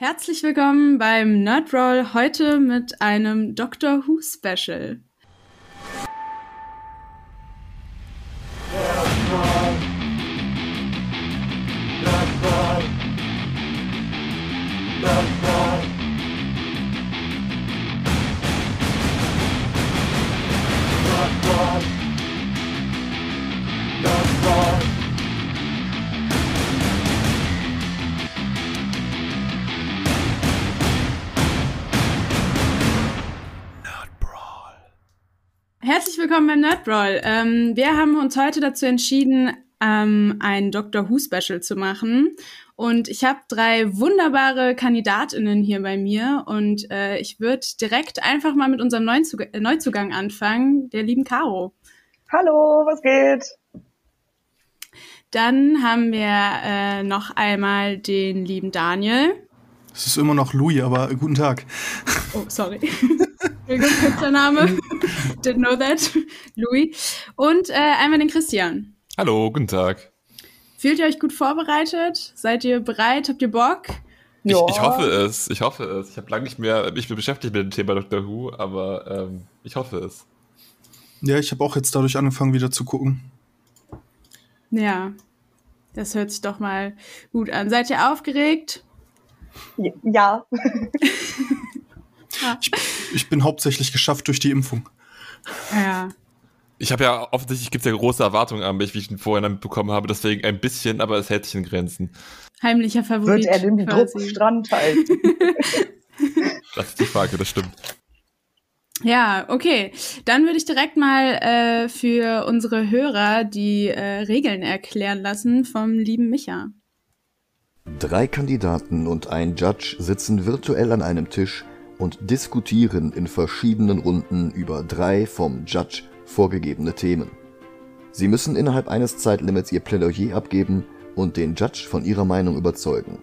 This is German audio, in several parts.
Herzlich willkommen beim Nerdroll heute mit einem Doctor Who Special. Willkommen beim Nerdbrawl. Ähm, wir haben uns heute dazu entschieden, ähm, ein Doctor Who Special zu machen. Und ich habe drei wunderbare Kandidatinnen hier bei mir. Und äh, ich würde direkt einfach mal mit unserem Neuzug äh, Neuzugang anfangen, der lieben Caro. Hallo, was geht? Dann haben wir äh, noch einmal den lieben Daniel. Es ist immer noch Louis, aber guten Tag. Oh, sorry. Entschuldigung, Name. Didn't know that. Louis. Und äh, einmal den Christian. Hallo, guten Tag. Fühlt ihr euch gut vorbereitet? Seid ihr bereit? Habt ihr Bock? Ich, ich hoffe es. Ich hoffe es. Ich habe lange nicht mehr mich beschäftigt mit dem Thema Doctor Who, aber ähm, ich hoffe es. Ja, ich habe auch jetzt dadurch angefangen, wieder zu gucken. Ja, das hört sich doch mal gut an. Seid ihr aufgeregt? Ja. ich, ich, bin hauptsächlich geschafft durch die Impfung. Ja. Ich habe ja offensichtlich gibt es ja große Erwartungen an mich, wie ich ihn vorher mitbekommen habe, deswegen ein bisschen, aber es hält sich in Grenzen. Heimlicher Favorit. Wird er den Druckstrand halten? das ist die Frage, das stimmt. Ja, okay. Dann würde ich direkt mal äh, für unsere Hörer die äh, Regeln erklären lassen vom lieben Micha. Drei Kandidaten und ein Judge sitzen virtuell an einem Tisch und diskutieren in verschiedenen Runden über drei vom Judge vorgegebene Themen. Sie müssen innerhalb eines Zeitlimits ihr Plädoyer abgeben und den Judge von ihrer Meinung überzeugen.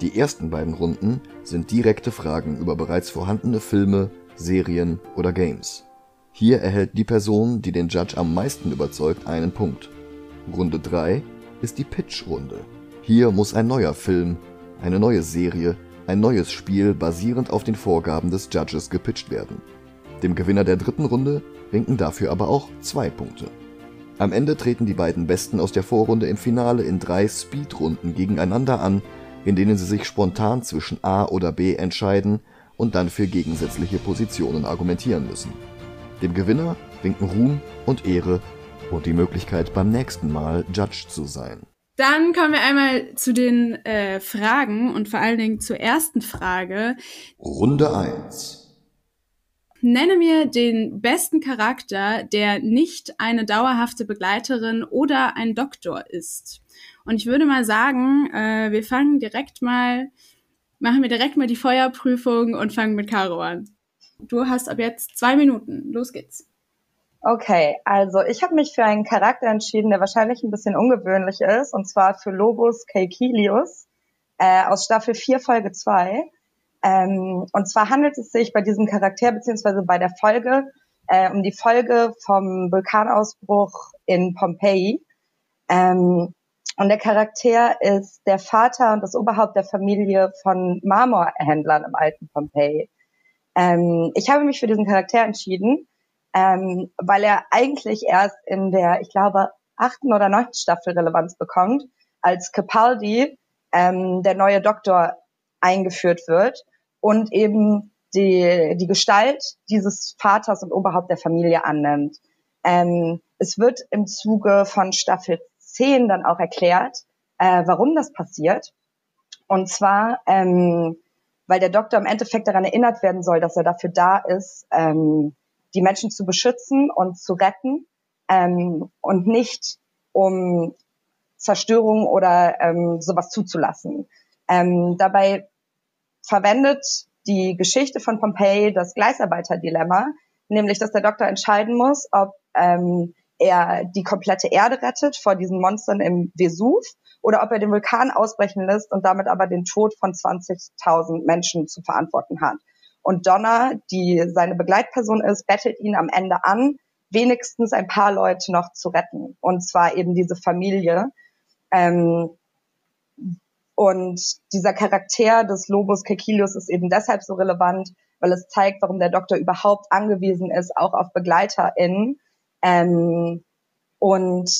Die ersten beiden Runden sind direkte Fragen über bereits vorhandene Filme, Serien oder Games. Hier erhält die Person, die den Judge am meisten überzeugt, einen Punkt. Runde 3 ist die Pitch-Runde. Hier muss ein neuer Film, eine neue Serie, ein neues Spiel basierend auf den Vorgaben des Judges gepitcht werden. Dem Gewinner der dritten Runde winken dafür aber auch zwei Punkte. Am Ende treten die beiden Besten aus der Vorrunde im Finale in drei Speedrunden gegeneinander an, in denen sie sich spontan zwischen A oder B entscheiden und dann für gegensätzliche Positionen argumentieren müssen. Dem Gewinner winken Ruhm und Ehre und die Möglichkeit beim nächsten Mal Judge zu sein. Dann kommen wir einmal zu den äh, Fragen und vor allen Dingen zur ersten Frage. Runde 1. Nenne mir den besten Charakter, der nicht eine dauerhafte Begleiterin oder ein Doktor ist. Und ich würde mal sagen, äh, wir fangen direkt mal, machen wir direkt mal die Feuerprüfung und fangen mit Caro an. Du hast ab jetzt zwei Minuten. Los geht's. Okay, also ich habe mich für einen Charakter entschieden, der wahrscheinlich ein bisschen ungewöhnlich ist, und zwar für Lobos Keikilius äh, aus Staffel 4, Folge 2. Ähm, und zwar handelt es sich bei diesem Charakter beziehungsweise bei der Folge äh, um die Folge vom Vulkanausbruch in Pompeji. Ähm, und der Charakter ist der Vater und das Oberhaupt der Familie von Marmorhändlern im alten Pompeji. Ähm, ich habe mich für diesen Charakter entschieden, ähm, weil er eigentlich erst in der, ich glaube, achten oder neunten Staffel Relevanz bekommt, als Capaldi, ähm, der neue Doktor, eingeführt wird und eben die, die Gestalt dieses Vaters und Oberhaupt der Familie annimmt. Ähm, es wird im Zuge von Staffel 10 dann auch erklärt, äh, warum das passiert. Und zwar, ähm, weil der Doktor im Endeffekt daran erinnert werden soll, dass er dafür da ist, ähm, die Menschen zu beschützen und zu retten ähm, und nicht um Zerstörung oder ähm, sowas zuzulassen. Ähm, dabei verwendet die Geschichte von Pompeii das Gleisarbeiterdilemma, nämlich dass der Doktor entscheiden muss, ob ähm, er die komplette Erde rettet vor diesen Monstern im Vesuv oder ob er den Vulkan ausbrechen lässt und damit aber den Tod von 20.000 Menschen zu verantworten hat. Und Donna, die seine Begleitperson ist, bettelt ihn am Ende an, wenigstens ein paar Leute noch zu retten. Und zwar eben diese Familie. Ähm, und dieser Charakter des Lobos Kekilius ist eben deshalb so relevant, weil es zeigt, warum der Doktor überhaupt angewiesen ist, auch auf BegleiterInnen. Ähm, und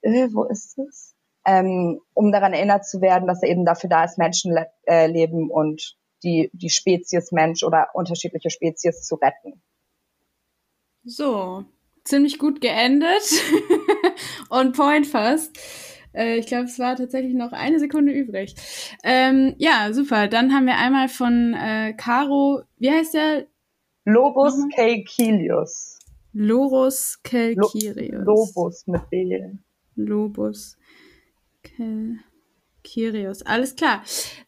äh, wo ist es? Ähm, um daran erinnert zu werden, dass er eben dafür da ist, Menschen le äh, und die, die Spezies Mensch oder unterschiedliche Spezies zu retten. So, ziemlich gut geendet. On point fast. Äh, ich glaube, es war tatsächlich noch eine Sekunde übrig. Ähm, ja, super. Dann haben wir einmal von äh, Caro, wie heißt der? Lobus mhm. Caecilius. Lorus Calcirius. Lo Lobus mit B. Lobus Calcirius. Alles klar.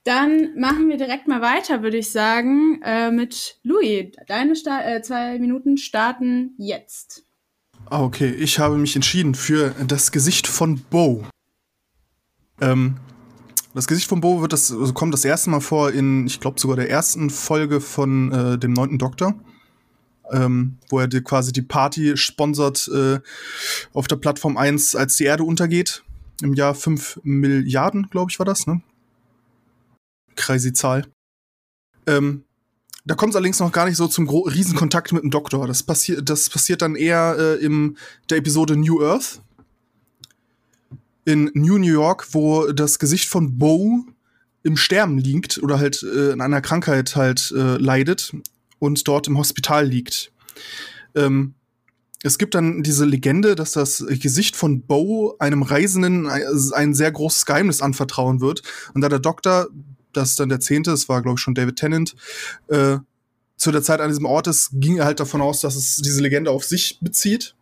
Dann machen wir direkt mal weiter, würde ich sagen, äh, mit Louis. Deine Sta äh, zwei Minuten starten jetzt. Ah, okay. Ich habe mich entschieden für das Gesicht von Bo. Ähm, das Gesicht von Bo wird das, also kommt das erste Mal vor in, ich glaube, sogar der ersten Folge von äh, dem neunten Doktor. Ähm, wo er die, quasi die Party sponsert äh, auf der Plattform 1, als die Erde untergeht. Im Jahr 5 Milliarden, glaube ich, war das, ne? Crazy Zahl. Ähm, da kommt es allerdings noch gar nicht so zum Riesenkontakt mit dem Doktor. Das, passiert, das passiert dann eher äh, in der Episode New Earth, in New New York, wo das Gesicht von Bo im Sterben liegt oder halt äh, an einer Krankheit halt äh, leidet und dort im Hospital liegt. Ähm, es gibt dann diese Legende, dass das Gesicht von Bo einem Reisenden ein sehr großes Geheimnis anvertrauen wird. Und da der Doktor, das ist dann der zehnte, es war glaube ich schon David Tennant, äh, zu der Zeit an diesem Ort ist, ging er halt davon aus, dass es diese Legende auf sich bezieht.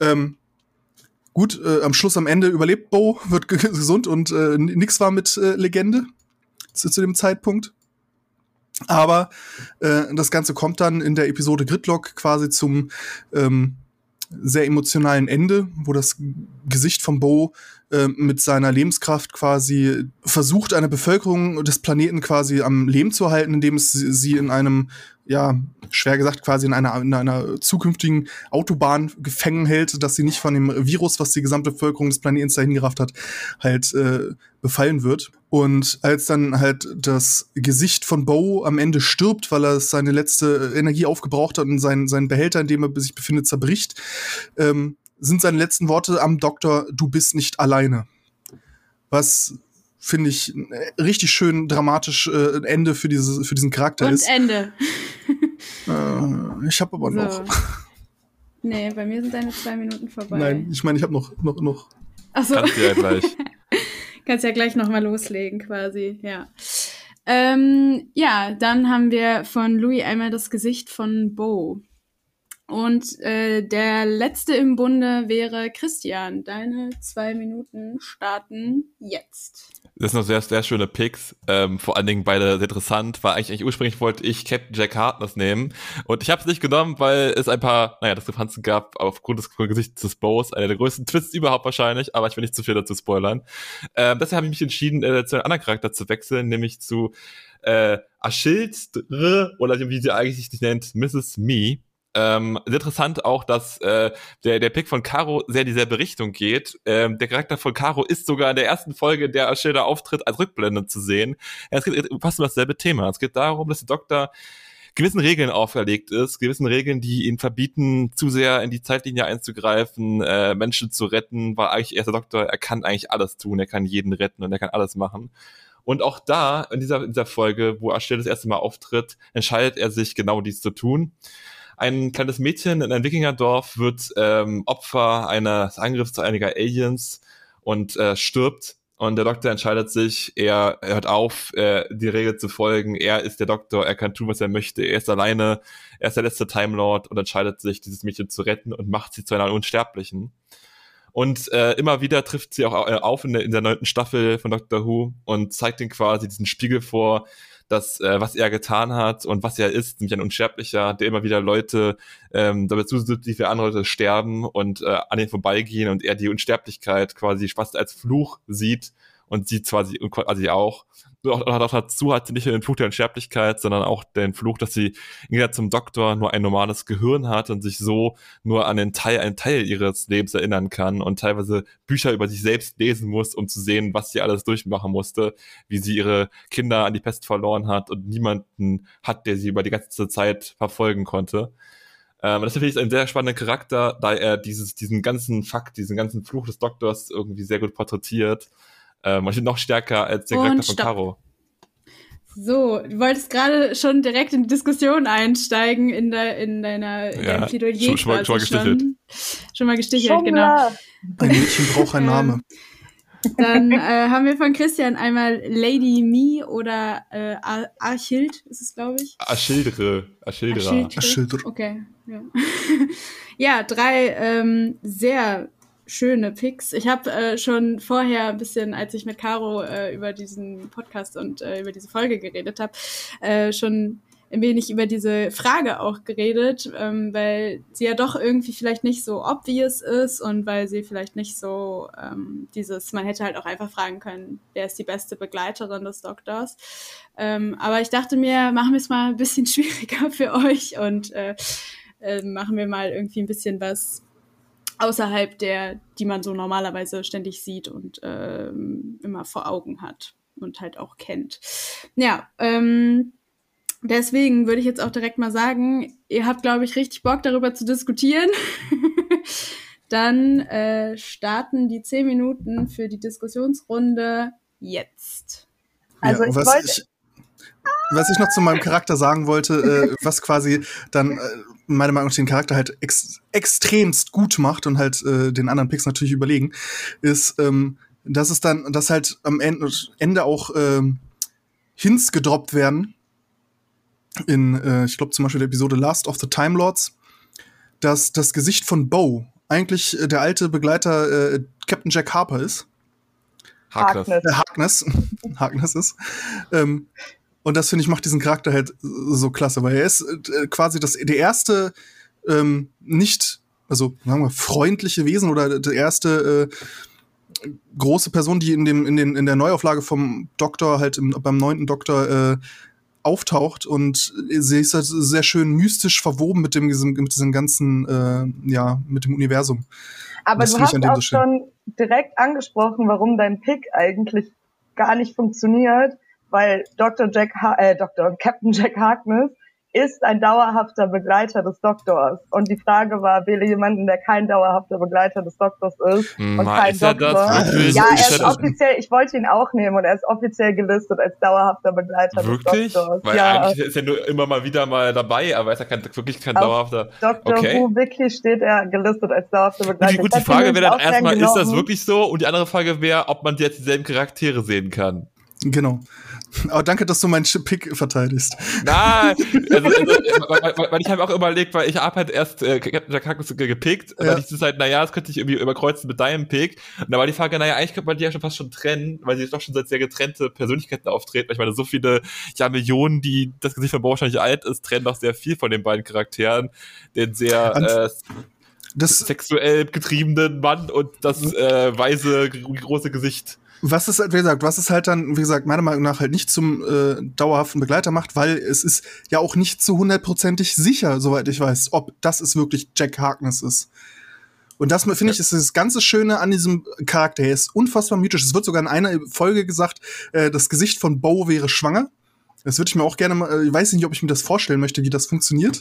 Ähm, Gut, äh, am Schluss, am Ende überlebt Bo, wird gesund und äh, nix war mit äh, Legende zu, zu dem Zeitpunkt. Aber äh, das Ganze kommt dann in der Episode Gridlock quasi zum ähm, sehr emotionalen Ende, wo das Gesicht von Bo äh, mit seiner Lebenskraft quasi versucht, eine Bevölkerung des Planeten quasi am Leben zu halten, indem es sie in einem ja, schwer gesagt, quasi in einer, in einer zukünftigen Autobahn gefangen hält, dass sie nicht von dem Virus, was die gesamte Bevölkerung des Planeten dahin gerafft hat, halt äh, befallen wird. Und als dann halt das Gesicht von Bo am Ende stirbt, weil er seine letzte Energie aufgebraucht hat und sein, sein Behälter, in dem er sich befindet, zerbricht, ähm, sind seine letzten Worte am Doktor, du bist nicht alleine. Was finde ich, richtig schön dramatisch äh, Ende für, diese, für diesen Charakter Und ist. Ende. Äh, ich habe aber so. noch. Nee, bei mir sind deine zwei Minuten vorbei. Nein, ich meine, ich habe noch, noch, noch. Ach so. Kannst du ja gleich. Kannst ja gleich noch mal loslegen, quasi, ja. Ähm, ja, dann haben wir von Louis einmal das Gesicht von Bo. Und äh, der letzte im Bunde wäre Christian. Deine zwei Minuten starten jetzt. Das sind noch sehr, sehr schöne Picks. Ähm, vor allen Dingen beide sehr interessant. War eigentlich, eigentlich ursprünglich wollte ich Captain Jack Hartness nehmen. Und ich habe es nicht genommen, weil es ein paar, naja, Diskrepanzen gab aufgrund des Gesichts des Bows. Einer der größten Twists überhaupt wahrscheinlich, aber ich will nicht zu viel dazu spoilern. Ähm, deshalb habe ich mich entschieden, äh, zu einem anderen Charakter zu wechseln, nämlich zu äh, Aschild oder wie sie eigentlich sich nennt, Mrs. Me. Ähm, interessant auch, dass äh, der, der Pick von Caro sehr in dieselbe Richtung geht. Ähm, der Charakter von Caro ist sogar in der ersten Folge, der Schilder auftritt, als Rückblende zu sehen. Es geht fast um dasselbe Thema. Es geht darum, dass der Doktor gewissen Regeln auferlegt ist, gewissen Regeln, die ihn verbieten, zu sehr in die Zeitlinie einzugreifen, äh, Menschen zu retten, weil eigentlich er ist der Doktor, er kann eigentlich alles tun, er kann jeden retten und er kann alles machen. Und auch da, in dieser, in dieser Folge, wo Ashley das erste Mal auftritt, entscheidet er sich genau dies zu tun. Ein kleines Mädchen in einem Wikingerdorf wird ähm, Opfer eines Angriffs einiger Aliens und äh, stirbt. Und der Doktor entscheidet sich, er, hört auf, äh, die Regel zu folgen. Er ist der Doktor, er kann tun, was er möchte. Er ist alleine, er ist der letzte Time Lord und entscheidet sich, dieses Mädchen zu retten und macht sie zu einer Unsterblichen. Und äh, immer wieder trifft sie auch äh, auf in der, in der neunten Staffel von Doctor Who und zeigt ihn quasi diesen Spiegel vor, dass äh, was er getan hat und was er ist, nämlich ein Unsterblicher, der immer wieder Leute ähm, dabei zusieht, wie viele andere Leute sterben und äh, an ihn vorbeigehen und er die Unsterblichkeit quasi fast als Fluch sieht und sie quasi, quasi auch. Auch, auch dazu hat sie nicht nur den Fluch der Unsterblichkeit, sondern auch den Fluch, dass sie im zum Doktor nur ein normales Gehirn hat und sich so nur an den Teil, einen Teil ihres Lebens erinnern kann und teilweise Bücher über sich selbst lesen muss, um zu sehen, was sie alles durchmachen musste, wie sie ihre Kinder an die Pest verloren hat und niemanden hat, der sie über die ganze Zeit verfolgen konnte. Ähm, das finde ich ein sehr spannender Charakter, da er dieses, diesen ganzen Fakt, diesen ganzen Fluch des Doktors irgendwie sehr gut porträtiert. Ähm, und noch stärker als der Charakter von Caro. So, du wolltest gerade schon direkt in die Diskussion einsteigen in, de, in deiner in ja, deinem Plädoyer. Schon, schon, mal, schon mal gestichelt. Schon, schon mal gestichelt, genau. Ein Mädchen braucht einen Namen. Dann äh, haben wir von Christian einmal Lady Me oder äh, Ar Archild, ist es, glaube ich. Aschildre. Aschildra. Aschildre. Aschildre. Okay, ja. ja, drei ähm, sehr schöne Picks. Ich habe äh, schon vorher ein bisschen, als ich mit Caro äh, über diesen Podcast und äh, über diese Folge geredet habe, äh, schon ein wenig über diese Frage auch geredet, ähm, weil sie ja doch irgendwie vielleicht nicht so obvious ist und weil sie vielleicht nicht so ähm, dieses, man hätte halt auch einfach fragen können, wer ist die beste Begleiterin des Doktors. Ähm, aber ich dachte mir, machen wir es mal ein bisschen schwieriger für euch und äh, äh, machen wir mal irgendwie ein bisschen was außerhalb der, die man so normalerweise ständig sieht und ähm, immer vor Augen hat und halt auch kennt. Ja, ähm, deswegen würde ich jetzt auch direkt mal sagen, ihr habt, glaube ich, richtig Bock darüber zu diskutieren. Dann äh, starten die zehn Minuten für die Diskussionsrunde jetzt. Also ja, ich was, wollte- ich, was ich noch zu meinem Charakter sagen wollte, äh, was quasi dann äh, meiner Meinung nach den Charakter halt ex extremst gut macht und halt äh, den anderen Picks natürlich überlegen, ist, ähm, dass es dann, dass halt am Ende, Ende auch ähm, Hints gedroppt werden. In, äh, ich glaube zum Beispiel der Episode Last of the Time Lords, dass das Gesicht von Bo eigentlich äh, der alte Begleiter äh, Captain Jack Harper ist Harkness. Harkness. äh, Harkness, Harkness ist. Ähm, und das finde ich macht diesen Charakter halt so klasse, weil er ist äh, quasi das der erste ähm, nicht, also sagen wir freundliche Wesen oder der erste äh, große Person, die in dem in den in der Neuauflage vom Doktor halt im, beim neunten Doktor äh, auftaucht und sie ist halt sehr schön mystisch verwoben mit dem mit diesem ganzen äh, ja mit dem Universum. Aber du hast auch so schon direkt angesprochen, warum dein Pick eigentlich gar nicht funktioniert, weil Dr. Jack, ha äh, Dr. Captain Jack Harkness ist ein dauerhafter Begleiter des Doktors. Und die Frage war, wähle jemanden, der kein dauerhafter Begleiter des Doktors ist Hm, und na, kein ist er Doktor. Ja, er ist offiziell, ich wollte ihn auch nehmen und er ist offiziell gelistet als dauerhafter Begleiter Wirklich? des Doktors. Weil ja, eigentlich ist er nur immer mal wieder mal dabei, aber ist er kein, wirklich kein Auf dauerhafter. Dr. okay. Who Wiki steht er gelistet als dauerhafter Begleiter. Gut, die, gut, die Frage wäre dann erstmal, ist das wirklich so? Und die andere Frage wäre, ob man jetzt dieselben Charaktere sehen kann. Genau. Aber danke, dass du meinen Pick verteidigst. Nein, also, also, weil, weil, weil ich habe auch überlegt, weil ich habe halt erst äh, Captain Jack Harkness ge- gepickt, Ja. weil ich das halt, naja, das könnte ich irgendwie überkreuzen mit deinem Pick. Und da war die Frage, naja, eigentlich könnte man die ja schon fast schon trennen, weil sie doch schon als sehr getrennte Persönlichkeiten auftreten. Ich meine, so viele, ja, Millionen, die das Gesicht von Bo wahrscheinlich alt ist, trennen doch sehr viel von den beiden Charakteren. Den sehr Und äh, sexuell getriebenen Mann und das äh, weise, große Gesicht. Was ist halt, wie gesagt, was es halt dann, wie gesagt, meiner Meinung nach halt nicht zum äh, dauerhaften Begleiter macht, weil es ist ja auch nicht zu hundertprozentig sicher, soweit ich weiß, ob das es wirklich Jack Harkness ist. Und das finde ich ist das ganze Schöne an diesem Charakter. Er ist unfassbar mythisch. Es wird sogar in einer Folge gesagt, äh, das Gesicht von Bo wäre schwanger. Das würde ich mir auch gerne mal, äh, ich weiß nicht, ob ich mir das vorstellen möchte, wie das funktioniert.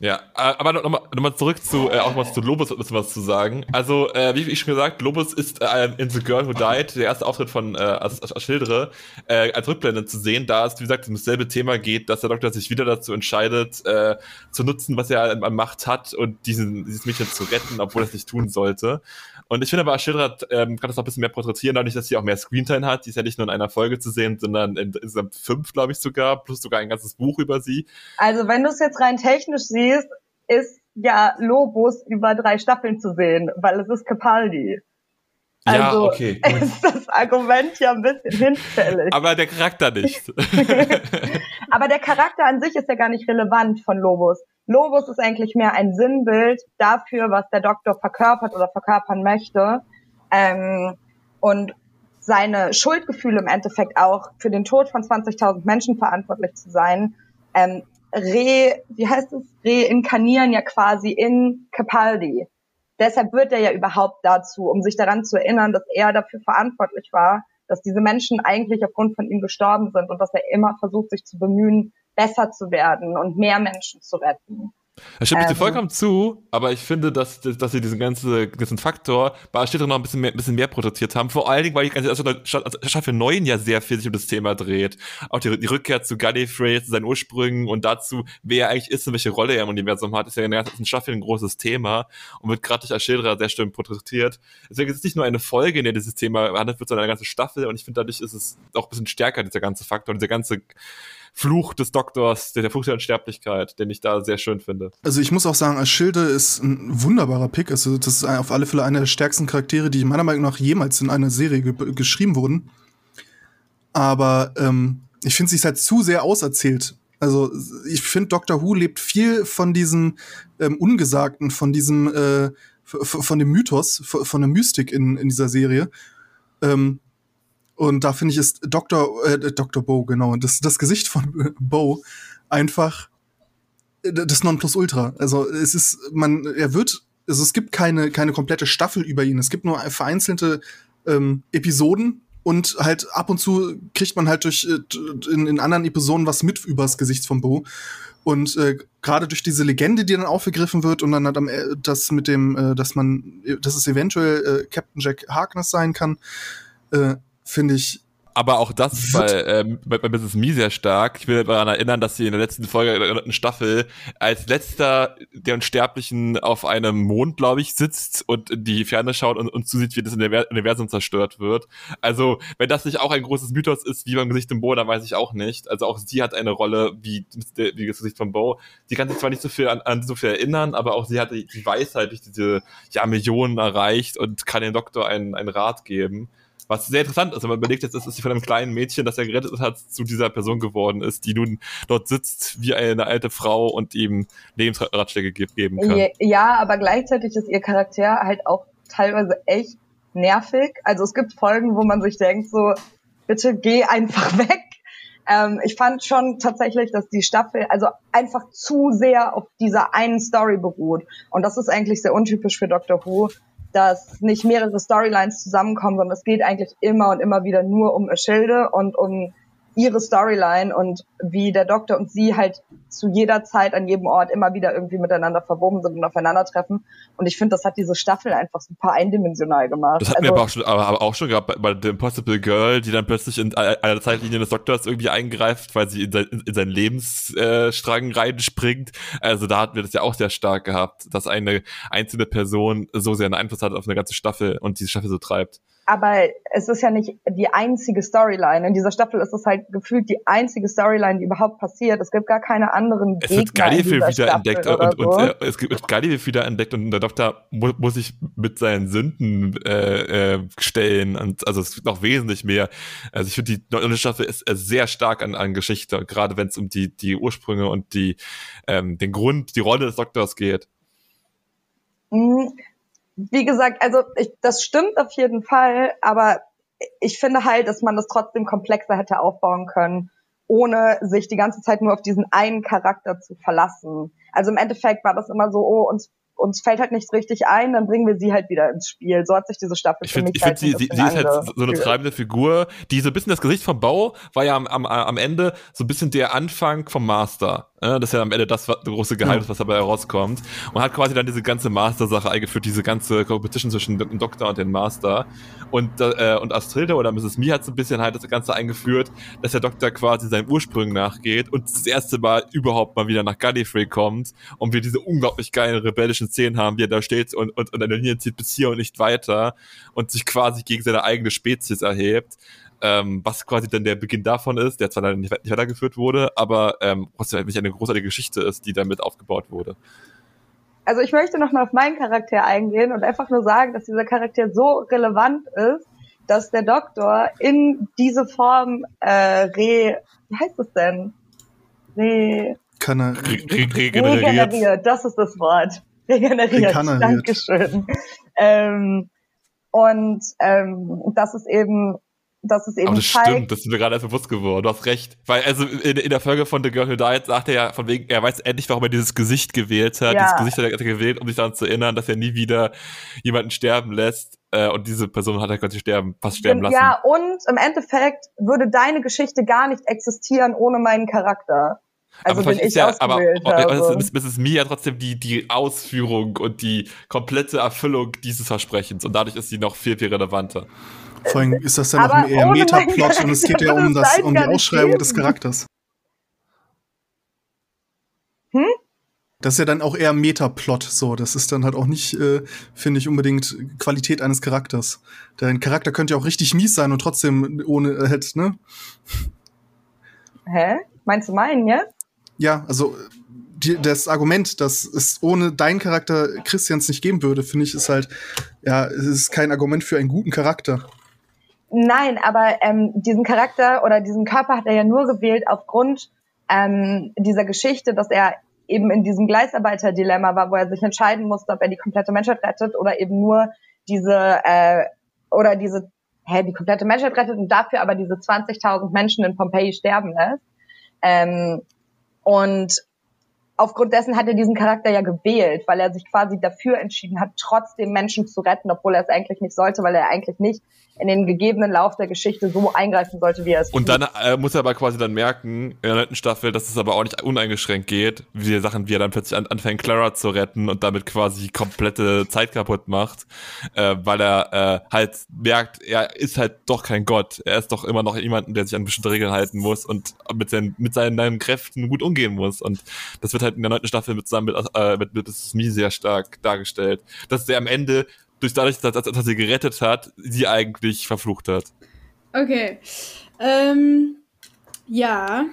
Ja, äh, aber nochmal noch mal zurück zu, äh, auch mal zu Lobos bisschen was zu sagen. Also, äh, wie ich schon gesagt, Lobos ist äh, in The Girl Who Died, der erste Auftritt von äh, als, als Schildere, äh, als Rückblende zu sehen, da es, wie gesagt, um dasselbe Thema geht, dass der Doktor sich wieder dazu entscheidet, äh, zu nutzen, was er an Macht hat und diesen, dieses Mädchen zu retten, obwohl er es nicht tun sollte. Und ich finde aber, Schildere ähm, kann das noch ein bisschen mehr porträtieren, dadurch, dass sie auch mehr Screentime hat. Die ist ja nicht nur in einer Folge zu sehen, sondern in insgesamt fünf, glaube ich, sogar, plus sogar ein ganzes Buch über sie. Also wenn du es jetzt rein technisch siehst, ist ja Lobos über drei Staffeln zu sehen, weil es ist Capaldi. Ja, Also okay. gut. ist das Argument ja ein bisschen hinfällig. Aber der Charakter nicht. Aber der Charakter an sich ist ja gar nicht relevant von Lobos. Lobos ist eigentlich mehr ein Sinnbild dafür, was der Doktor verkörpert oder verkörpern möchte. Ähm, und seine Schuldgefühle im Endeffekt auch für den Tod von 20.000 Menschen verantwortlich zu sein, ähm, re, wie heißt es, reinkarnieren ja quasi in Capaldi. Deshalb wird er ja überhaupt dazu, um sich daran zu erinnern, dass er dafür verantwortlich war, dass diese Menschen eigentlich aufgrund von ihm gestorben sind und dass er immer versucht, sich zu bemühen, besser zu werden und mehr Menschen zu retten. Da stimme ich dir ähm. vollkommen zu, aber ich finde, dass, dass sie diesen ganzen, ganzen Faktor bei Ashtira noch ein bisschen mehr, ein bisschen mehr produziert haben. Vor allen Dingen, weil die ganze Staffel 9 ja sehr viel sich um das Thema dreht. Auch die, die Rückkehr zu Gallifrey, zu seinen Ursprüngen und dazu, wer er eigentlich ist und welche Rolle er im Universum hat, ist ja in der ganzen Staffel ein großes Thema und wird gerade durch Ashildra sehr schön porträtiert. Deswegen ist es nicht nur eine Folge, in der dieses Thema behandelt wird, sondern eine ganze Staffel und ich finde, dadurch ist es auch ein bisschen stärker, dieser ganze Faktor und dieser ganze Fluch des Doktors, der, der Fluch der Unsterblichkeit, den ich da sehr schön finde. Also ich muss auch sagen, Aschilde ist ein wunderbarer Pick. Also das ist auf alle Fälle einer der stärksten Charaktere, die meiner Meinung nach jemals in einer Serie ge geschrieben wurden. Aber ähm, ich finde, sie ist halt zu sehr auserzählt. Also ich finde, Doctor Who lebt viel von diesem ähm, Ungesagten, von diesem, äh, von dem Mythos, von der Mystik in, in dieser Serie. Ähm, und da finde ich ist Dr. Äh, Dr. Bo, genau, das, das Gesicht von Bo einfach äh, das Nonplusultra. Also es ist, man, er wird, also es gibt keine, keine komplette Staffel über ihn. Es gibt nur vereinzelte ähm, Episoden und halt ab und zu kriegt man halt durch äh, in, in anderen Episoden was mit übers Gesicht von Bo. Und äh, gerade durch diese Legende, die dann aufgegriffen wird und dann hat am, äh, das mit dem, äh, dass man, dass es eventuell äh, Captain Jack Harkness sein kann, äh, finde ich aber auch das bei, ähm, bei, bei Mrs. Me sehr stark. Ich will daran erinnern, dass sie in der letzten Folge der dritten Staffel als letzter der Unsterblichen auf einem Mond, glaube ich, sitzt und in die Ferne schaut und, und zusieht, wie das Universum zerstört wird. Also, wenn das nicht auch ein großes Mythos ist, wie beim Gesicht im Bo, dann weiß ich auch nicht. Also auch sie hat eine Rolle wie, wie das Gesicht von Bo. Sie kann sich zwar nicht so viel an, an so viel erinnern, aber auch sie hat die, die Weisheit durch diese ja, Millionen erreicht und kann dem Doktor einen, einen Rat geben. Was sehr interessant ist, wenn man überlegt jetzt, dass sie von einem kleinen Mädchen, das er gerettet hat, zu dieser Person geworden ist, die nun dort sitzt wie eine alte Frau und ihm Lebensratschläge geben kann. Ja, aber gleichzeitig ist ihr Charakter halt auch teilweise echt nervig. Also es gibt Folgen, wo man sich denkt so, bitte geh einfach weg. Ähm, ich fand schon tatsächlich, dass die Staffel also einfach zu sehr auf dieser einen Story beruht. Und das ist eigentlich sehr untypisch für Doctor Who, dass nicht mehrere Storylines zusammenkommen, sondern es geht eigentlich immer und immer wieder nur um Schilde und um ihre Storyline und wie der Doktor und sie halt zu jeder Zeit an jedem Ort immer wieder irgendwie miteinander verwoben sind und aufeinandertreffen. Und ich finde, das hat diese Staffel einfach super eindimensional gemacht. Das hatten also, wir aber auch schon, aber, auch schon gehabt bei, bei The Impossible Girl, die dann plötzlich in einer Zeitlinie des Doktors irgendwie eingreift, weil sie in, sein, in seinen Lebensstrang reinspringt. Also da hatten wir das ja auch sehr stark gehabt, dass eine einzelne Person so sehr einen Einfluss hat auf eine ganze Staffel und diese Staffel so treibt aber es ist ja nicht die einzige Storyline. In dieser Staffel ist es halt gefühlt die einzige Storyline, die überhaupt passiert. Es gibt gar keine anderen Es wird Gallifrey wieder entdeckt und, und, und äh, es wird Gallifrey wieder entdeckt und der Doktor mu muss sich mit seinen Sünden äh, äh, stellen. Und also es wird noch wesentlich mehr. Also ich finde, die neue Staffel ist äh, sehr stark an, an Geschichte, gerade wenn es um die, die Ursprünge und die, ähm, den Grund, die Rolle des Doktors geht. Mhm wie gesagt, also ich, das stimmt auf jeden Fall, aber ich finde halt, dass man das trotzdem komplexer hätte aufbauen können, ohne sich die ganze Zeit nur auf diesen einen Charakter zu verlassen. Also im Endeffekt war das immer so, oh, uns uns fällt halt nichts richtig ein, dann bringen wir sie halt wieder ins Spiel. So hat sich diese Staffel ich für find, mich ich halt find, sie, sie, sie ist halt so eine treibende Figur, die so ein bisschen das Gesicht vom Bau war ja am, am, am Ende so ein bisschen der Anfang vom Master. Das ist ja am Ende das große Geheimnis, was dabei herauskommt. Und hat quasi dann diese ganze Master-Sache eingeführt, diese ganze Competition zwischen dem Doktor und dem Master. Und, äh, und Astrilde oder Mrs. Me hat so ein bisschen halt das Ganze eingeführt, dass der Doktor quasi seinen Ursprüngen nachgeht und das erste Mal überhaupt mal wieder nach Gallifrey kommt und wir diese unglaublich geilen rebellischen Szenen haben, wie er da steht und, und, und eine Linie zieht bis hier und nicht weiter und sich quasi gegen seine eigene Spezies erhebt ähm, was quasi dann der Beginn davon ist, der zwar dann nicht, nicht weitergeführt wurde, aber ähm, trotzdem halt eine großartige Geschichte ist, die damit aufgebaut wurde. Also ich möchte nochmal auf meinen Charakter eingehen und einfach nur sagen, dass dieser Charakter so relevant ist, dass der Doktor in diese Form äh, re, wie heißt es denn? Re, Kann er re, re, regeneriert. regeneriert. Das ist das Wort. Regeneriert. regeneriert. Dankeschön. Ähm, und ähm, das ist eben dass es eben Aber das zeigt, stimmt, das ist mir gerade erst bewusst geworden. Du hast recht. Weil, also in, in der Folge von The Girl Who Died sagt er ja von wegen, er weiß endlich, warum er dieses Gesicht gewählt hat. Ja. Dieses Gesicht hat er gewählt, um sich daran zu erinnern, dass er nie wieder jemanden sterben lässt. Äh, und diese Person hat er quasi sterben, fast sterben lassen. ja, und im Endeffekt würde deine Geschichte gar nicht existieren ohne meinen Charakter. Also aber vielleicht ich ist ja, aber ist Mrs. Me ja trotzdem die, die Ausführung und die komplette Erfüllung dieses Versprechens. Und dadurch ist sie noch viel, viel relevanter. Vor allem ist das ja noch ein eher Metaplot und es geht ja um, das, um die Ausschreibung geben. des Charakters. Hm? Das ist ja dann auch eher Metaplot, so. Das ist dann halt auch nicht, äh, finde ich, unbedingt Qualität eines Charakters. Dein Charakter könnte ja auch richtig mies sein und trotzdem ohne, äh, halt, ne? Hä? Meinst du meinen jetzt? Ja, also die, das Argument, dass es ohne deinen Charakter Christians nicht geben würde, finde ich, ist halt, ja, es ist kein Argument für einen guten Charakter. Nein, aber ähm, diesen Charakter oder diesen Körper hat er ja nur gewählt aufgrund ähm, dieser Geschichte, dass er eben in diesem Gleisarbeiter-Dilemma war, wo er sich entscheiden musste, ob er die komplette Menschheit rettet oder eben nur diese äh, oder diese hä, die komplette Menschheit rettet und dafür aber diese 20.000 Menschen in Pompeji sterben lässt. Ähm, und aufgrund dessen hat er diesen Charakter ja gewählt, weil er sich quasi dafür entschieden hat, trotzdem Menschen zu retten, obwohl er es eigentlich nicht sollte, weil er eigentlich nicht in den gegebenen Lauf der Geschichte so eingreifen sollte, wie er es Und tut. dann äh, muss er aber quasi dann merken, in der neunten Staffel, dass es aber auch nicht uneingeschränkt geht, wie die Sachen, wie er dann plötzlich an, anfängt, Clara zu retten und damit quasi komplette Zeit kaputt macht, äh, weil er äh, halt merkt, er ist halt doch kein Gott. Er ist doch immer noch jemanden, der sich an bestimmte Regeln halten muss und mit seinen, mit seinen, seinen Kräften gut umgehen muss. Und das wird halt in der neunten Staffel mit, zusammen mit, äh, mit, mit Mrs. Me sehr stark dargestellt. Dass er am Ende durch dadurch, dass, dass, dass er sie gerettet hat, sie eigentlich verflucht hat. Okay. Ähm, ja,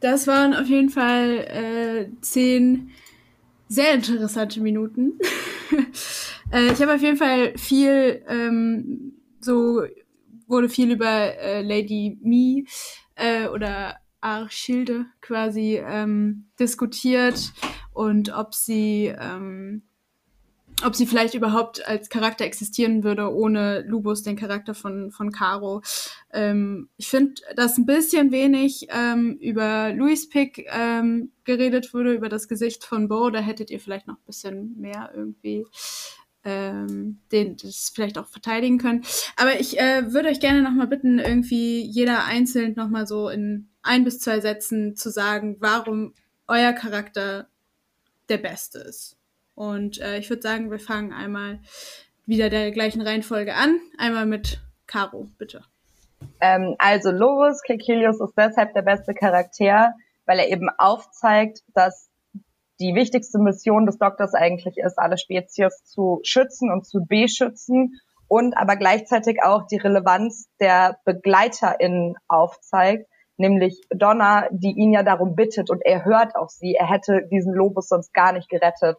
das waren auf jeden Fall äh, zehn sehr interessante Minuten. äh, ich habe auf jeden Fall viel, ähm, so wurde viel über äh, Lady Me äh, oder Archilde quasi ähm, diskutiert und ob sie ähm, ob sie vielleicht überhaupt als Charakter existieren würde ohne Lubus, den Charakter von, von Caro. Ähm, ich finde, dass ein bisschen wenig ähm, über Louis Pick ähm, geredet wurde, über das Gesicht von Bo. Da hättet ihr vielleicht noch ein bisschen mehr irgendwie ähm, den, das vielleicht auch verteidigen können. Aber ich äh, würde euch gerne nochmal bitten, irgendwie jeder einzeln nochmal so in ein bis zwei Sätzen zu sagen, warum euer Charakter der beste ist. Und äh, ich würde sagen, wir fangen einmal wieder der gleichen Reihenfolge an. Einmal mit Caro, bitte. Ähm, also Lovis Kekilius ist deshalb der beste Charakter, weil er eben aufzeigt, dass die wichtigste Mission des Doktors eigentlich ist, alle Spezies zu schützen und zu beschützen und aber gleichzeitig auch die Relevanz der BegleiterInnen aufzeigt, nämlich Donna, die ihn ja darum bittet und er hört auf sie, er hätte diesen Lobus sonst gar nicht gerettet.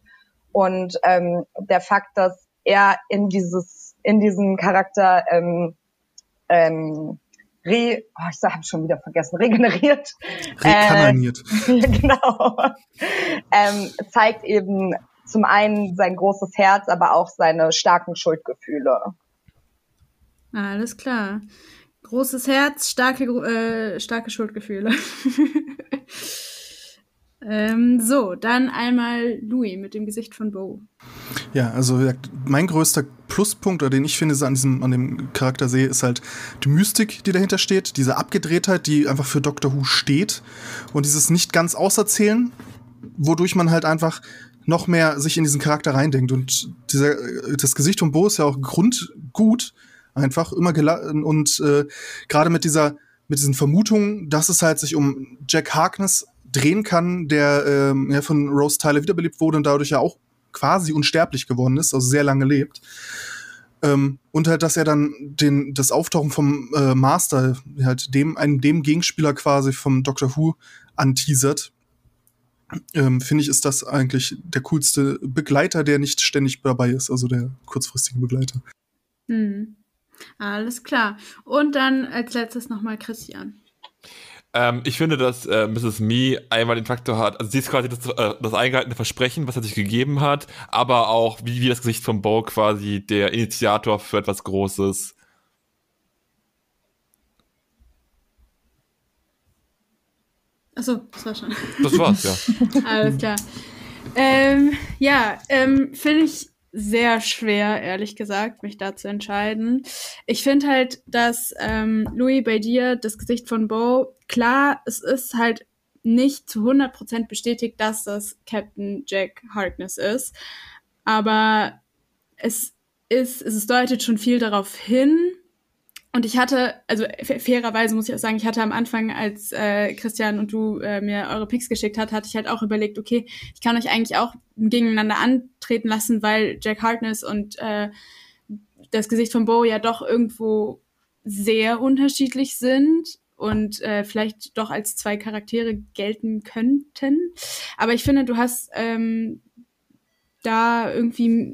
Und ähm, der Fakt, dass er in dieses, in diesen Charakter ähm, ähm, re, oh, ich habe schon wieder vergessen, regeneriert. Rekananiert. Äh, genau. ähm, zeigt eben zum einen sein großes Herz, aber auch seine starken Schuldgefühle. Alles klar. Großes Herz, starke, äh, starke Schuldgefühle. ähm, so, dann einmal Louis mit dem Gesicht von Bo. Ja, also mein größter Pluspunkt, oder den ich finde, an diesem, an dem Charakter sehe, ist halt die Mystik, die dahinter steht, diese Abgedrehtheit, die einfach für Doctor Who steht und dieses nicht ganz auserzählen, wodurch man halt einfach noch mehr sich in diesen Charakter reindenkt. Und dieser, das Gesicht von Bo ist ja auch grundgut, einfach immer geladen und äh, gerade mit dieser, mit diesen Vermutungen, dass es halt sich um Jack Harkness drehen kann, der ähm, ja, von Rose Tyler wiederbelebt wurde und dadurch ja auch quasi unsterblich geworden ist, also sehr lange lebt. Ähm, und halt, dass er dann den, das Auftauchen vom äh, Master, halt dem, einem dem Gegenspieler quasi vom Doctor Who anteasert, ähm, finde ich, ist das eigentlich der coolste Begleiter, der nicht ständig dabei ist, also der kurzfristige Begleiter. Hm. Alles klar. Und dann als letztes nochmal Christian. Ähm, ich finde, dass äh, Mrs. Me einmal den Faktor hat, also sie ist quasi das, äh, das eingehaltene Versprechen, was er sich gegeben hat, aber auch wie, wie das Gesicht von Bo quasi der Initiator für etwas Großes. Achso, das war schon. Das war's, ja. Alles klar. Ähm, ja, ähm, finde ich sehr schwer, ehrlich gesagt, mich da zu entscheiden. Ich finde halt, dass ähm, Louis bei dir das Gesicht von Bo, klar, es ist halt nicht zu 100% bestätigt, dass das Captain Jack Harkness ist, aber es ist, es deutet schon viel darauf hin, und ich hatte, also fairerweise muss ich auch sagen, ich hatte am Anfang, als äh, Christian und du äh, mir eure Picks geschickt hat, hatte ich halt auch überlegt, okay, ich kann euch eigentlich auch gegeneinander antreten lassen, weil Jack Harkness und äh, das Gesicht von Bo ja doch irgendwo sehr unterschiedlich sind und äh, vielleicht doch als zwei Charaktere gelten könnten. Aber ich finde, du hast ähm, da irgendwie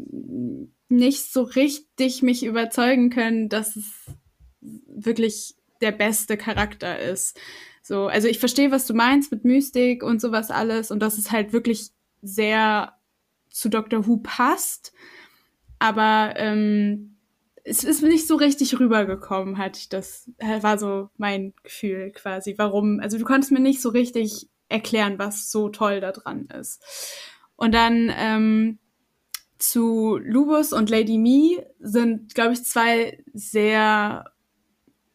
nicht so richtig mich überzeugen können, dass es wirklich der beste Charakter ist. So, also ich verstehe, was du meinst mit Mystik und sowas alles und dass es halt wirklich sehr zu Doctor Who passt. Aber ähm, es ist nicht so richtig rübergekommen, hatte ich das, war so mein Gefühl quasi. Warum? Also du konntest mir nicht so richtig erklären, was so toll daran ist. Und dann ähm, zu Lubus und Lady Me sind, glaube ich, zwei sehr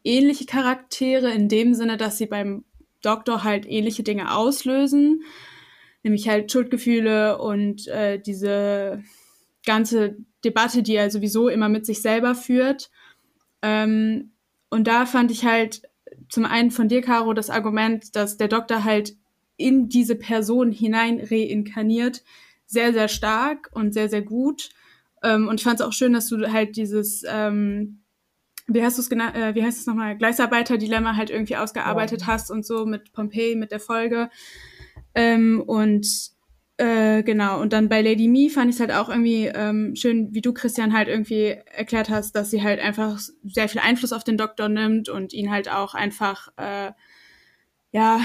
ähnliche Charaktere in dem Sinne, dass sie beim Doktor halt ähnliche Dinge auslösen, nämlich halt Schuldgefühle und äh, diese ganze Debatte, die er sowieso immer mit sich selber führt. Ähm, und da fand ich halt zum einen von dir, Caro, das Argument, dass der Doktor halt in diese Person hinein reinkarniert, sehr, sehr stark und sehr, sehr gut. Ähm, und ich fand es auch schön, dass du halt dieses ähm, wie hast du es genannt, äh, wie heißt es nochmal, Gleisarbeiter-Dilemma halt irgendwie ausgearbeitet ja. hast und so mit Pompeii, mit der Folge. Ähm, und äh, genau, und dann bei Lady Me fand ich es halt auch irgendwie ähm, schön, wie du, Christian, halt irgendwie erklärt hast, dass sie halt einfach sehr viel Einfluss auf den Doktor nimmt und ihn halt auch einfach, äh, ja,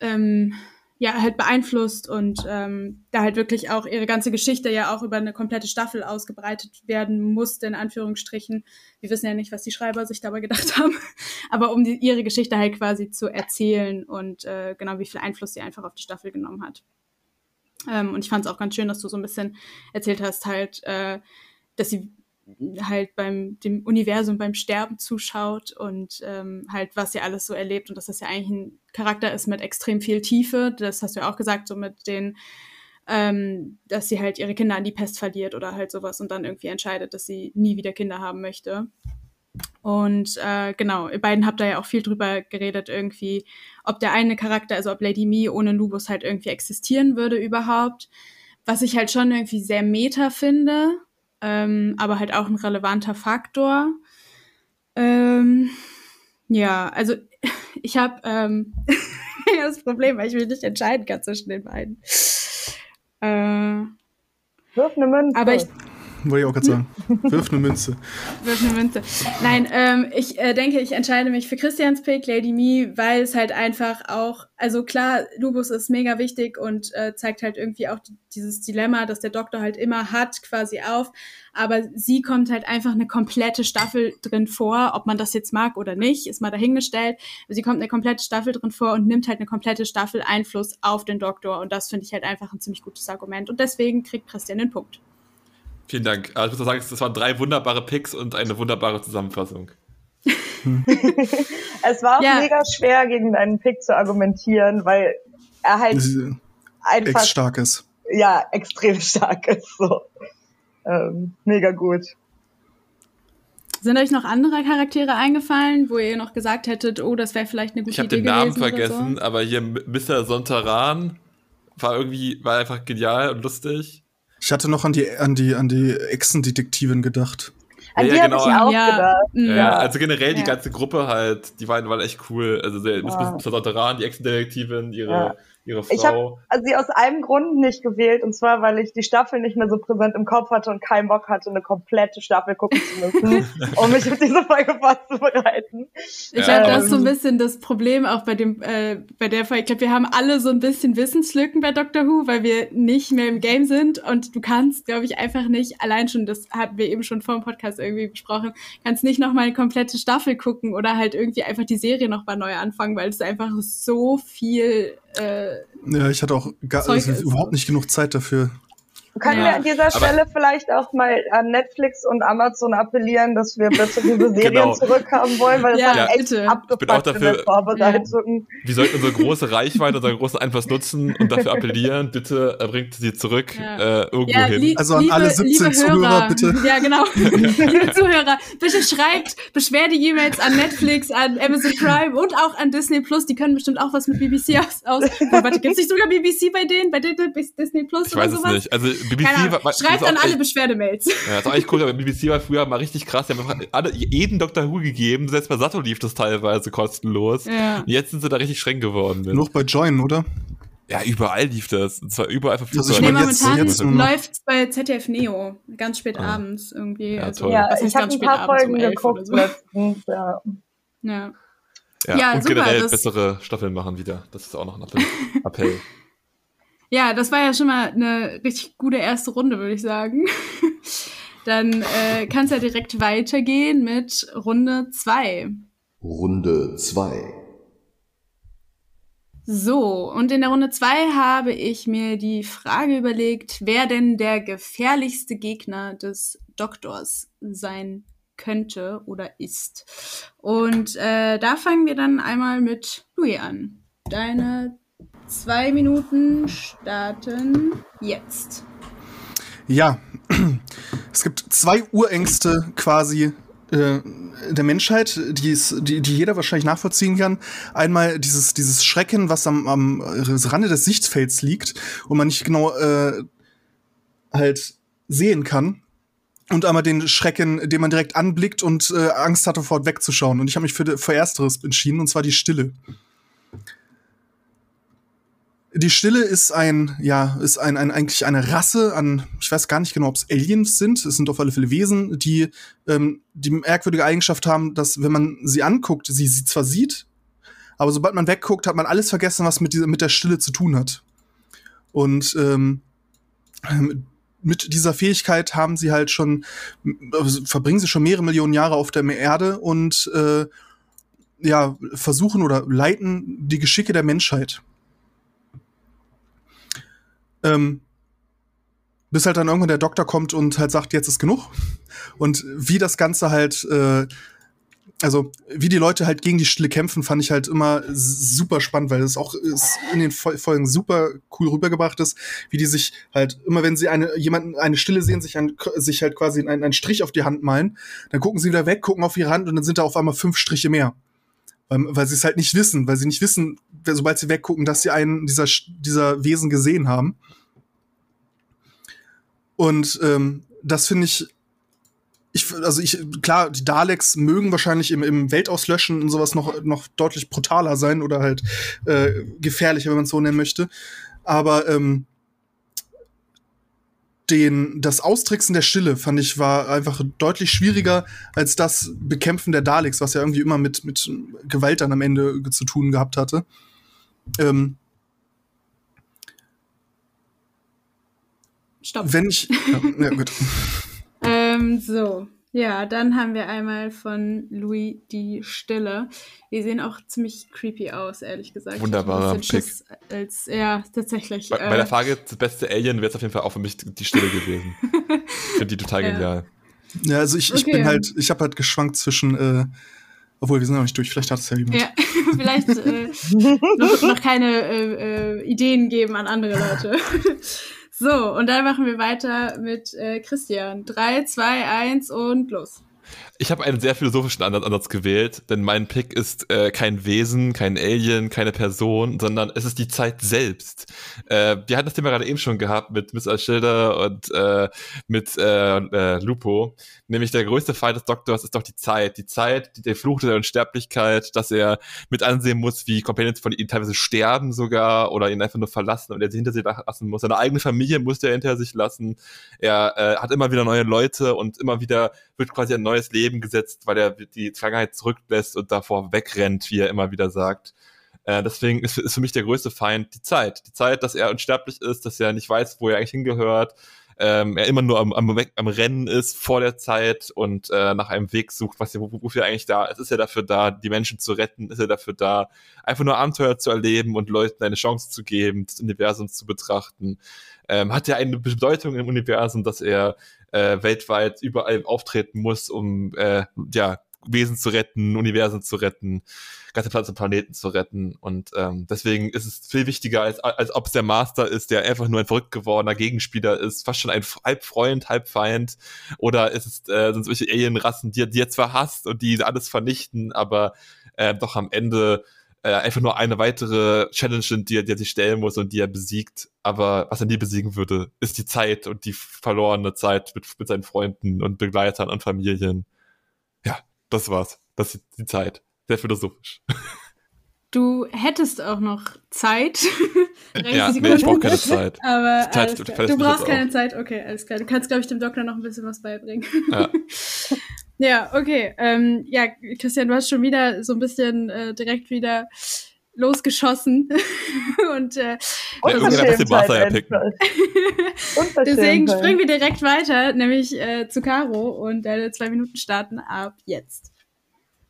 ähm, ja halt beeinflusst und ähm, da halt wirklich auch ihre ganze Geschichte ja auch über eine komplette Staffel ausgebreitet werden musste, in Anführungsstrichen. Wir wissen ja nicht, was die Schreiber sich dabei gedacht haben, aber um die, ihre Geschichte halt quasi zu erzählen und äh, genau wie viel Einfluss sie einfach auf die Staffel genommen hat. Ähm, und ich fand es auch ganz schön, dass du so ein bisschen erzählt hast, halt, äh, dass sie halt beim dem Universum beim Sterben zuschaut und ähm, halt was sie alles so erlebt und dass das ja eigentlich ein Charakter ist mit extrem viel Tiefe. Das hast du ja auch gesagt, so mit den, ähm, dass sie halt ihre Kinder an die Pest verliert oder halt sowas und dann irgendwie entscheidet, dass sie nie wieder Kinder haben möchte. Und äh, genau, ihr beiden habt da ja auch viel drüber geredet, irgendwie, ob der eine Charakter, also ob Lady Me ohne Lubus halt irgendwie existieren würde überhaupt. Was ich halt schon irgendwie sehr meta finde, ähm, aber halt auch ein relevanter Faktor. Ähm, ja, also ich habe ähm, das Problem, weil ich mich nicht entscheiden kann zwischen den beiden. Äh, Wirf eine Münze. Aber ich, wollte ich auch gerade sagen. Wirf eine Münze. Wirf eine Münze. Nein, ähm, ich äh, denke, ich entscheide mich für Christians Pick, Lady Me, weil es halt einfach auch, also klar, Lubus ist mega wichtig und äh, zeigt halt irgendwie auch dieses Dilemma, das der Doktor halt immer hat, quasi auf. Aber sie kommt halt einfach eine komplette Staffel drin vor, ob man das jetzt mag oder nicht, ist mal dahingestellt. Sie kommt eine komplette Staffel drin vor und nimmt halt eine komplette Staffel Einfluss auf den Doktor. Und das finde ich halt einfach ein ziemlich gutes Argument. Und deswegen kriegt Christian den Punkt. Vielen Dank. Also ich muss sagen, das waren drei wunderbare Picks und eine wunderbare Zusammenfassung. es war auch ja. mega schwer, gegen deinen Pick zu argumentieren, weil er halt einfach stark ist. Ja, extrem stark ist. So. Ähm, mega gut. Sind euch noch andere Charaktere eingefallen, wo ihr noch gesagt hättet, oh, das wäre vielleicht eine gute ich hab Idee Ich habe den Namen vergessen, so? aber hier Mr. Sontaran war irgendwie, war einfach genial und lustig. Ich hatte noch an die, an die, an die Echsendetektivin gedacht. An ja, die ja, genau. ich auch ja. gedacht. Ja, also generell die ganze Gruppe halt, die waren, waren echt cool. Also das ja. Mr. Sontaran, die Echsendetektivin, ihre ihre Frau. Ich habe also sie aus einem Grund nicht gewählt und zwar, weil ich die Staffel nicht mehr so präsent im Kopf hatte und keinen Bock hatte, eine komplette Staffel gucken zu müssen, um mich auf diese Folge vorzubereiten. Ich ja, hatte das so ein bisschen das Problem auch bei dem äh, bei der Folge. Ich glaube, wir haben alle so ein bisschen Wissenslücken bei Doctor Who, weil wir nicht mehr im Game sind und du kannst, glaube ich, einfach nicht allein schon, das hatten wir eben schon vor dem Podcast irgendwie besprochen, kannst nicht noch mal eine komplette Staffel gucken oder halt irgendwie einfach die Serie noch mal neu anfangen, weil es einfach so viel äh, Ja, ich hatte auch gar, also überhaupt nicht genug Zeit dafür. Können Ja. wir an dieser Stelle vielleicht auch mal an Netflix und Amazon appellieren, dass wir bitte diese Serien Genau. zurückhaben wollen, weil das Ja, war echt bitte. Ich bin auch abgefuckt in dafür- der Vorbereitung. Wir sollten unsere große Reichweite, unseren großen Einfluss nutzen und dafür appellieren, bitte äh, bringt sie zurück Ja. äh, irgendwo Ja, hin. Also an liebe, alle 17 liebe Zuhörer, Hörer, bitte. Ja, genau. liebe Zuhörer, bitte schreibt Beschwerde-E-Mails an Netflix, an Amazon Prime und auch an Disney Plus. Die können bestimmt auch was mit BBC aus. aus oh, warte, gibt's nicht sogar BBC bei denen? Bei Disney Disney Plus ich oder weiß es sowas? nicht. Also BBC Keine war, war, Schreibt ist an alle Beschwerdemails. Ja, das war eigentlich cool, aber BBC war früher mal richtig krass. Die haben einfach alle, jeden Dr. Who gegeben, selbst bei Sato lief das teilweise kostenlos. Ja. Und jetzt sind sie da richtig streng geworden. Mit. Noch bei Join, oder? Ja, überall lief das. Und zwar überall verfügbar. Also ich Nee, momentan jetzt noch- läuft's bei ZDF Neo. Ganz spät Ah. abends irgendwie. Ja, also, toll. Ja, ich habe ein paar Folgen um geguckt so. letztens. Ja. Ja. ja, Ja, und super, generell das- bessere Staffeln machen wieder. Das ist auch noch ein Appell. Ja, das war ja schon mal eine richtig gute erste Runde, würde ich sagen. Dann äh, kann es ja direkt weitergehen mit Runde zwei. Runde 2. So, und in der Runde zwei habe ich mir die Frage überlegt, wer denn der gefährlichste Gegner des Doktors sein könnte oder ist. Und äh, da fangen wir dann einmal mit Louis an. Deine zwei Minuten starten jetzt. Ja, es gibt zwei Urängste quasi äh, der Menschheit, die, es, die, die jeder wahrscheinlich nachvollziehen kann. Einmal dieses, dieses Schrecken, was am, am Rande des Sichtfelds liegt und man nicht genau äh, halt sehen kann. Und einmal den Schrecken, den man direkt anblickt und äh, Angst hat, sofort wegzuschauen. Und ich habe mich für, für Ersteres entschieden, und zwar die Stille. Die Stille ist ein, ja, ist ein, ein eigentlich eine Rasse an, ich weiß gar nicht genau, ob es Aliens sind. Es sind auf alle Fälle Wesen, die ähm, die merkwürdige Eigenschaft haben, dass wenn man sie anguckt, sie sie zwar sieht, aber sobald man wegguckt, hat man alles vergessen, was mit dieser mit der Stille zu tun hat. Und ähm, mit dieser Fähigkeit haben sie halt schon, also verbringen sie schon mehrere Millionen Jahre auf der Erde und äh, ja, versuchen oder leiten die Geschicke der Menschheit. Ähm, bis halt dann irgendwann der Doktor kommt und halt sagt, jetzt ist genug. Und wie das Ganze halt, äh, also wie die Leute halt gegen die Stille kämpfen, fand ich halt immer super spannend, weil es auch ist in den Fol- Folgen super cool rübergebracht ist, wie die sich halt immer, wenn sie eine jemanden eine Stille sehen, sich, ein, sich halt quasi einen, einen Strich auf die Hand malen, dann gucken sie wieder weg, gucken auf ihre Hand und dann sind da auf einmal fünf Striche mehr. Weil, weil sie es halt nicht wissen, weil sie nicht wissen, sobald sie weggucken, dass sie einen dieser, dieser Wesen gesehen haben. Und ähm, das finde ich, ich, also ich, klar, die Daleks mögen wahrscheinlich im, im Weltauslöschen und sowas noch, noch deutlich brutaler sein oder halt äh, gefährlicher, wenn man es so nennen möchte. Aber ähm, den, das Austricksen der Stille fand ich war einfach deutlich schwieriger als das Bekämpfen der Daleks, was ja irgendwie immer mit, mit Gewalt dann am Ende zu tun gehabt hatte. Ähm, Stopp. wenn ich. Ja, ja, gut. Ähm, so. Ja, dann haben wir einmal von Louis die Stille. Die sehen auch ziemlich creepy aus, ehrlich gesagt. Wunderbarer bisschen Schiss Als, ja, tatsächlich. Bei, äh, bei der Frage, das beste Alien wäre es auf jeden Fall auch für mich die Stille gewesen. ich finde die total Ja. genial. Ja, also ich, ich Okay. bin halt, ich habe halt geschwankt zwischen, äh, obwohl wir sind noch nicht durch, vielleicht hat es ja jemand. Ja, vielleicht äh, noch, noch keine äh, äh, Ideen geben an andere Leute. so, und dann machen wir weiter mit äh, Christian. Drei, zwei, eins und los. Ich habe einen sehr philosophischen Ansatz, gewählt, denn mein Pick ist äh, kein Wesen, kein Alien, keine Person, sondern es ist die Zeit selbst. Äh, wir hatten das Thema gerade eben schon gehabt mit Miss Schilder und äh, mit äh, äh, Lupo. Nämlich der größte Feind des Doktors ist doch die Zeit. Die Zeit, die, der Fluch der Unsterblichkeit, dass er mit ansehen muss, wie Companions von ihm teilweise sterben sogar oder ihn einfach nur verlassen und er sie hinter sich lassen muss. Seine eigene Familie muss er hinter sich lassen. Er äh, hat immer wieder neue Leute und immer wieder wird quasi ein neues Leben gesetzt, weil er die Vergangenheit zurücklässt und davor wegrennt, wie er immer wieder sagt. Äh, deswegen ist, ist für mich der größte Feind die Zeit. Die Zeit, dass er unsterblich ist, dass er nicht weiß, wo er eigentlich hingehört, ähm, er immer nur am, am, am Rennen ist vor der Zeit und äh, nach einem Weg sucht, was wofür er eigentlich da ist. Ist er dafür da, die Menschen zu retten? Ist er dafür da, einfach nur Abenteuer zu erleben und Leuten eine Chance zu geben, das Universum zu betrachten? Ähm, hat er eine Bedeutung im Universum, dass er äh, weltweit überall auftreten muss, um äh, ja Wesen zu retten, Universen zu retten, ganze Platz und Planeten zu retten. Und ähm, deswegen ist es viel wichtiger, als, als ob es der Master ist, der einfach nur ein verrückt gewordener Gegenspieler ist, fast schon ein halb Freund, halb Feind. Oder ist es äh, sind solche Alienrassen, die, die er zwar hasst und die alles vernichten, aber äh, doch am Ende äh, einfach nur eine weitere Challenge sind, die er, die er sich stellen muss und die er besiegt. Aber was er nie besiegen würde, ist die Zeit und die verlorene Zeit mit, mit seinen Freunden und Begleitern und Familien. Das war's. Das ist die Zeit. Sehr philosophisch. Du hättest auch noch Zeit. ja, nee, ich brauche keine Zeit. Aber Zeit, du brauchst keine auch. Zeit. Okay, alles klar. Du kannst, glaube ich, dem Doktor noch ein bisschen was beibringen. Ja, ja okay. Ähm, ja, Christian, du hast schon wieder so ein bisschen äh, direkt wieder losgeschossen. und äh, Deswegen springen wir direkt weiter, nämlich äh, zu Caro und deine zwei Minuten starten ab jetzt.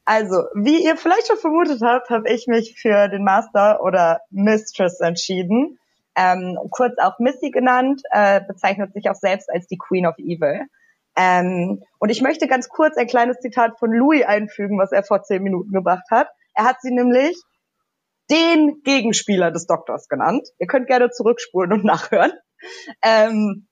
Also, wie ihr vielleicht schon vermutet habt, habe ich mich für den Master oder Mistress entschieden. Ähm, kurz auch Missy genannt, äh, bezeichnet sich auch selbst als die Queen of Evil. Ähm, und ich möchte ganz kurz ein kleines Zitat von Louis einfügen, was er vor zehn Minuten gebracht hat. Er hat sie nämlich den Gegenspieler des Doktors genannt. Ihr könnt gerne zurückspulen und nachhören. Ähm,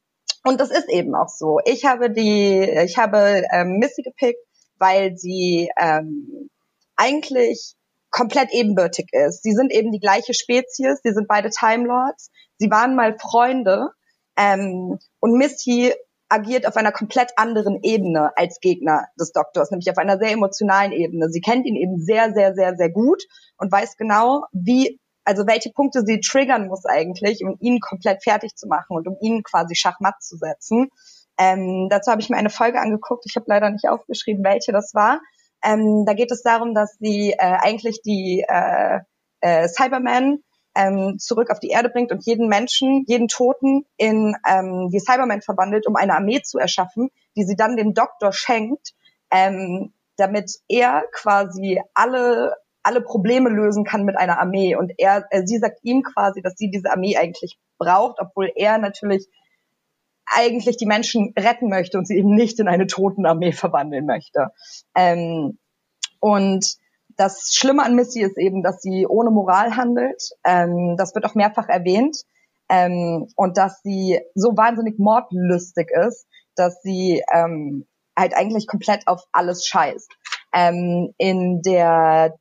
und das ist eben auch so. Ich habe die, ich habe ähm, Missy gepickt, weil sie ähm, eigentlich komplett ebenbürtig ist. Sie sind eben die gleiche Spezies, sie sind beide Time Lords, sie waren mal Freunde ähm, und Missy agiert auf einer komplett anderen Ebene als Gegner des Doktors, nämlich auf einer sehr emotionalen Ebene. Sie kennt ihn eben sehr, sehr, sehr, sehr gut und weiß genau, wie, also welche Punkte sie triggern muss eigentlich, um ihn komplett fertig zu machen und um ihn quasi Schachmatt zu setzen. Ähm, dazu habe ich mir eine Folge angeguckt. Ich habe leider nicht aufgeschrieben, welche das war. Ähm, da geht es darum, dass sie äh, eigentlich die äh, äh, Cybermen ähm, zurück auf die Erde bringt und jeden Menschen, jeden Toten in ähm, die Cybermen verwandelt, um eine Armee zu erschaffen, die sie dann dem Doktor schenkt, ähm, damit er quasi alle alle Probleme lösen kann mit einer Armee. Und er, äh, sie sagt ihm quasi, dass sie diese Armee eigentlich braucht, obwohl er natürlich eigentlich die Menschen retten möchte und sie eben nicht in eine Totenarmee verwandeln möchte. Ähm, und das Schlimme an Missy ist eben, dass sie ohne Moral handelt. Ähm, das wird auch mehrfach erwähnt. Ähm, und dass sie so wahnsinnig mordlüstig ist, dass sie ähm, halt eigentlich komplett auf alles scheißt. Ähm, in der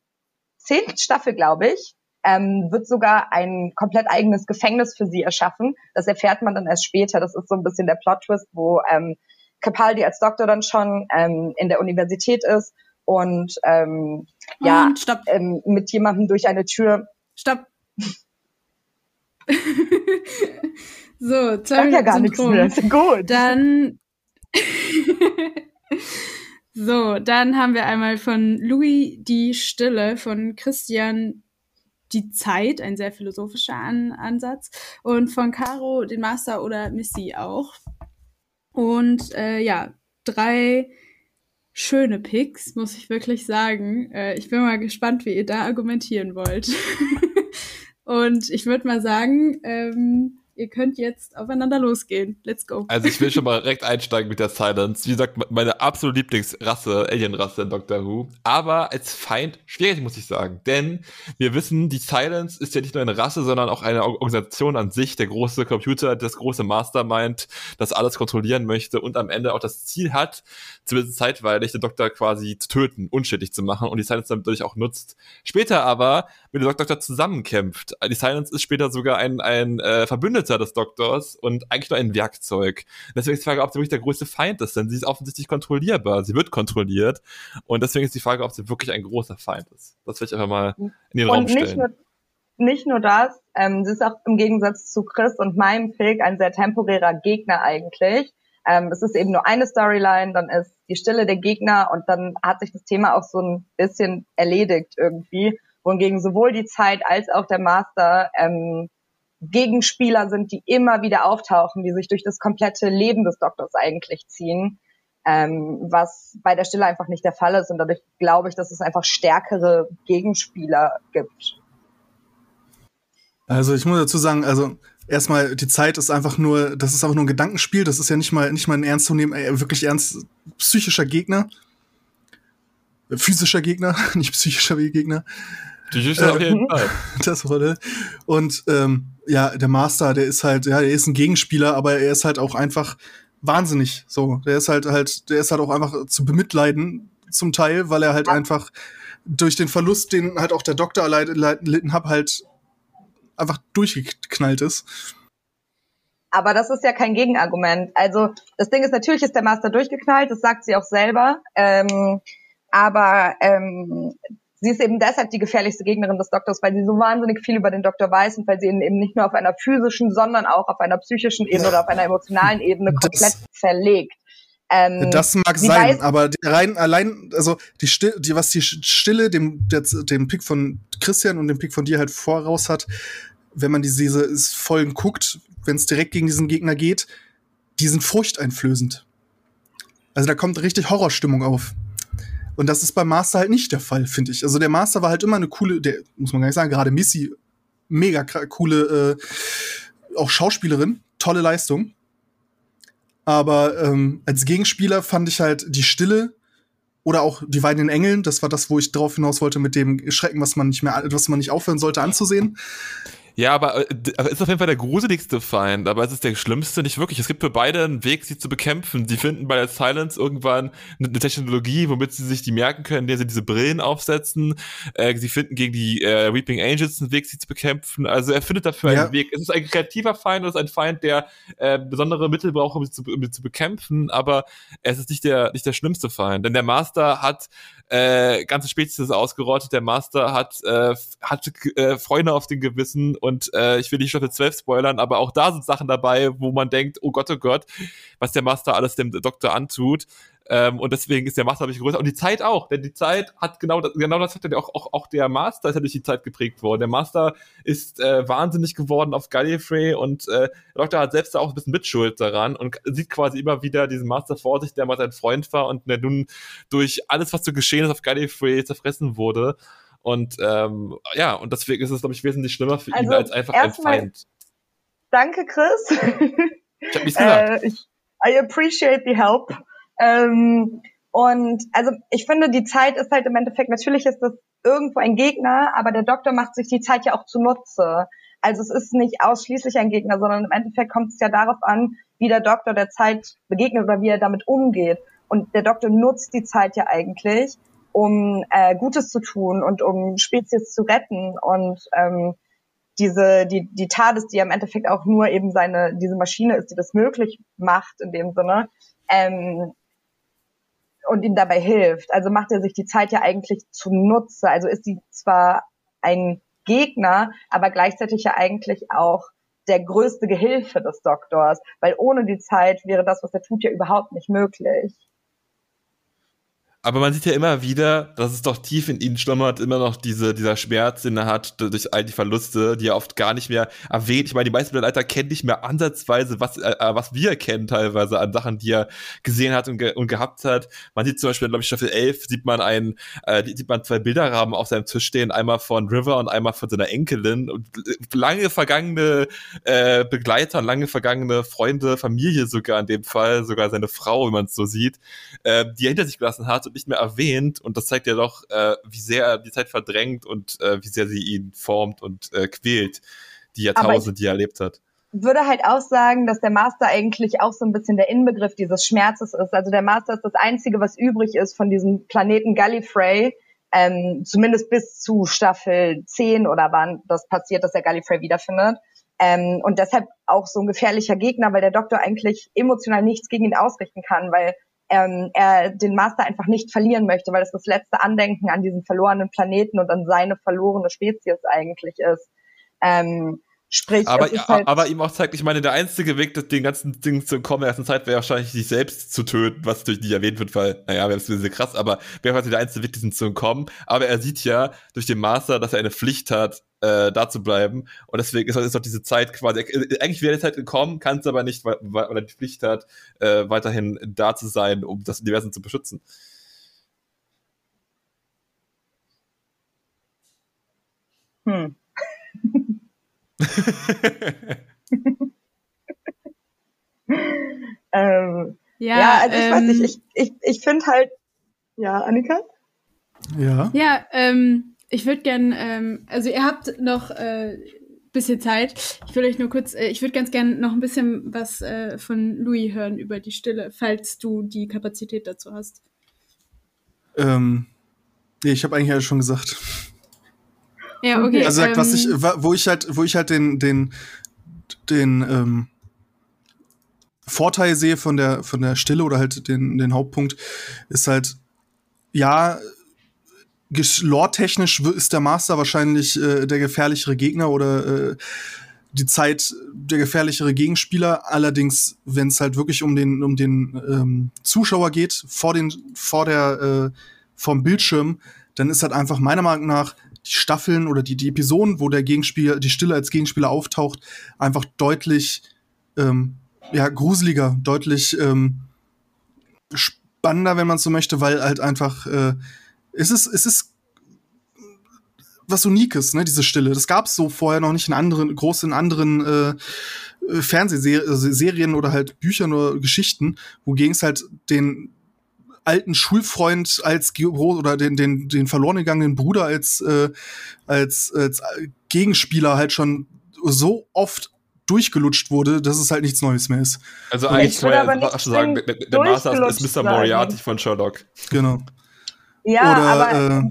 zehnten Staffel, glaube ich, ähm, wird sogar ein komplett eigenes Gefängnis für sie erschaffen. Das erfährt man dann erst später. Das ist so ein bisschen der Plot-Twist, wo ähm, Capaldi als Doktor dann schon ähm, in der Universität ist und ähm, ja stopp. Ähm, mit jemandem durch eine Tür. Stopp. so, zwei Minuten ja gar nichts mehr. Gut. Dann so, dann haben wir einmal von Louis die Stille von Christian die Zeit, ein sehr philosophischer An Ansatz, und von Caro den Master oder Missy auch. Und äh, ja, drei schöne Picks, muss ich wirklich sagen. Äh, ich bin mal gespannt, wie ihr da argumentieren wollt. und ich würde mal sagen, ähm, ihr könnt jetzt aufeinander losgehen. Let's go. Also ich will schon mal direkt einsteigen mit der Silence. Wie gesagt, meine absolute Lieblingsrasse, Alienrasse in Doctor Who. Aber als Feind schwierig, muss ich sagen. Denn wir wissen, die Silence ist ja nicht nur eine Rasse, sondern auch eine Organisation an sich. Der große Computer, das große Mastermind, das alles kontrollieren möchte und am Ende auch das Ziel hat, zumindest zeitweilig den Doktor quasi zu töten, unschädlich zu machen und die Silence dadurch auch nutzt. Später aber, wenn der Doktor zusammenkämpft, die Silence ist später sogar ein, ein äh, Verbündeter des Doktors und eigentlich nur ein Werkzeug. Deswegen ist die Frage, ob sie wirklich der größte Feind ist, denn sie ist offensichtlich kontrollierbar, sie wird kontrolliert und deswegen ist die Frage, ob sie wirklich ein großer Feind ist. Das will ich einfach mal in den und Raum stellen. Nicht nur, nicht nur das, ähm, sie ist auch im Gegensatz zu Chris und meinem Pick ein sehr temporärer Gegner eigentlich. Ähm, es ist eben nur eine Storyline, dann ist die Stille der Gegner und dann hat sich das Thema auch so ein bisschen erledigt irgendwie. Wohingegen sowohl die Zeit als auch der Master ähm, Gegenspieler sind, die immer wieder auftauchen, die sich durch das komplette Leben des Doktors eigentlich ziehen, ähm, was bei der Stille einfach nicht der Fall ist. Und dadurch glaube ich, dass es einfach stärkere Gegenspieler gibt. Also ich muss dazu sagen, also erstmal die Zeit ist einfach nur, das ist einfach nur ein Gedankenspiel, das ist ja nicht mal nicht mal ein ernst zu nehmen, äh, wirklich ernst psychischer Gegner, physischer Gegner, nicht psychischer Gegner. Psychischer äh, auf jeden Fall. Das wurde. Und ähm, ja, der Master, der ist halt, ja, der ist ein Gegenspieler, aber er ist halt auch einfach wahnsinnig. So, der ist halt halt, der ist halt auch einfach zu bemitleiden zum Teil, weil er halt einfach durch den Verlust, den halt auch der Doktor erlitten hat, halt einfach durchgeknallt ist. Aber das ist ja kein Gegenargument. Also das Ding ist, natürlich ist der Master durchgeknallt, das sagt sie auch selber. Ähm, aber ähm, sie ist eben deshalb die gefährlichste Gegnerin des Doktors, weil sie so wahnsinnig viel über den Doktor weiß und weil sie ihn eben nicht nur auf einer physischen, sondern auch auf einer psychischen Ebene oder auf einer emotionalen Ebene komplett das, verlegt. Ähm, das mag sein, weiß, aber rein allein, also die Stille, die, was die Stille dem, der, dem Pick von Christian und dem Pick von dir halt voraus hat, wenn man diese, diese Folgen guckt, wenn es direkt gegen diesen Gegner geht, die sind furchteinflößend. Also da kommt richtig Horrorstimmung auf. Und das ist beim Master halt nicht der Fall, finde ich. Also der Master war halt immer eine coole, der muss man gar nicht sagen, gerade Missy, mega coole, äh, auch Schauspielerin, tolle Leistung. Aber ähm, als Gegenspieler fand ich halt die Stille oder auch die weinenden Engeln, das war das, wo ich drauf hinaus wollte mit dem Schrecken, was man nicht mehr, was man nicht aufhören sollte anzusehen. Ja, aber, äh, aber ist auf jeden Fall der gruseligste Feind, aber es ist der schlimmste nicht wirklich. Es gibt für beide einen Weg, sie zu bekämpfen. Sie finden bei der Silence irgendwann eine Technologie, womit sie sich die merken können, indem sie diese Brillen aufsetzen. Äh, sie finden gegen die äh, Weeping Angels einen Weg, sie zu bekämpfen. Also er findet dafür ja. einen Weg. Es ist ein kreativer Feind, es ist ein Feind, der äh, besondere Mittel braucht, um sie zu, um sie zu bekämpfen, aber es ist nicht der, nicht der schlimmste Feind. Denn der Master hat äh, ganze Spezies ausgerottet. Der Master hat, äh, hat äh, Freunde auf dem Gewissen und äh, ich will nicht Staffel 12 spoilern, aber auch da sind Sachen dabei, wo man denkt, oh Gott, oh Gott, was der Master alles dem Doktor antut. Ähm, und deswegen ist der Master dadurch größer. Und die Zeit auch, denn die Zeit hat genau das, genau das hat ja auch, auch, auch der Master ist ja durch die Zeit geprägt worden. Der Master ist äh, wahnsinnig geworden auf Gallifrey und äh, Doktor hat selbst auch ein bisschen Mitschuld daran und sieht quasi immer wieder diesen Master vor sich, der mal sein Freund war und der nun durch alles, was so geschehen ist auf Gallifrey zerfressen wurde. Und ähm, ja, und deswegen ist es, glaube ich, wesentlich schlimmer für also ihn als einfach ein Feind. Danke, Chris. ich hab nichts gesagt. Äh, ich, I appreciate the help. Ähm, und also ich finde, die Zeit ist halt im Endeffekt, natürlich ist das irgendwo ein Gegner, aber der Doktor macht sich die Zeit ja auch zunutze. Also es ist nicht ausschließlich ein Gegner, sondern im Endeffekt kommt es ja darauf an, wie der Doktor der Zeit begegnet oder wie er damit umgeht. Und der Doktor nutzt die Zeit ja eigentlich, um äh, Gutes zu tun und um Spezies zu retten und ähm, diese die die TARDIS, die ja im Endeffekt auch nur eben seine diese Maschine ist, die das möglich macht in dem Sinne, ähm, und ihm dabei hilft. Also macht er sich die Zeit ja eigentlich zunutze. Also ist sie zwar ein Gegner, aber gleichzeitig ja eigentlich auch der größte Gehilfe des Doktors, weil ohne die Zeit wäre das, was er tut, ja überhaupt nicht möglich. Aber man sieht ja immer wieder, dass es doch tief in ihnen schlummert, immer noch diese, dieser Schmerz, den er hat durch all die Verluste, die er oft gar nicht mehr erwähnt. Ich meine, die meisten Begleiter kennen nicht mehr ansatzweise, was, äh, äh, was wir kennen teilweise an Sachen, die er gesehen hat und, ge und gehabt hat. Man sieht zum Beispiel, glaube ich, Staffel 11 sieht man einen, äh, sieht man zwei Bilderrahmen auf seinem Tisch stehen, einmal von River und einmal von seiner Enkelin. Und lange vergangene äh, Begleiter, lange vergangene Freunde, Familie sogar in dem Fall, sogar seine Frau, wie man es so sieht, äh, die er hinter sich gelassen hat und nicht mehr erwähnt und das zeigt ja doch, äh, wie sehr er die Zeit verdrängt und äh, wie sehr sie ihn formt und äh, quält, die Jahrtausende, die er erlebt hat würde halt auch sagen, dass der Master eigentlich auch so ein bisschen der Inbegriff dieses Schmerzes ist. Also der Master ist das Einzige, was übrig ist von diesem Planeten Gallifrey, ähm, zumindest bis zu Staffel 10 oder wann das passiert, dass er Gallifrey wiederfindet. Ähm, und deshalb auch so ein gefährlicher Gegner, weil der Doktor eigentlich emotional nichts gegen ihn ausrichten kann, weil ähm, er den Master einfach nicht verlieren möchte, weil es das letzte Andenken an diesen verlorenen Planeten und an seine verlorene Spezies eigentlich ist. Ähm, Sprich, aber, es halt, aber ihm auch zeigt, ich meine, der einzige Weg, das den ganzen Ding zu entkommen in der ersten Zeit, wäre wahrscheinlich, sich selbst zu töten, was durch nicht erwähnt wird, weil, naja, wäre ein bisschen krass, aber wäre quasi der einzige Weg, diesen zu entkommen. Aber er sieht ja durch den Master, dass er eine Pflicht hat, äh, da zu bleiben. Und deswegen ist, ist auch diese Zeit quasi, äh, eigentlich wäre die Zeit gekommen, kann es aber nicht, weil, weil er die Pflicht hat, äh, weiterhin da zu sein, um das Universum zu beschützen. hm. Ähm, Ja, ja, also ich ähm, weiß nicht, ich, ich, ich finde halt, ja, Annika? Ja. Ja, ähm, ich würde gern, ähm, also ihr habt noch äh, bisschen Zeit. Ich will euch nur kurz, äh, ich würde ganz gern noch ein bisschen was äh, von Louis hören über die Stille, falls du die Kapazität dazu hast. Ähm, nee, ich habe eigentlich alles schon gesagt. Ja, okay. Also sagt, was ähm, ich, wa- wo ich halt, wo ich halt den, den, den ähm, Vorteil sehe von der, von der Stille oder halt den, den Hauptpunkt, ist halt, ja, lore-technisch ist der Master wahrscheinlich äh, der gefährlichere Gegner oder äh, die Zeit der gefährlichere Gegenspieler. Allerdings, wenn es halt wirklich um den, um den ähm, Zuschauer geht, vor den, vor der, äh, vom Bildschirm, dann ist halt einfach meiner Meinung nach die Staffeln oder die, die Episoden, wo der Gegenspieler, die Stille als Gegenspieler auftaucht, einfach deutlich ähm, ja, gruseliger, deutlich ähm, spannender, wenn man so möchte, weil halt einfach äh, es ist, es ist was Unikes, ne, diese Stille. Das gab's so vorher noch nicht in anderen, groß in anderen äh, Fernsehserien oder halt Büchern oder Geschichten, wogegen es halt den alten Schulfreund als oder den, den, den verloren gegangenen Bruder als, äh, als, als Gegenspieler halt schon so oft durchgelutscht wurde, dass es halt nichts Neues mehr ist. Also Ich eigentlich würde kann man aber ja sagen, der, Master ist Mr. sagen. Moriarty von Sherlock. Genau. Ja, oder aber äh,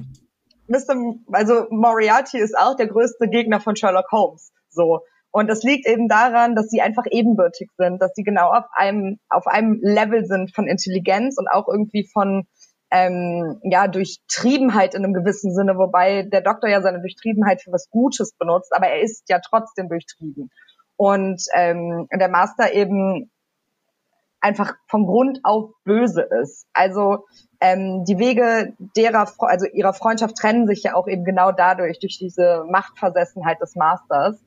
Mr. Also Moriarty ist auch der größte Gegner von Sherlock Holmes. So. Und das liegt eben daran, dass sie einfach ebenbürtig sind, dass sie genau auf einem, auf einem Level sind von Intelligenz und auch irgendwie von ähm, ja, Durchtriebenheit in einem gewissen Sinne, wobei der Doktor ja seine Durchtriebenheit für was Gutes benutzt, aber er ist ja trotzdem durchtrieben. Und ähm, der Master eben einfach von Grund auf böse ist. Also ähm, die Wege derer, also ihrer Freundschaft trennen sich ja auch eben genau dadurch, durch diese Machtversessenheit des Masters.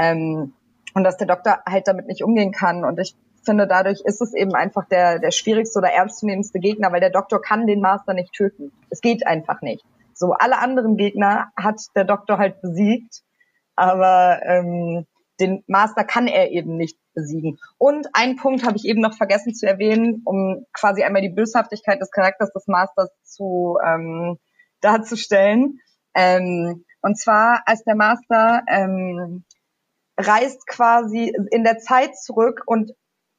Ähm, und dass der Doktor halt damit nicht umgehen kann. Und ich finde, dadurch ist es eben einfach der, der schwierigste oder ernstzunehmendste Gegner, weil der Doktor kann den Master nicht töten. Es geht einfach nicht. So, alle anderen Gegner hat der Doktor halt besiegt, aber ähm, den Master kann er eben nicht besiegen. Und einen Punkt habe ich eben noch vergessen zu erwähnen, um quasi einmal die Böshaftigkeit des Charakters des Masters zu ähm, darzustellen. Ähm, und zwar, als der Master ähm, reist quasi in der Zeit zurück und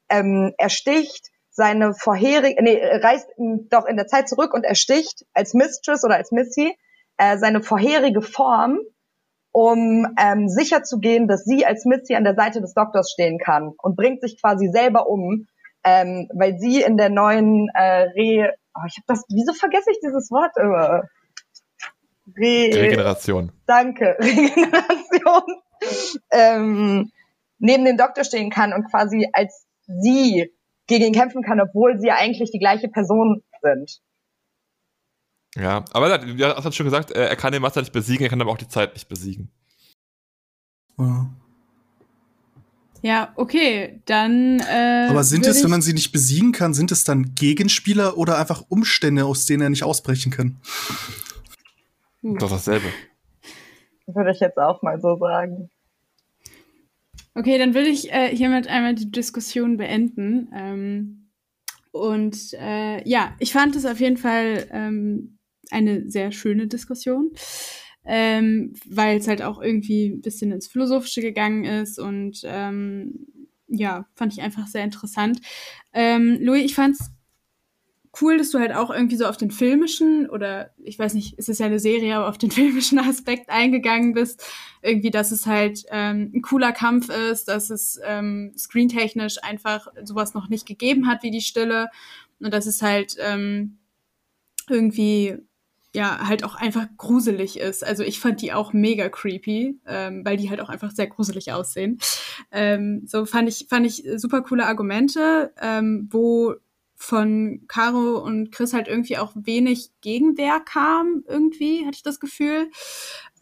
ähm, ersticht seine vorherige, nee, reist doch in der Zeit zurück und ersticht als Mistress oder als Missy äh, seine vorherige Form, um ähm, sicher zu gehen, dass sie als Missy an der Seite des Doktors stehen kann und bringt sich quasi selber um, ähm, weil sie in der neuen äh, Re, oh, ich habe das, wieso vergesse ich dieses Wort immer? Re, Regeneration. Danke, Regeneration, ähm, neben dem Doktor stehen kann und quasi als sie gegen ihn kämpfen kann, obwohl sie ja eigentlich die gleiche Person sind. Ja, aber er das hat schon gesagt, äh, er kann den Master nicht besiegen, er kann aber auch die Zeit nicht besiegen. ja. ja, okay, dann. Äh, Aber sind es, wenn man sie nicht besiegen kann, sind es dann Gegenspieler oder einfach Umstände, aus denen er nicht ausbrechen kann? Das ist dasselbe. Würde ich jetzt auch mal so sagen. Okay, dann will ich äh, hiermit einmal die Diskussion beenden. Ähm, und äh, ja, ich fand es auf jeden Fall ähm, eine sehr schöne Diskussion, ähm, weil es halt auch irgendwie ein bisschen ins Philosophische gegangen ist und ähm, ja, fand ich einfach sehr interessant. Ähm, Louis, ich fand's cool, dass du halt auch irgendwie so auf den filmischen oder ich weiß nicht, es ist ja eine Serie, aber auf den filmischen Aspekt eingegangen bist. Irgendwie, dass es halt ähm, ein cooler Kampf ist, dass es ähm, screentechnisch einfach sowas noch nicht gegeben hat wie die Stille und dass es halt ähm, irgendwie ja halt auch einfach gruselig ist. Also ich fand die auch mega creepy, ähm, weil die halt auch einfach sehr gruselig aussehen. Ähm, so fand ich fand ich super coole Argumente, ähm, wo von Caro und Chris halt irgendwie auch wenig Gegenwehr kam, irgendwie, hatte ich das Gefühl.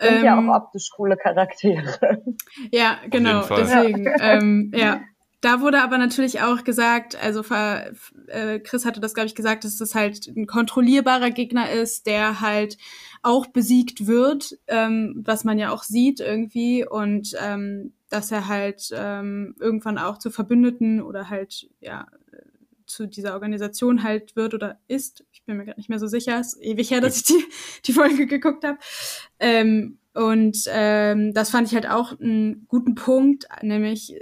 Sind ähm, ja auch optisch coole Charaktere. Ja, genau, deswegen. Ja. Ähm, ja. Da wurde aber natürlich auch gesagt, also äh, Chris hatte das, glaube ich, gesagt, dass das halt ein kontrollierbarer Gegner ist, der halt auch besiegt wird, ähm, was man ja auch sieht irgendwie und ähm, dass er halt ähm, irgendwann auch zu Verbündeten oder halt ja zu dieser Organisation halt wird oder ist. Ich bin mir gerade nicht mehr so sicher. Es ist ewig her, dass ich die, die Folge geguckt habe. Ähm, und ähm, das fand ich halt auch einen guten Punkt, nämlich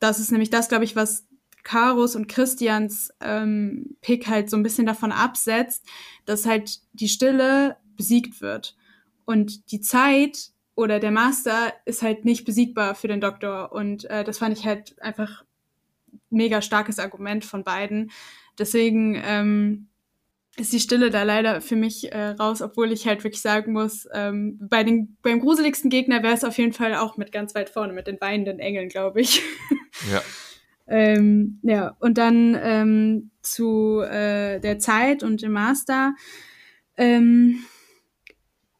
das ist nämlich das, glaube ich, was Karos und Christians ähm, Pick halt so ein bisschen davon absetzt, dass halt die Stille besiegt wird. Und die Zeit oder der Master ist halt nicht besiegbar für den Doktor. Und äh, das fand ich halt einfach mega starkes Argument von beiden. Deswegen ähm, ist die Stille da leider für mich äh, raus, obwohl ich halt wirklich sagen muss, ähm, bei den, beim gruseligsten Gegner wäre es auf jeden Fall auch mit ganz weit vorne, mit den weinenden Engeln, glaube ich. Ja. ähm, ja, und dann ähm, zu äh, der Zeit und dem Master. Ähm,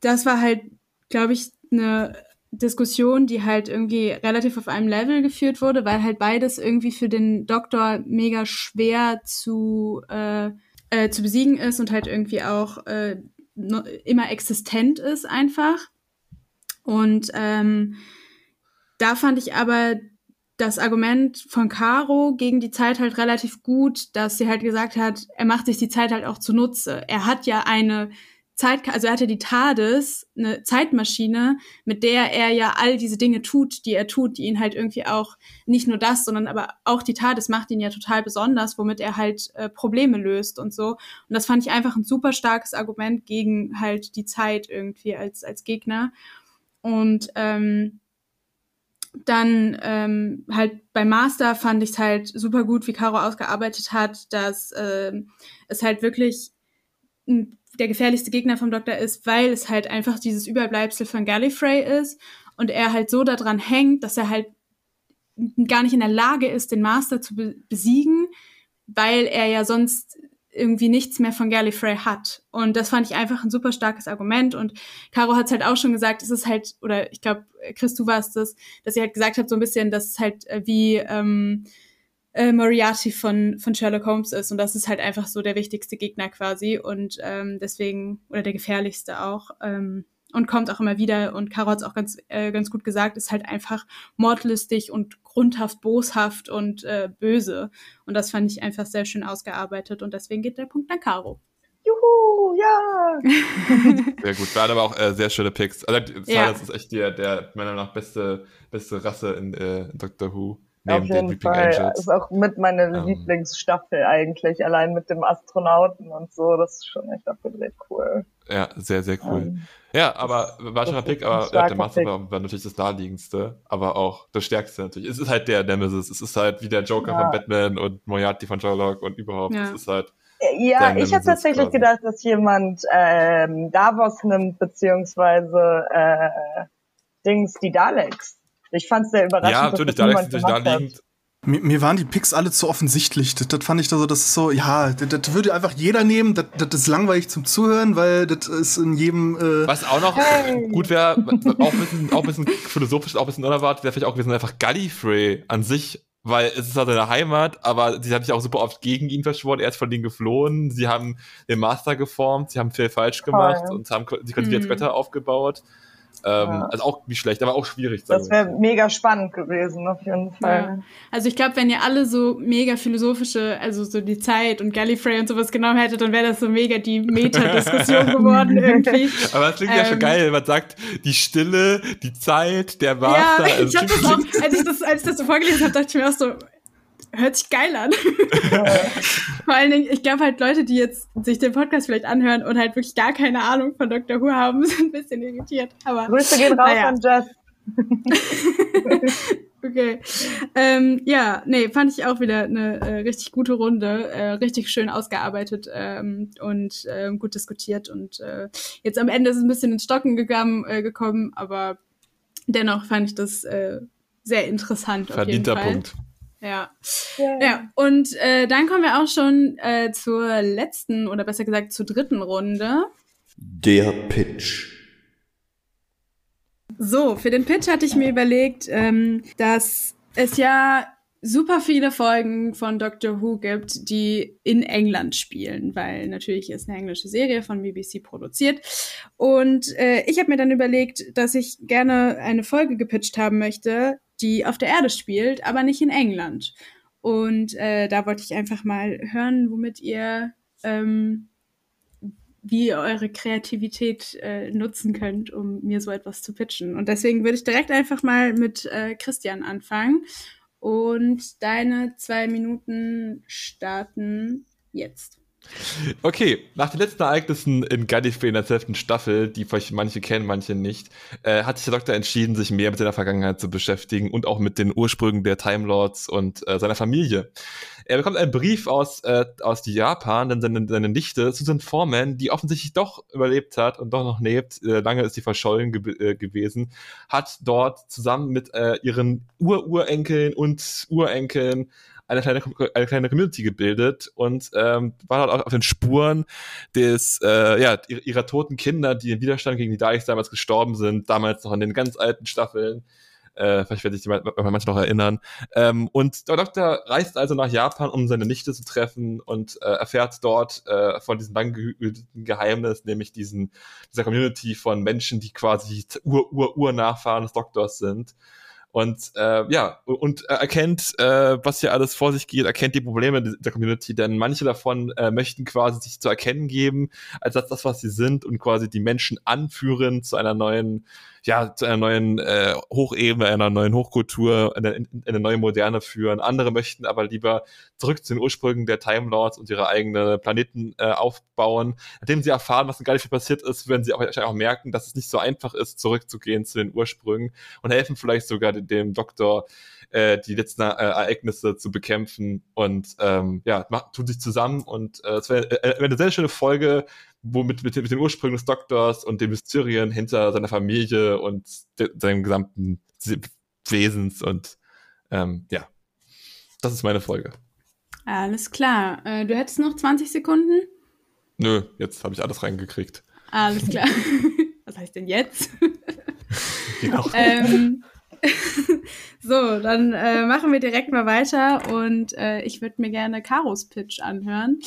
das war halt, glaube ich, eine Diskussion, die halt irgendwie relativ auf einem Level geführt wurde, weil halt beides irgendwie für den Doktor mega schwer zu, äh, äh, zu besiegen ist und halt irgendwie auch äh, immer existent ist einfach. Und ähm, da fand ich aber das Argument von Caro gegen die Zeit halt relativ gut, dass sie halt gesagt hat, er macht sich die Zeit halt auch zunutze. Er hat ja eine Zeit, also er hatte die TARDIS, eine Zeitmaschine, mit der er ja all diese Dinge tut, die er tut, die ihn halt irgendwie auch, nicht nur das, sondern aber auch die TARDIS macht ihn ja total besonders, womit er halt äh, Probleme löst und so. Und das fand ich einfach ein super starkes Argument gegen halt die Zeit irgendwie als, als Gegner. Und ähm, dann ähm, halt bei Master fand ich es halt super gut, wie Caro ausgearbeitet hat, dass äh, es halt wirklich ein der gefährlichste Gegner vom Doktor ist, weil es halt einfach dieses Überbleibsel von Gallifrey ist und er halt so daran hängt, dass er halt gar nicht in der Lage ist, den Master zu be besiegen, weil er ja sonst irgendwie nichts mehr von Gallifrey hat. Und das fand ich einfach ein super starkes Argument. Und Caro hat es halt auch schon gesagt, es ist halt, oder ich glaube, Chris, du warst das, dass sie halt gesagt hat, so ein bisschen, dass es halt äh, wie ähm, äh, Moriarty von, von Sherlock Holmes ist. Und das ist halt einfach so der wichtigste Gegner quasi. Und ähm, deswegen, oder der gefährlichste auch. Ähm, und kommt auch immer wieder. Und Caro hat es auch ganz, äh, ganz gut gesagt, ist halt einfach mordlustig und grundhaft boshaft und äh, böse. Und das fand ich einfach sehr schön ausgearbeitet. Und deswegen geht der Punkt an Caro. Juhu, ja! sehr gut. Waren aber auch äh, sehr schöne Picks. Also, ja. das ist echt der, der meiner Meinung nach beste, beste Rasse in äh, Doctor Who. Neben Auf jeden Fall. Angels. Ist auch mit meiner ähm. Lieblingsstaffel eigentlich, allein mit dem Astronauten und so. Das ist schon echt abgedreht cool. Ja, sehr, sehr cool. Ähm, ja, aber war schon ein Pick, aber ja, der Master war, war, natürlich das naheliegendste, aber auch das stärkste natürlich. Es ist halt der Nemesis. Es ist halt wie der Joker ja. von Batman und Moriarty von Sherlock und überhaupt. Ja. Es ist halt. Ja, ich habe tatsächlich quasi. gedacht, dass jemand ähm, Davos nimmt, beziehungsweise äh, Dings, die Daleks. Ich fand es sehr überraschend. Ja, natürlich, da Alex natürlich naheliegend. Mir, mir, waren die Picks alle zu offensichtlich. Das, das fand ich da so, das ist so, ja, das, das, würde einfach jeder nehmen. Das, das ist langweilig zum Zuhören, weil das ist in jedem. Äh Was auch noch hey. gut wäre, auch ein bisschen, auch ein bisschen philosophisch, auch ein bisschen unerwartet, wäre vielleicht auch gewesen, einfach Gallifrey an sich weil es ist halt seine Heimat, aber sie haben sich auch super oft gegen ihn verschworen, er ist von denen geflohen, sie haben den Master geformt, sie haben viel falsch gemacht Toll. und haben sich quasi mhm. als Götter aufgebaut. Ähm, ja. Also auch nicht schlecht, aber auch schwierig. Das wäre mega spannend gewesen, auf jeden Fall. Ja. Also ich glaube, wenn ihr alle so mega philosophische, also so die Zeit und Gallifrey und sowas genommen hättet, dann wäre das so mega die Meta-Diskussion geworden irgendwie. Aber das klingt ähm, ja schon ähm, geil, man sagt, die Stille, die Zeit, der Master. Ja, ich also, hab das auch, als ich das, als ich das so vorgelesen habe, dachte ich mir auch so, hört sich geil an. Vor allen Dingen, ich glaube halt Leute, die jetzt sich den Podcast vielleicht anhören und halt wirklich gar keine Ahnung von Dr. Who haben, sind ein bisschen irritiert. Aber, Grüße gehen raus naja. an Jess. Okay. Ähm, ja, nee, fand ich auch wieder eine äh, richtig gute Runde, äh, richtig schön ausgearbeitet ähm, und äh, gut diskutiert und äh, jetzt am Ende ist es ein bisschen ins Stocken gegangen, äh, gekommen, aber dennoch fand ich das äh, sehr interessant. Verdienter Punkt. Ja. Yeah. Ja, und äh, dann kommen wir auch schon äh, zur letzten oder besser gesagt zur dritten Runde. Der Pitch. So, für den Pitch hatte ich mir überlegt, ähm, dass es ja super viele Folgen von Doctor Who gibt, die in England spielen, weil natürlich ist eine englische Serie von BBC produziert. Und äh, ich habe mir dann überlegt, dass ich gerne eine Folge gepitcht haben möchte, die auf der Erde spielt, aber nicht in England. Und äh, da wollte ich einfach mal hören, womit ihr ähm, wie ihr eure Kreativität äh, nutzen könnt, um mir so etwas zu pitchen. Und deswegen würde ich direkt einfach mal mit äh, Christian anfangen und deine zwei Minuten starten jetzt. Okay, nach den letzten Ereignissen in Gallifrey in der zwölften Staffel, die vielleicht manche kennen, manche nicht, äh, hat sich der Doktor entschieden, sich mehr mit seiner Vergangenheit zu beschäftigen und auch mit den Ursprüngen der Time Lords und äh, seiner Familie. Er bekommt einen Brief aus, äh, aus Japan, denn seine, seine Nichte, Susan Foreman, die offensichtlich doch überlebt hat und doch noch lebt, äh, lange ist sie verschollen ge äh, gewesen, hat dort zusammen mit äh, ihren Ururenkeln und Urenkeln eine kleine, eine kleine Community gebildet und ähm, war dort auch auf den Spuren des, äh, ja, ihrer toten Kinder, die im Widerstand gegen die Daleks damals gestorben sind, damals noch in den ganz alten Staffeln. Äh, vielleicht werden sich manche noch erinnern. Ähm, und der Doktor reist also nach Japan, um seine Nichte zu treffen und äh, erfährt dort äh, von diesem lang gehüteten Geheimnis, nämlich diesen, dieser Community von Menschen, die quasi Ur-Ur-Ur-Nachfahren des Doktors sind und äh, ja, und äh, erkennt, äh, was hier alles vor sich geht, erkennt die Probleme der Community, denn manche davon äh, möchten quasi sich zu erkennen geben, als das, was sie sind und quasi die Menschen anführen zu einer neuen ja, zu einer neuen äh, Hochebene, einer neuen Hochkultur, eine, eine neue Moderne führen. Andere möchten aber lieber zurück zu den Ursprüngen der Time Lords und ihre eigenen Planeten äh, aufbauen. Nachdem sie erfahren, was in Gallifrey passiert ist, werden sie auch, auch merken, dass es nicht so einfach ist, zurückzugehen zu den Ursprüngen und helfen vielleicht sogar dem, dem Doktor, äh, die letzten äh, Ereignisse zu bekämpfen und ähm, ja, macht, tun sich zusammen und äh, es wäre äh, wär eine sehr schöne Folge, womit mit, mit den Ursprüngen des Doktors und den Mysterien hinter seiner Familie und seinem gesamten Wesens und ähm, ja, das ist meine Folge. Alles klar. Äh, du hättest noch 20 Sekunden? Nö, jetzt habe ich alles reingekriegt. Alles klar. Was heißt denn jetzt? genau. ähm, so, dann äh, machen wir direkt mal weiter und äh, ich würde mir gerne Karos Pitch anhören.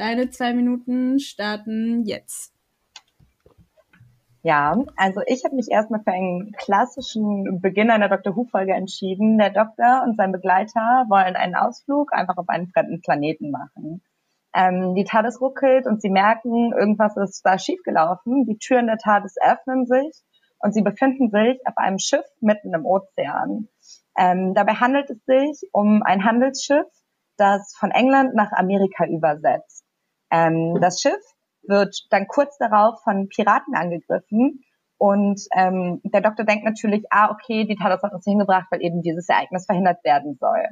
Deine zwei Minuten starten jetzt. Ja, also ich habe mich erstmal für einen klassischen Beginn einer Dr. Who-Folge entschieden. Der Doktor und sein Begleiter wollen einen Ausflug einfach auf einen fremden Planeten machen. Ähm, die TARDIS ruckelt und sie merken, irgendwas ist da schiefgelaufen. Die Türen der TARDIS öffnen sich und sie befinden sich auf einem Schiff mitten im Ozean. Ähm, dabei handelt es sich um ein Handelsschiff, das von England nach Amerika übersetzt. Ähm, das Schiff wird dann kurz darauf von Piraten angegriffen und ähm, der Doktor denkt natürlich, ah, okay, die Talos hat uns hingebracht, weil eben dieses Ereignis verhindert werden soll.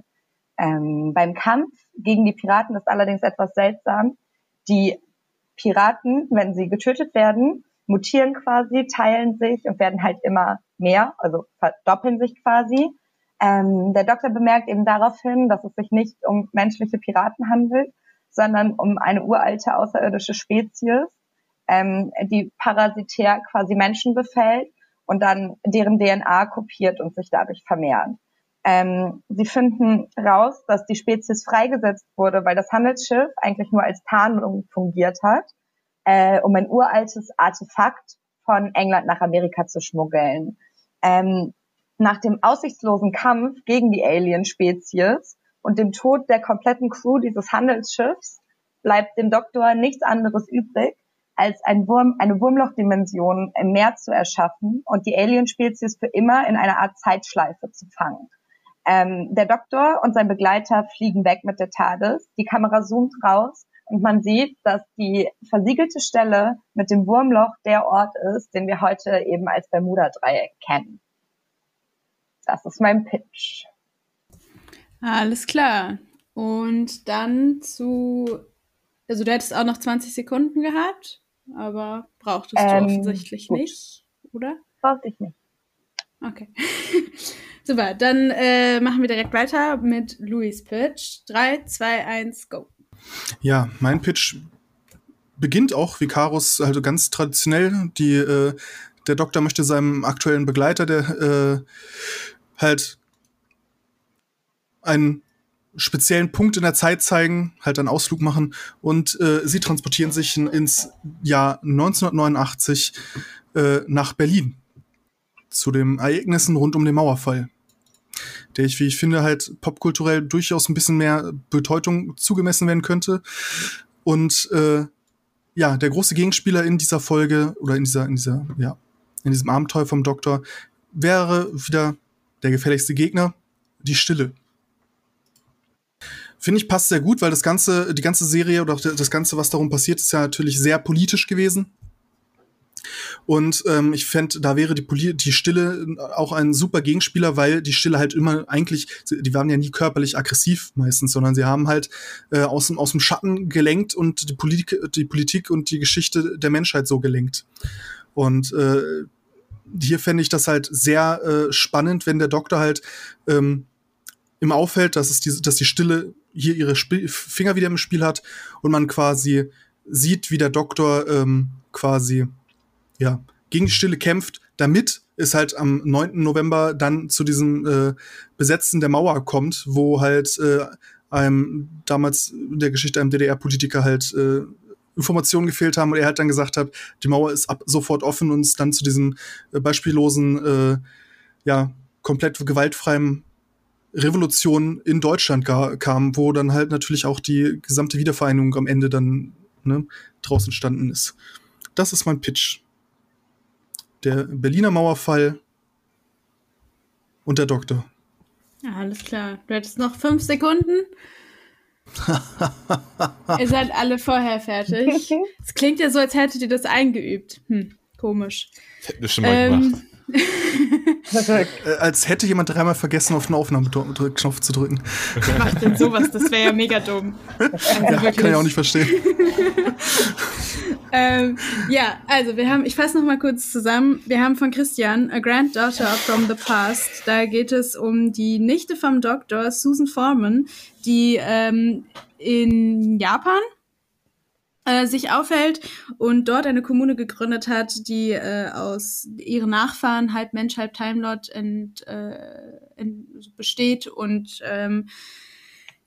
Ähm, beim Kampf gegen die Piraten ist allerdings etwas seltsam. Die Piraten, wenn sie getötet werden, mutieren quasi, teilen sich und werden halt immer mehr, also verdoppeln sich quasi. Ähm, der Doktor bemerkt eben daraufhin, dass es sich nicht um menschliche Piraten handelt, sondern um eine uralte außerirdische Spezies, ähm, die parasitär quasi Menschen befällt und dann deren DNA kopiert und sich dadurch vermehrt. Ähm, sie finden raus, dass die Spezies freigesetzt wurde, weil das Handelsschiff eigentlich nur als Tarnung fungiert hat, äh, um ein uraltes Artefakt von England nach Amerika zu schmuggeln. Ähm, nach dem aussichtslosen Kampf gegen die Alien-Spezies und dem Tod der kompletten Crew dieses Handelsschiffs bleibt dem Doktor nichts anderes übrig, als ein Wurm, eine Wurmlochdimension im Meer zu erschaffen und die Alien-Spezies für immer in einer Art Zeitschleife zu fangen. Ähm, der Doktor und sein Begleiter fliegen weg mit der TARDIS. Die Kamera zoomt raus und man sieht, dass die versiegelte Stelle mit dem Wurmloch der Ort ist, den wir heute eben als Bermuda-Dreieck kennen. Das ist mein Pitch. Alles klar. Und dann zu, also du hättest auch noch 20 Sekunden gehabt, aber brauchtest ähm, du offensichtlich gut. nicht, oder? Brauchte ich nicht. Okay. Super, dann äh, machen wir direkt weiter mit Louis Pitch. 3, 2, 1, go. Ja, mein Pitch beginnt auch wie Karus also ganz traditionell. Die, äh, der Doktor möchte seinem aktuellen Begleiter, der äh, halt einen speziellen Punkt in der Zeit zeigen, halt einen Ausflug machen und äh, sie transportieren sich ins Jahr 1989 äh, nach Berlin zu den Ereignissen rund um den Mauerfall, der ich, wie ich finde, halt popkulturell durchaus ein bisschen mehr Bedeutung zugemessen werden könnte. Und äh, ja, der große Gegenspieler in dieser Folge oder in dieser, in dieser, ja, in diesem Abenteuer vom Doktor wäre wieder der gefährlichste Gegner, die Stille. Finde ich passt sehr gut, weil das ganze, die ganze Serie oder das ganze, was darum passiert, ist ja natürlich sehr politisch gewesen. Und ähm, ich fände, da wäre die, Poli die Stille auch ein super Gegenspieler, weil die Stille halt immer eigentlich, die waren ja nie körperlich aggressiv meistens, sondern sie haben halt äh, aus, dem, aus dem Schatten gelenkt und die Politik, die Politik und die Geschichte der Menschheit so gelenkt. Und äh, hier fände ich das halt sehr äh, spannend, wenn der Doktor halt ähm, im auffällt, dass es die, dass die Stille hier ihre Sp Finger wieder im Spiel hat und man quasi sieht, wie der Doktor ähm, quasi ja, gegen die Stille kämpft, damit es halt am 9. November dann zu diesem äh, Besetzen der Mauer kommt, wo halt äh, einem damals in der Geschichte einem DDR-Politiker halt äh, Informationen gefehlt haben und er halt dann gesagt hat, die Mauer ist ab sofort offen und es dann zu diesem äh, beispiellosen, äh, ja, komplett gewaltfreien Revolution in Deutschland kam, wo dann halt natürlich auch die gesamte Wiedervereinigung am Ende dann ne, draußen standen ist. Das ist mein Pitch der Berliner Mauerfall und der Doktor. Ja, alles klar. Du hättest noch fünf Sekunden. ihr seid alle vorher fertig. Es klingt ja so, als hättet ihr das eingeübt. Hm, komisch. Das hätten wir schon mal ähm, gemacht. Äh, als hätte jemand dreimal vergessen, auf den Aufnahmeknopf zu drücken. Was macht denn sowas? Das wäre ja mega dumm. Also ja, kann ich auch nicht verstehen. ähm, ja, also wir haben, ich fasse noch mal kurz zusammen. Wir haben von Christian A Granddaughter from the Past. Da geht es um die Nichte vom Doktor, Susan Foreman, die ähm, in Japan äh, sich aufhält und dort eine Kommune gegründet hat, die äh, aus ihren Nachfahren halb Mensch, halb Time Lord ent, äh, ent, besteht und ähm,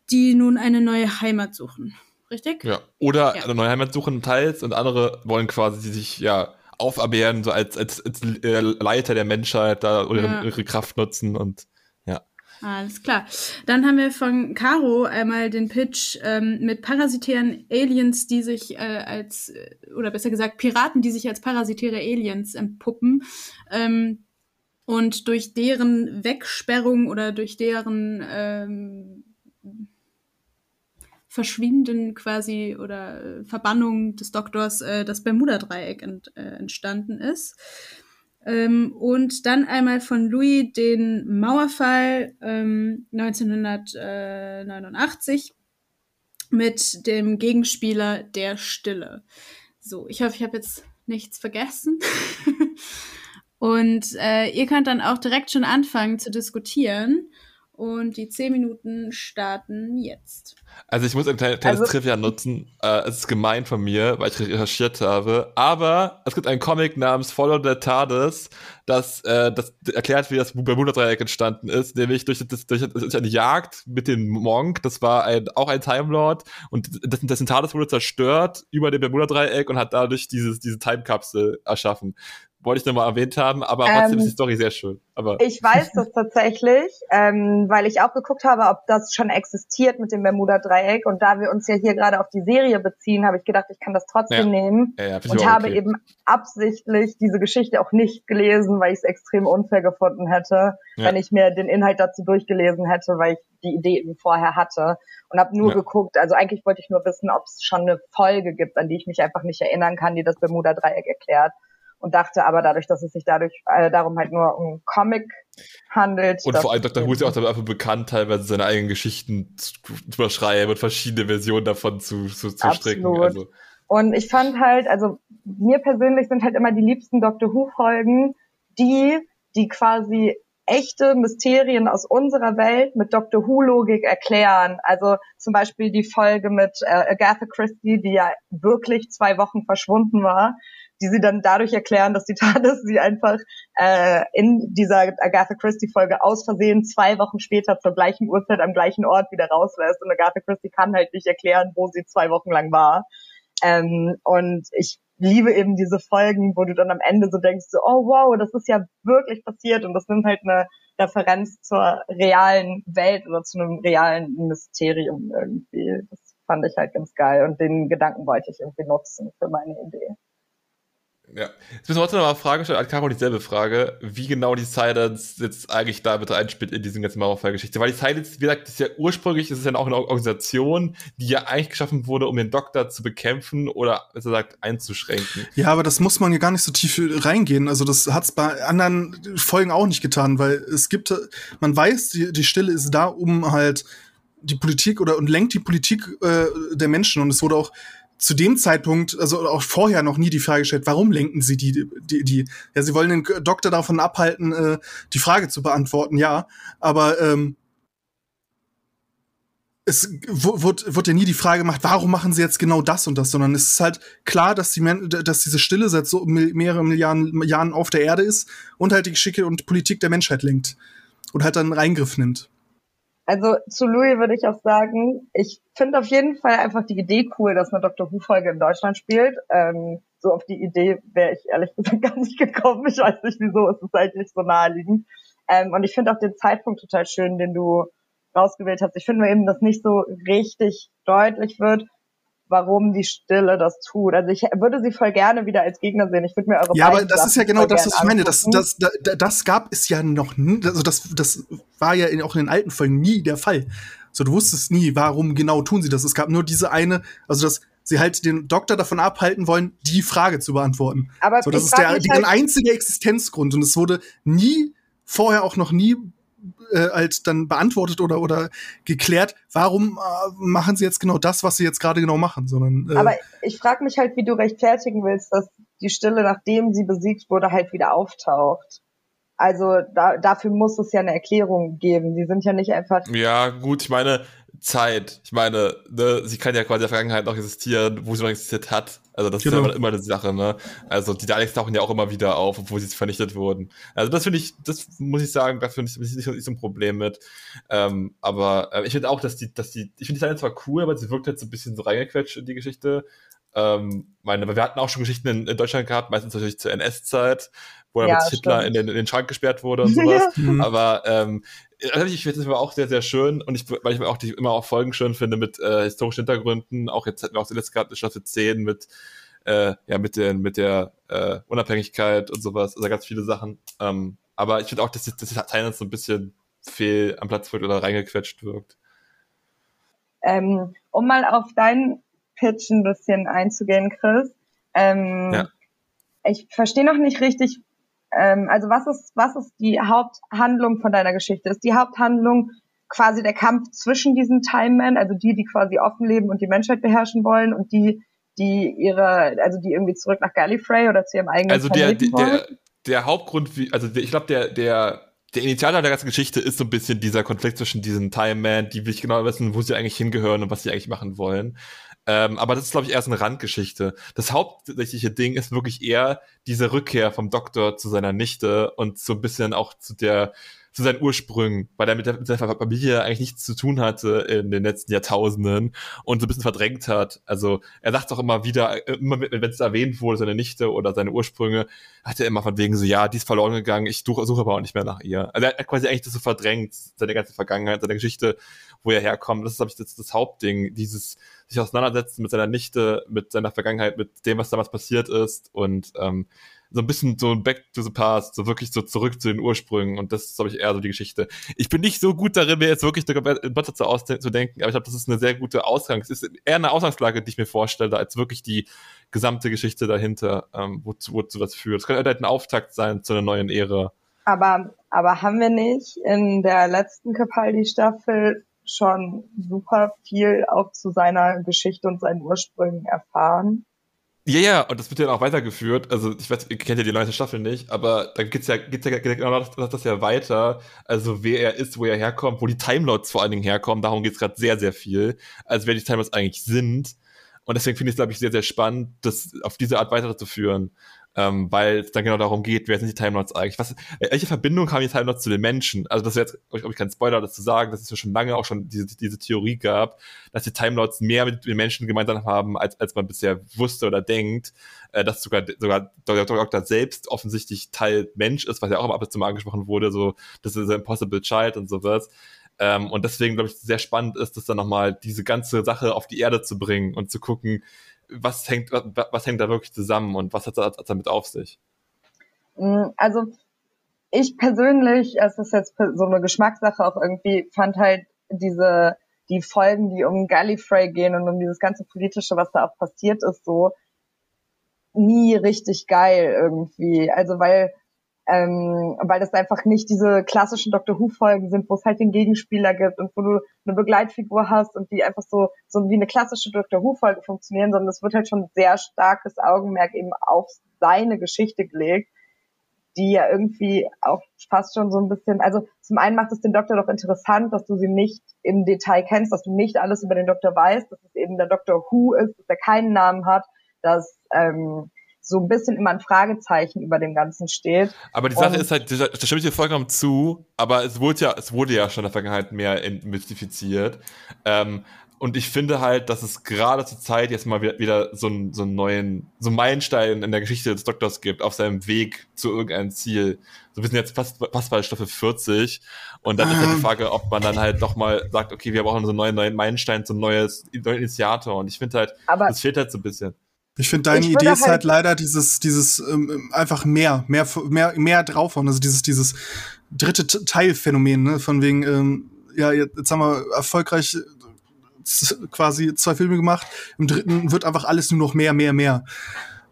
die nun eine neue Heimat suchen. Richtig? Ja. Oder ja. eine neue Heimat suchen teils und andere wollen quasi sich ja auferbehren, so als, als, als äh, Leiter der Menschheit da oder ja. ihre Kraft nutzen und alles klar. Dann haben wir von Caro einmal den Pitch ähm, mit parasitären Aliens, die sich äh, als, äh, oder besser gesagt Piraten, die sich als parasitäre Aliens entpuppen. Ähm, und durch deren Wegsperrung oder durch deren ähm, Verschwinden quasi oder äh, Verbannung des Doktors äh, das Bermuda-Dreieck ent, äh, entstanden ist. Ähm, und dann einmal von Louis den Mauerfall ähm, 1989 mit dem Gegenspieler der Stille. So, ich hoffe, ich habe jetzt nichts vergessen. und äh, ihr könnt dann auch direkt schon anfangen zu diskutieren. Und die zehn Minuten starten jetzt. Also ich muss ein kleines, also, Trivia nutzen. Äh, es ist gemein von mir, weil ich recherchiert habe. Aber es gibt einen Comic namens Follow the TARDIS, das, äh, das erklärt, wie das Bermuda-Dreieck entstanden ist. Nämlich durch, das, durch, durch eine Jagd mit dem Monk. Das war ein, auch ein Time Lord. Und dessen, dessen TARDIS wurde zerstört über dem Bermuda-Dreieck und hat dadurch dieses, diese Time-Kapsel erschaffen wollte ich nochmal erwähnt haben, aber trotzdem ähm, ist die Story sehr schön. Aber ich weiß das tatsächlich, ähm, weil ich auch geguckt habe, ob das schon existiert mit dem Bermuda-Dreieck. Und da wir uns ja hier gerade auf die Serie beziehen, habe ich gedacht, ich kann das trotzdem ja. nehmen. Ja, ja, und habe okay. eben absichtlich diese Geschichte auch nicht gelesen, weil ich es extrem unfair gefunden hätte, wenn ich mir den Inhalt dazu durchgelesen hätte, weil ich die Idee eben vorher hatte und habe nur geguckt. Also eigentlich wollte ich nur wissen, ob es schon eine Folge gibt, an die ich mich einfach nicht erinnern kann, die das Bermuda-Dreieck erklärt. Und dachte aber dadurch, dass es sich dadurch äh, darum halt nur um Comic handelt. Und vor allem Dr. Who ist ja auch dafür bekannt, teilweise seine eigenen Geschichten zu überschreiben und verschiedene Versionen davon zu, zu, zu stricken. Also. Und ich fand halt, also mir persönlich sind halt immer die liebsten Doctor Who-Folgen, die, die quasi echte Mysterien aus unserer Welt mit Doctor Who-Logik erklären. Also zum Beispiel die Folge mit äh, Agatha Christie, die ja wirklich zwei Wochen verschwunden war, die sie dann dadurch erklären, dass die TARDIS sie einfach äh, in dieser Agatha Christie-Folge aus Versehen zwei Wochen später zur gleichen Uhrzeit am gleichen Ort wieder rauslässt. Und Agatha Christie kann halt nicht erklären, wo sie zwei Wochen lang war. Ähm, und ich liebe eben diese Folgen, wo du dann am Ende so denkst, so, oh wow, das ist ja wirklich passiert und das nimmt halt eine Referenz zur realen Welt oder zu einem realen Mysterium irgendwie. Das fand ich halt ganz geil und den Gedanken wollte ich irgendwie nutzen für meine Idee. Ja. Jetzt müssen wir trotzdem noch mal Frage stellen, an Caro dieselbe Frage, wie genau die Silence jetzt eigentlich da mit einspielt in diesen ganzen Mauerfall-Geschichte. Weil die Silence, wie gesagt, ist ja ursprünglich, ist es ja auch eine Organisation, die ja eigentlich geschaffen wurde, um den Doktor zu bekämpfen oder, besser gesagt, einzuschränken. Ja, aber das muss man ja gar nicht so tief reingehen. Also das hat es bei anderen Folgen auch nicht getan, weil es gibt, man weiß, die, die Stille ist da, um halt die Politik oder und lenkt die Politik äh, der Menschen und es wurde auch zu dem Zeitpunkt, also auch vorher noch nie die Frage gestellt, warum lenken sie die, die, die, ja, sie wollen den Doktor davon abhalten, äh, die Frage zu beantworten, ja, aber ähm, es wird, wird ja nie die Frage gemacht, warum machen sie jetzt genau das und das, sondern es ist halt klar, dass, die, dass diese Stille seit so mehreren Milliarden Jahren auf der Erde ist und halt die Geschicke und Politik der Menschheit lenkt und halt dann Reingriff nimmt. Also zu Louis würde ich auch sagen, ich finde auf jeden Fall einfach die Idee cool, dass eine Dr. Who-Folge in Deutschland spielt. Ähm, so auf die Idee wäre ich ehrlich gesagt gar nicht gekommen. Ich weiß nicht wieso, es ist eigentlich so naheliegend. Ähm, und ich finde auch den Zeitpunkt total schön, den du rausgewählt hast. Ich finde eben, dass nicht so richtig deutlich wird, warum die Stille das tut. Also ich würde sie voll gerne wieder als Gegner sehen. Ich würde mir eure Ja, aber das ist ja genau das, was ich meine. Das, das, das, das gab es ja noch nie. Also das, das war ja auch in den alten Folgen nie der Fall. So, du wusstest nie, warum genau tun sie das. Es gab nur diese eine, also dass sie halt den Doktor davon abhalten wollen, die Frage zu beantworten. Aber so, das ist der, halt der einzige Existenzgrund und es wurde nie vorher auch noch nie äh, halt dann beantwortet oder oder geklärt, warum äh, machen sie jetzt genau das, was sie jetzt gerade genau machen, sondern äh, Aber ich frage mich halt, wie du rechtfertigen willst, dass die Stille, nachdem sie besiegt wurde, halt wieder auftaucht. Also da, dafür muss es ja eine Erklärung geben. Die sind ja nicht einfach. Ja, gut, ich meine, Zeit. Ich meine, ne, sie kann ja quasi in der Vergangenheit noch existieren, wo sie noch existiert hat. Also das genau. ist ja immer, eine Sache, ne? Also die Daleks tauchen ja auch immer wieder auf, obwohl sie vernichtet wurden. Also das finde ich, das muss ich sagen, da finde ich nicht, nicht so ein Problem mit. Ähm, aber äh, ich finde auch, dass die, dass die, ich finde die Daleks zwar cool, aber sie wirkt halt so ein bisschen so reingequetscht in die Geschichte. Ähm, meine, wir hatten auch schon Geschichten in, in Deutschland gehabt, meistens natürlich zur NS-Zeit, wo ja, mit Hitler in den, in den Schrank gesperrt wurde und sowas. Aber ähm, ich finde es auch sehr, sehr schön und ich, weil ich auch die immer auch Folgen schön finde mit äh, historischen Hintergründen. Auch jetzt hatten wir auch zuletzt gehabt, Staffel 10 mit, äh, ja, mit, den, mit der äh, Unabhängigkeit und sowas, also ganz viele Sachen. Ähm, aber ich finde auch, dass das, das Teil so ein bisschen fehl am Platz wird oder reingequetscht wirkt. Ähm, um mal auf deinen Pitch ein bisschen einzugehen, Chris. Ähm, ja. Ich verstehe noch nicht richtig, ähm, also was ist, was ist die Haupthandlung von deiner Geschichte? Ist die Haupthandlung quasi der Kampf zwischen diesen Time Men, also die, die quasi offen leben und die Menschheit beherrschen wollen und die, die ihre, also die irgendwie zurück nach Gallifrey oder zu ihrem eigenen also der, der, der, der Hauptgrund, wie, also ich glaube, der, der, der Initiator der ganzen Geschichte ist so ein bisschen dieser Konflikt zwischen diesen Time Men, die will ich genau wissen, wo sie eigentlich hingehören und was sie eigentlich machen wollen. Ähm, aber das ist, glaube ich, erst eine Randgeschichte. Das hauptsächliche Ding ist wirklich eher diese Rückkehr vom Doktor zu seiner Nichte und so ein bisschen auch zu der zu seinen Ursprüngen, weil er mit, der, mit seiner Familie eigentlich nichts zu tun hatte in den letzten Jahrtausenden und so ein bisschen verdrängt hat. Also er sagt auch immer wieder, immer wenn es erwähnt wurde, seine Nichte oder seine Ursprünge, hat er immer von wegen so, ja, die ist verloren gegangen, ich suche, suche aber auch nicht mehr nach ihr. Also er hat quasi eigentlich das so verdrängt, seine ganze Vergangenheit, seine Geschichte, wo er herkommt. Das ist, glaube ich, das, das Hauptding, dieses sich auseinandersetzen mit seiner Nichte, mit seiner Vergangenheit, mit dem, was damals passiert ist und ähm, so ein bisschen so ein Back to the Past, so wirklich so zurück zu den Ursprüngen und das ist, glaube ich, eher so die Geschichte. Ich bin nicht so gut darin, mir jetzt wirklich eine Wörter zu denken, aber ich glaube, das ist eine sehr gute Ausgangs, ist eher eine Ausgangslage, die ich mir vorstelle, als wirklich die gesamte Geschichte dahinter, ähm, wozu, wozu das führt. Es könnte halt ein Auftakt sein zu einer neuen Ära. Aber, aber haben wir nicht in der letzten Capaldi-Staffel schon super viel auch zu seiner Geschichte und seinen Ursprüngen erfahren? Ja, ja, und das wird ja auch weitergeführt. Also, ich weiß, ihr kennt ja die neunte Staffel nicht, aber da geht's ja, geht's ja genau das, das ja weiter. Also, wer er ist, wo er herkommt, wo die Timelots vor allen Dingen herkommen, darum geht's gerade sehr, sehr viel. Also, wer die Timelots eigentlich sind. Und deswegen finde ich es, glaube ich, sehr, sehr spannend, das auf diese Art weiterzuführen ähm, weil es dann genau darum geht, wer sind die Timelords eigentlich? Was, welche Verbindung haben die Timelords zu den Menschen? Also das ist jetzt, glaube ich, kein Spoiler, das zu sagen, dass es ja schon lange auch schon diese, diese Theorie gab, dass die Timelords mehr mit den Menschen gemeinsam haben, als, als man bisher wusste oder denkt, äh, dass sogar, sogar Dr. Doctor selbst offensichtlich Teil Mensch ist, was ja auch ab und zu mal angesprochen wurde, so, das ist ein Impossible Child und sowas. Ähm, und deswegen, glaube ich, sehr spannend ist, das dann nochmal diese ganze Sache auf die Erde zu bringen und zu gucken, was hängt, was, hängt da wirklich zusammen und was hat das damit auf sich? Mm, also ich persönlich, es ist jetzt so eine Geschmackssache auch irgendwie, fand halt diese die Folgen, die um Gallifrey gehen und um dieses ganze politische, was da auch passiert ist, so nie richtig geil irgendwie. Also weil ähm, weil das einfach nicht diese klassischen Doctor Who-Folgen sind, wo es halt den Gegenspieler gibt und wo du eine Begleitfigur hast und die einfach so, so wie eine klassische Doctor Who-Folge funktionieren, sondern es wird halt schon sehr starkes Augenmerk eben auf seine Geschichte gelegt, die ja irgendwie auch fast schon so ein bisschen, also zum einen macht es den Doktor doch interessant, dass du sie nicht im Detail kennst, dass du nicht alles über den Doktor weißt, dass es eben der Doktor Who ist, dass er keinen Namen hat, dass ähm, so ein bisschen immer ein Fragezeichen über dem Ganzen steht. Aber die Sache und ist halt, da stimme ich dir vollkommen zu, aber es wurde ja, es wurde ja schon in der Vergangenheit mehr mystifiziert. Ähm, und ich finde halt, dass es gerade zur Zeit jetzt mal wieder, wieder so, einen, so einen neuen, so einen Meilenstein in der Geschichte des Doktors gibt, auf seinem Weg zu irgendeinem Ziel. So, wir sind jetzt fast, fast bei Staffel 40. Und dann ist halt die ähm. Frage, ob man dann halt doch mal sagt, okay, wir brauchen so einen neuen, neuen Meilenstein, so ein neues, neuen Initiator. Und ich finde halt, aber das fehlt halt so ein bisschen. Ich finde, deine ich Idee ist halt, halt leider dieses, dieses ähm, einfach mehr, mehr, mehr, mehr draufhauen. Also dieses, dieses dritte Teilphänomen, ne? Von wegen, ähm, ja, jetzt haben wir erfolgreich quasi zwei Filme gemacht. Im dritten wird einfach alles nur noch mehr, mehr, mehr.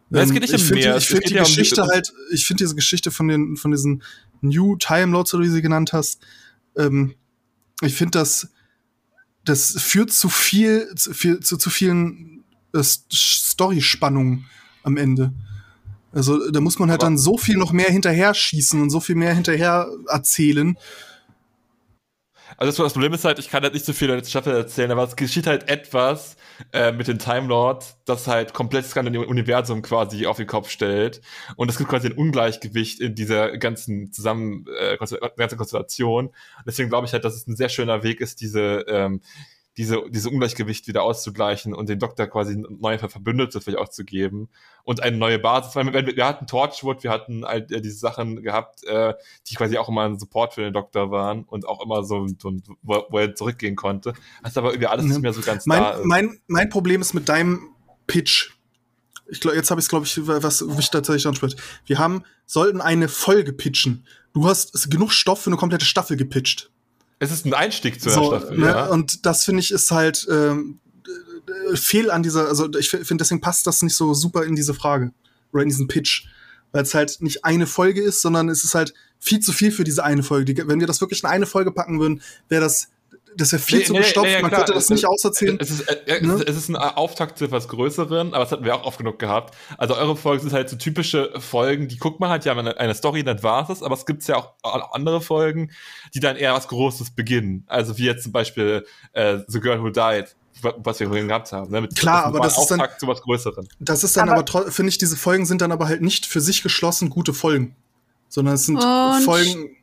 Ja, es geht nicht ähm, um mehr. Ich finde die Geschichte um halt, ich finde diese Geschichte von den, von diesen New Time Lords, oder wie sie genannt hast, ähm, ich finde das, das führt zu viel, zu, zu, zu vielen äh, Story-Spannung am Ende. Also da muss man halt Aber dann so viel noch mehr hinterher schießen und so viel mehr hinterher erzählen. Also das Problem ist halt, ich kann halt nicht so viel der Staffel erzählen, aber es geschieht halt etwas äh, mit den Time Lords, das halt komplett das ganze Universum quasi auf den Kopf stellt. Und es gibt quasi ein Ungleichgewicht in dieser ganzen zusammen äh, ganzen Konstellation. Deswegen glaube ich halt, dass es ein sehr schöner Weg ist, diese ähm, diese, diese Ungleichgewicht wieder auszugleichen und dem Doktor quasi neue Verbündete vielleicht auch zu geben und eine neue Basis. Weil wir, wir hatten Torchwood, wir hatten all diese Sachen gehabt, äh, die quasi auch immer ein Support für den Doktor waren und auch immer so, so wo, wo er zurückgehen konnte. Das ist aber irgendwie alles nicht mehr so ganz mein, da. Ist. Mein, mein Problem ist mit deinem Pitch. Ich glaube, jetzt habe ich es, glaube ich, was mich tatsächlich anspricht. Wir haben, sollten eine Folge pitchen. Du hast genug Stoff für eine komplette Staffel gepitcht. Es ist ein Einstieg zur so, Staffel, ne? ja. Und das finde ich ist halt ähm, fehl an dieser, also ich finde deswegen passt das nicht so super in diese Frage oder in diesen Pitch, weil es halt nicht eine Folge ist, sondern es ist halt viel zu viel für diese eine Folge. Die, wenn wir das wirklich in eine Folge packen würden, wäre das das ist ja viel nee, zu nee, gestopft, nee, man könnte das nicht auserzählen. Es ist, äh, ne? es ist ein Auftakt zu etwas Größeren, aber das hatten wir auch oft genug gehabt. Also eure Folgen sind halt so typische Folgen, die guckt man halt ja eine, eine Story, dann war es, aber es gibt ja auch andere Folgen, die dann eher was Großes beginnen. Also wie jetzt zum Beispiel äh, The Girl Who Died was wir vorhin gehabt haben. Ne? Mit, Klar, aber das ist dann zu was Größeren. Das ist dann aber, aber finde ich, diese Folgen sind dann aber halt nicht für sich geschlossen gute Folgen, sondern es sind Folgen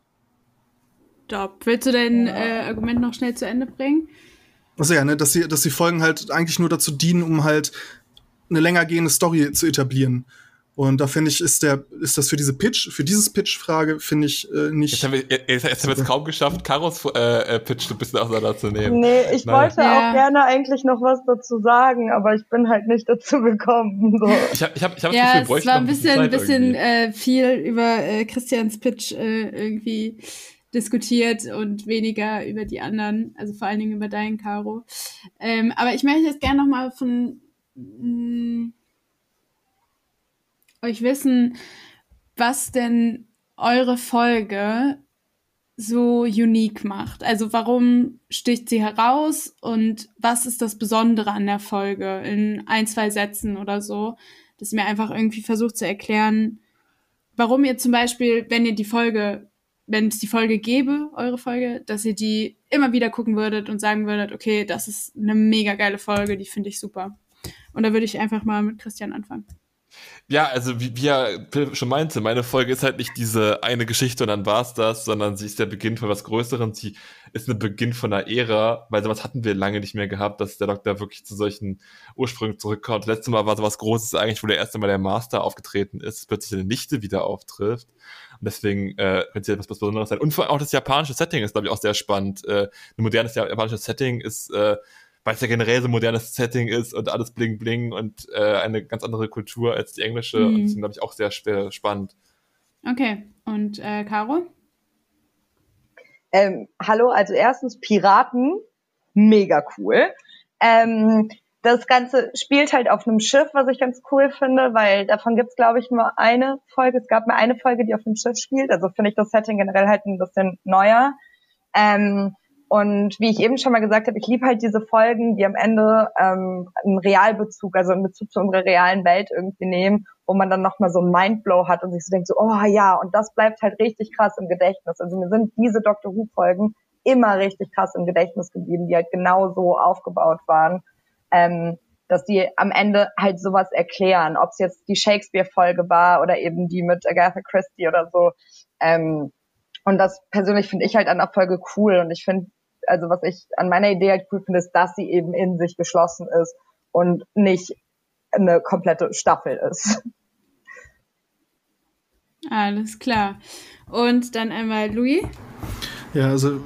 Stopp. Willst du dein ja. äh, Argument noch schnell zu Ende bringen? Also ja, ne, dass die, dass die Folgen halt eigentlich nur dazu dienen, um halt eine länger gehende Story zu etablieren. Und da finde ich, ist der, ist das für diese Pitch, für dieses Pitch-Frage, finde ich äh, nicht. Jetzt haben wir, jetzt, jetzt haben wir es kaum geschafft, Karos äh, äh, Pitch ein bisschen auseinanderzunehmen. Nee, ich naja. wollte ja. auch gerne eigentlich noch was dazu sagen, aber ich bin halt nicht dazu gekommen. So. Ich habe ich hab, ich hab ja, das Gefühl, es war ein bisschen, ein bisschen äh, viel über äh, Christians Pitch äh, irgendwie diskutiert und weniger über die anderen, also vor allen Dingen über deinen, Caro. Ähm, aber ich möchte jetzt gerne nochmal von, mh, mm, euch wissen, was denn eure Folge so unique macht. Also warum sticht sie heraus und was ist das Besondere an der Folge in ein, zwei Sätzen oder so, dass ihr mir einfach irgendwie versucht zu erklären, warum ihr zum Beispiel, wenn ihr die Folge, wenn es die Folge gäbe, eure Folge, dass ihr die immer wieder gucken würdet und sagen würdet, okay, das ist eine mega geile Folge, die finde ich super. Und da würde ich einfach mal mit Christian anfangen. Ja, also wie, wie er schon meinte, meine Folge ist halt nicht diese eine Geschichte und dann war's das, sondern sie ist der Beginn von was Größerem. Sie ist ein Beginn von einer Ära, weil sowas hatten wir lange nicht mehr gehabt, dass der Doktor wirklich zu solchen Ursprüngen zurückkommt. Das letzte Mal war sowas Großes eigentlich, wo der erste Mal der Master aufgetreten ist, plötzlich eine Nichte wieder auftrifft. Und deswegen äh, könnte ja was, was Besonderes sein. Und vor allem auch das japanische Setting ist, glaube ich, auch sehr spannend. Äh, ein modernes japanisches Setting ist äh, weil es ja generell so ein modernes Setting ist und alles bling bling und äh, eine ganz andere Kultur als die englische. Mhm. Und das ist, glaube ich, auch sehr, sehr spannend. Okay, und äh, Caro? Ähm, hallo, also erstens Piraten, mega cool. Ähm, das Ganze spielt halt auf einem Schiff, was ich ganz cool finde, weil davon gibt's glaube ich, nur eine Folge. Es gab mir eine Folge, die auf einem Schiff spielt. Also finde ich das Setting generell halt ein bisschen neuer. Ähm, und wie ich eben schon mal gesagt habe, ich liebe halt diese Folgen, die am Ende ähm, einen Realbezug, also einen Bezug zu unserer realen Welt irgendwie nehmen, wo man dann nochmal so ein Mindblow hat und sich so denkt, so, oh ja, und das bleibt halt richtig krass im Gedächtnis. Also mir sind diese Doctor Who-Folgen immer richtig krass im Gedächtnis geblieben, die halt genau so aufgebaut waren, ähm, dass die am Ende halt sowas erklären, ob es jetzt die Shakespeare-Folge war oder eben die mit Agatha Christie oder so. Ähm, und das persönlich finde ich halt an der Folge cool und ich finde also was ich an meiner Idee halt cool finde, ist, dass sie eben in sich geschlossen ist und nicht eine komplette Staffel ist. Alles klar. Und dann einmal Louis. Ja, also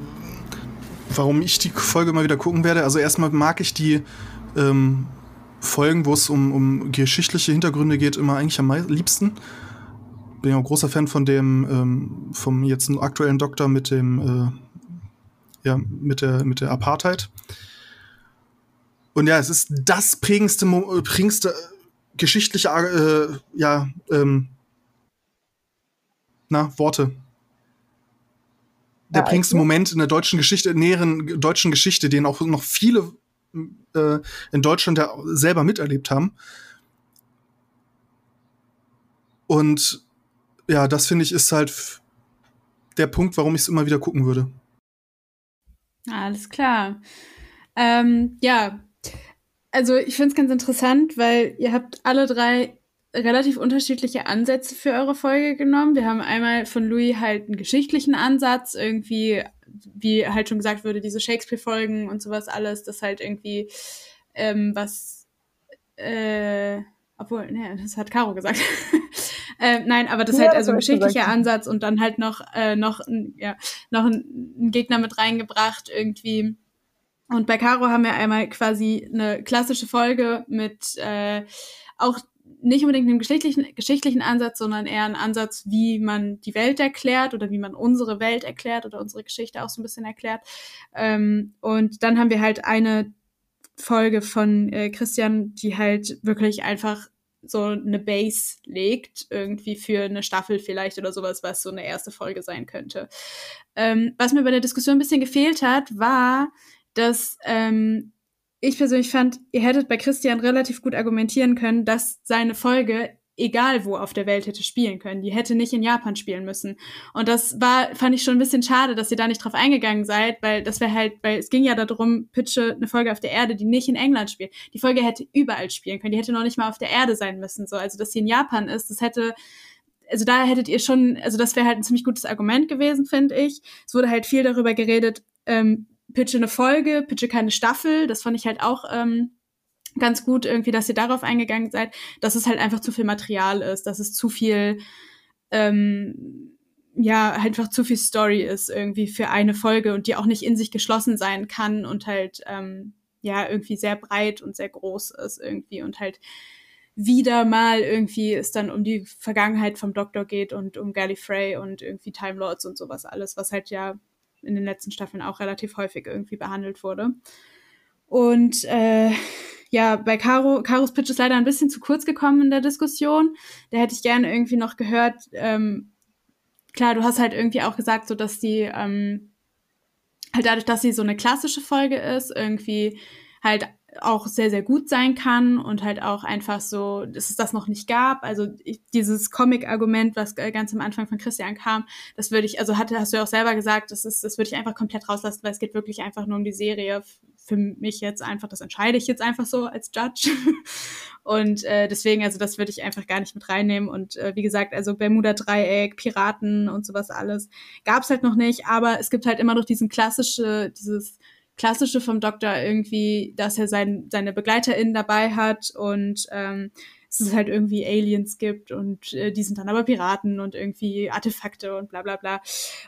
warum ich die Folge mal wieder gucken werde. Also erstmal mag ich die ähm, Folgen, wo es um, um geschichtliche Hintergründe geht, immer eigentlich am liebsten. Bin ja auch großer Fan von dem, ähm, vom jetzt aktuellen Doktor mit dem äh, ja, mit der, mit der Apartheid. Und ja, es ist das prägendste, prägendste geschichtliche, äh, ja, ähm, na, Worte. Der ja, prägendste Moment in der deutschen Geschichte, näheren deutschen Geschichte, den auch noch viele äh, in Deutschland ja selber miterlebt haben. Und ja, das finde ich ist halt der Punkt, warum ich es immer wieder gucken würde. Alles klar. Ähm, ja, also ich finde es ganz interessant, weil ihr habt alle drei relativ unterschiedliche Ansätze für eure Folge genommen. Wir haben einmal von Louis halt einen geschichtlichen Ansatz, irgendwie, wie halt schon gesagt wurde, diese Shakespeare-Folgen und sowas alles, das halt irgendwie ähm, was, äh, obwohl, ne, das hat Caro gesagt. Äh, nein, aber das ja, halt also ein geschichtlicher Ansatz und dann halt noch, äh, noch, ja, noch ein, Gegner mit reingebracht irgendwie. Und bei Caro haben wir einmal quasi eine klassische Folge mit äh, auch nicht unbedingt einem geschichtlichen, geschichtlichen Ansatz, sondern eher ein Ansatz, wie man die Welt erklärt oder wie man unsere Welt erklärt oder unsere Geschichte auch so ein bisschen erklärt. Ähm, und dann haben wir halt eine Folge von äh, Christian, die halt wirklich einfach so eine Base legt, irgendwie für eine Staffel vielleicht oder sowas, was so eine erste Folge sein könnte. Ähm, was mir bei der Diskussion ein bisschen gefehlt hat, war, dass ähm, ich persönlich fand, ihr hättet bei Christian relativ gut argumentieren können, dass seine Folge egal wo auf der Welt hätte spielen können. Die hätte nicht in Japan spielen müssen. Und das war, fand ich schon ein bisschen schade, dass ihr da nicht drauf eingegangen seid, weil das wäre halt, weil es ging ja darum, pitche eine Folge auf der Erde, die nicht in England spielt. Die Folge hätte überall spielen können. Die hätte noch nicht mal auf der Erde sein müssen. So, also dass sie in Japan ist, das hätte also da hättet ihr schon, also das wäre halt ein ziemlich gutes Argument gewesen, finde ich. Es wurde halt viel darüber geredet, ähm, pitche eine Folge, pitche keine Staffel. Das fand ich halt auch ähm, ganz gut irgendwie, dass ihr darauf eingegangen seid, dass es halt einfach zu viel Material ist, dass es zu viel, ähm, ja, einfach zu viel Story ist irgendwie für eine Folge und die auch nicht in sich geschlossen sein kann und halt, ähm, ja, irgendwie sehr breit und sehr groß ist irgendwie und halt wieder mal irgendwie es dann um die Vergangenheit vom Doktor geht und um Gallifrey und irgendwie Time Lords und sowas alles, was halt ja in den letzten Staffeln auch relativ häufig irgendwie behandelt wurde. Und äh, ja, bei Caro, Caros Pitch ist leider ein bisschen zu kurz gekommen in der Diskussion. Da hätte ich gerne irgendwie noch gehört, ähm, klar, du hast halt irgendwie auch gesagt, so dass die, ähm, halt dadurch, dass sie so eine klassische Folge ist, irgendwie halt auch sehr, sehr gut sein kann und halt auch einfach so, dass es das noch nicht gab. Also ich, dieses Comic-Argument, was ganz am Anfang von Christian kam, das würde ich, also hatte, hast du ja auch selber gesagt, das ist, das würde ich einfach komplett rauslassen, weil es geht wirklich einfach nur um die Serie. Für mich jetzt einfach, das entscheide ich jetzt einfach so als Judge. und äh, deswegen, also das würde ich einfach gar nicht mit reinnehmen. Und äh, wie gesagt, also Bermuda-Dreieck, Piraten und sowas alles gab es halt noch nicht, aber es gibt halt immer noch diesen klassische, dieses Klassische vom Doktor irgendwie, dass er sein, seine BegleiterInnen dabei hat und ähm, dass es halt irgendwie Aliens gibt und äh, die sind dann aber Piraten und irgendwie Artefakte und bla bla bla.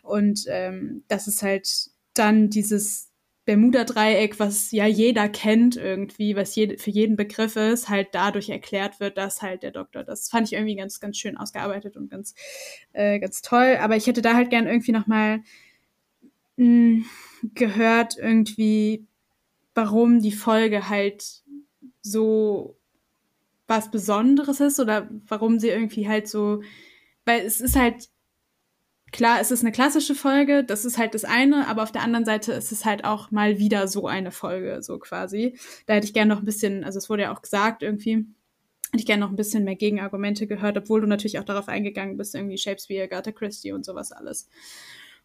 Und ähm, das ist halt dann dieses Bermuda-Dreieck, was ja jeder kennt irgendwie, was je, für jeden Begriff ist, halt dadurch erklärt wird, dass halt der Doktor, das fand ich irgendwie ganz, ganz schön ausgearbeitet und ganz, äh, ganz toll. Aber ich hätte da halt gern irgendwie noch mal mh, hm, gehört irgendwie, warum die Folge halt so was Besonderes ist oder warum sie irgendwie halt so, weil es ist halt klar, es ist eine klassische Folge, das ist halt das eine, aber auf der anderen Seite ist es halt auch mal wieder so eine Folge, so quasi. Da hätte ich gerne noch ein bisschen, also es wurde ja auch gesagt irgendwie, hätte ich gerne noch ein bisschen mehr Gegenargumente gehört, obwohl du natürlich auch darauf eingegangen bist, irgendwie Shakespeare, Agatha Christie und sowas alles.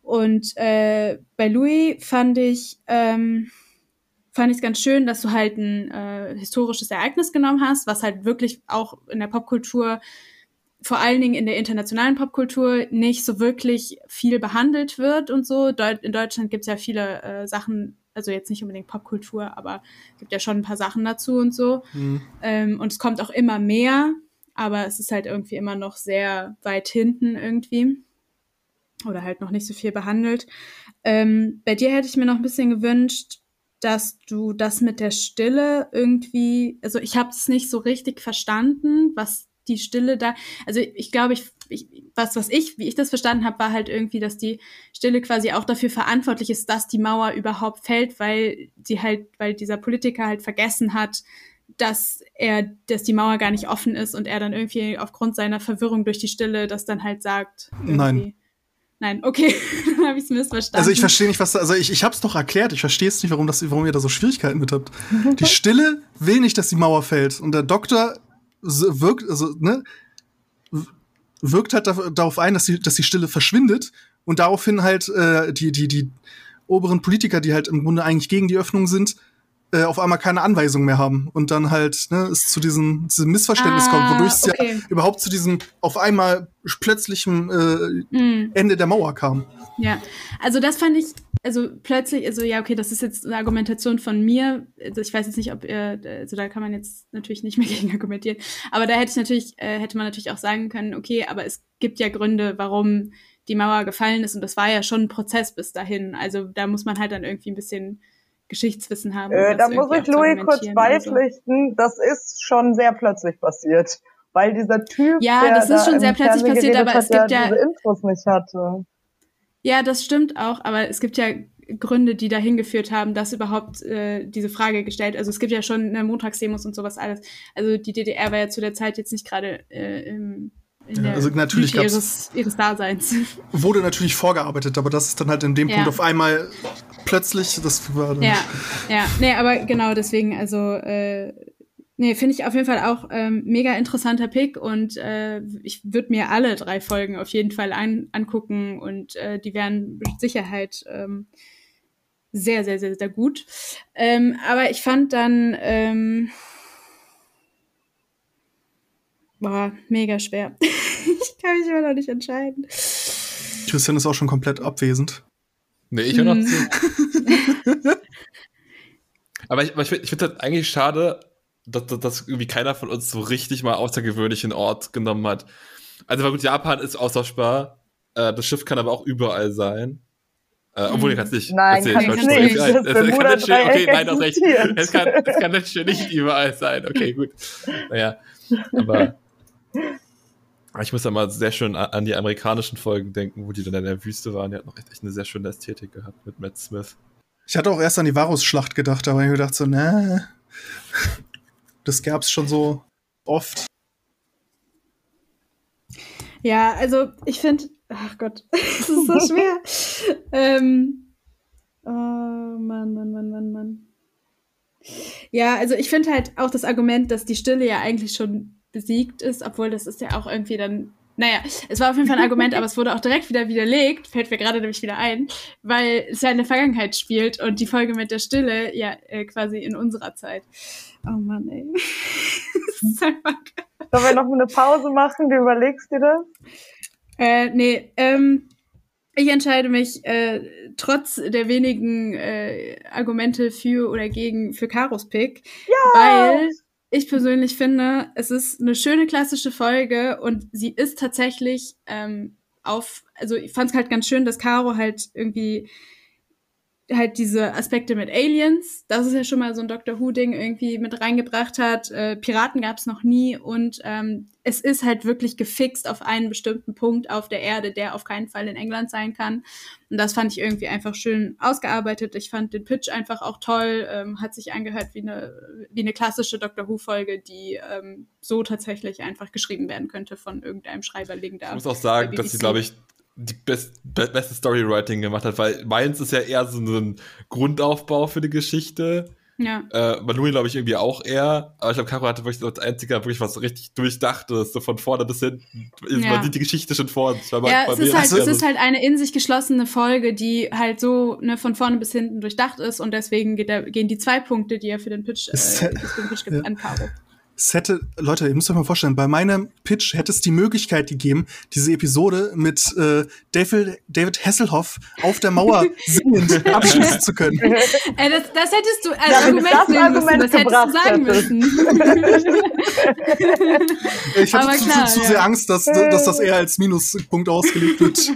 Und äh, bei Louis fand ich ähm, fand ich es ganz schön, dass du halt ein äh, historisches Ereignis genommen hast, was halt wirklich auch in der Popkultur, vor allen Dingen in der internationalen Popkultur, nicht so wirklich viel behandelt wird und so. Deut in Deutschland gibt es ja viele äh, Sachen, also jetzt nicht unbedingt Popkultur, aber gibt ja schon ein paar Sachen dazu und so. Mhm. Ähm, und es kommt auch immer mehr, aber es ist halt irgendwie immer noch sehr weit hinten irgendwie oder halt noch nicht so viel behandelt. Ähm, bei dir hätte ich mir noch ein bisschen gewünscht, dass du das mit der Stille irgendwie, also ich habe es nicht so richtig verstanden, was die Stille da, also ich glaube, ich, ich, was, was ich, wie ich das verstanden habe, war halt irgendwie, dass die Stille quasi auch dafür verantwortlich ist, dass die Mauer überhaupt fällt, weil sie halt, weil dieser Politiker halt vergessen hat, dass er, dass die Mauer gar nicht offen ist und er dann irgendwie aufgrund seiner Verwirrung durch die Stille das dann halt sagt. Irgendwie. Nein. Nein, okay, dann habe ich es missverstanden. Also ich verstehe nicht, was da, also ich, ich habe es doch erklärt. Ich verstehe es nicht, warum, das, warum ihr da so Schwierigkeiten mit habt. Die Stille will nicht, dass die Mauer fällt. Und der Doktor wirkt, also, ne, wirkt halt darauf ein, dass die, dass die Stille verschwindet und daraufhin halt äh, die, die, die oberen Politiker, die halt im Grunde eigentlich gegen die Öffnung sind, äh, auf einmal keine Anweisung mehr haben und dann halt ne, es zu diesem, diesem Missverständnis ah, kommt, wodurch es okay. ja überhaupt zu diesem auf einmal plötzlichem äh, mm. Ende der Mauer kam. Ja, also das fand ich, also plötzlich, also ja, okay, das ist jetzt eine Argumentation von mir. Also ich weiß jetzt nicht, ob ihr, also da kann man jetzt natürlich nicht mehr gegen argumentieren, aber da hätte ich natürlich, äh, hätte man natürlich auch sagen können, okay, aber es gibt ja Gründe, warum die Mauer gefallen ist und das war ja schon ein Prozess bis dahin. Also da muss man halt dann irgendwie ein bisschen Geschichtswissen haben. Äh, da muss ich Louis kurz beipflichten, so. das ist schon sehr plötzlich passiert. Weil dieser Typ, ja, der das ist schon sehr plötzlich passiert, aber es gibt ja diese Infos nicht hatte. Ja, das stimmt auch, aber es gibt ja Gründe, die dahin geführt haben, dass überhaupt äh, diese Frage gestellt. Also es gibt ja schon eine Montagsdemos und sowas alles. Also die DDR war ja zu der Zeit jetzt nicht gerade äh, im ja, also natürlich ihres, ihres Daseins. Wurde natürlich vorgearbeitet, aber das ist dann halt in dem ja. Punkt auf einmal plötzlich, das war dann Ja, ja, nee, aber genau deswegen, also äh, nee, finde ich auf jeden Fall auch ähm, mega interessanter Pick und äh, ich würde mir alle drei Folgen auf jeden Fall ein, angucken und äh, die wären mit Sicherheit ähm, sehr, sehr, sehr, sehr gut. Ähm, aber ich fand dann ähm, Boah, mega schwer. ich kann mich immer noch nicht entscheiden. Christian ist auch schon komplett abwesend. Nee, ich höre noch hm. zu. Aber ich, ich finde find das eigentlich schade, dass, dass, dass, irgendwie keiner von uns so richtig mal außergewöhnlichen Ort genommen hat. Also, weil gut, Japan ist austauschbar. Äh, das Schiff kann aber auch überall sein. Äh, obwohl, ich kann es nicht. Nein, kann ich nicht. Es, kann nicht okay, nein, du recht. Es kann, es kann nicht überall sein. Okay, gut. Naja, aber ich muss da mal sehr schön an die amerikanischen Folgen denken, wo die dann in der Wüste waren. Die hat noch echt eine sehr schöne Ästhetik gehabt mit Matt Smith. Ich hatte auch erst an die Varus-Schlacht gedacht, aber ich gedacht so, ne. Das gab's schon so oft. Ja, also ich finde, ach Gott, das ist so schwer. ähm, oh Mann, Mann, Mann, Mann, Mann. Ja, also ich finde halt auch das Argument, dass die Stille ja eigentlich schon besiegt ist, obwohl das ist ja auch irgendwie dann naja, es war auf jeden Fall ein Argument, aber es wurde auch direkt wieder widerlegt, fällt mir gerade nämlich wieder ein, weil es ja in der Vergangenheit spielt und die Folge mit der Stille ja äh, quasi in unserer Zeit. Oh Mann, ey. das ist einfach Sollen wir noch eine Pause machen? Du überlegst dir das? Äh, nee, ähm, ich entscheide mich äh, trotz der wenigen äh, Argumente für oder gegen für Karos Pick, ja! weil ich persönlich finde, es ist eine schöne klassische Folge und sie ist tatsächlich ähm, auf, also ich fand es halt ganz schön, dass Caro halt irgendwie halt diese Aspekte mit Aliens, das ist ja schon mal so ein Doctor Who-Ding irgendwie mit reingebracht hat. Äh, Piraten gab es noch nie und ähm, es ist halt wirklich gefixt auf einen bestimmten Punkt auf der Erde, der auf keinen Fall in England sein kann. Und das fand ich irgendwie einfach schön ausgearbeitet. Ich fand den Pitch einfach auch toll, ähm, hat sich angehört wie eine, wie eine klassische Doctor Who-Folge, die ähm, so tatsächlich einfach geschrieben werden könnte von irgendeinem Schreiberling da. Ich muss auch sagen, dass sie, glaube ich, die best, beste Storywriting gemacht hat, weil meins ist ja eher so ein Grundaufbau für die Geschichte. Ja. Äh, Louis glaube ich irgendwie auch eher, aber ich glaube, Caro hatte wirklich als einziger wirklich was richtig durchdachtes, so von vorne bis hinten. Ja. Man sieht die Geschichte schon vor uns. Ja, es, ist halt, es ist halt eine in sich geschlossene Folge, die halt so ne, von vorne bis hinten durchdacht ist und deswegen geht der, gehen die zwei Punkte, die er für den Pitch, äh, für den Pitch gibt, ja. an Caro es hätte, Leute, ihr müsst euch mal vorstellen, bei meinem Pitch hätte es die Möglichkeit gegeben, diese Episode mit äh, David, David Hasselhoff auf der Mauer singend abschließen zu können. Ey, das, das hättest du als ja, Argument das nehmen Argument müssen, das hättest du sagen müssen. ich hatte zu, klar, zu, zu, sehr Angst, dass, dass das eher als Minuspunkt ausgelegt wird.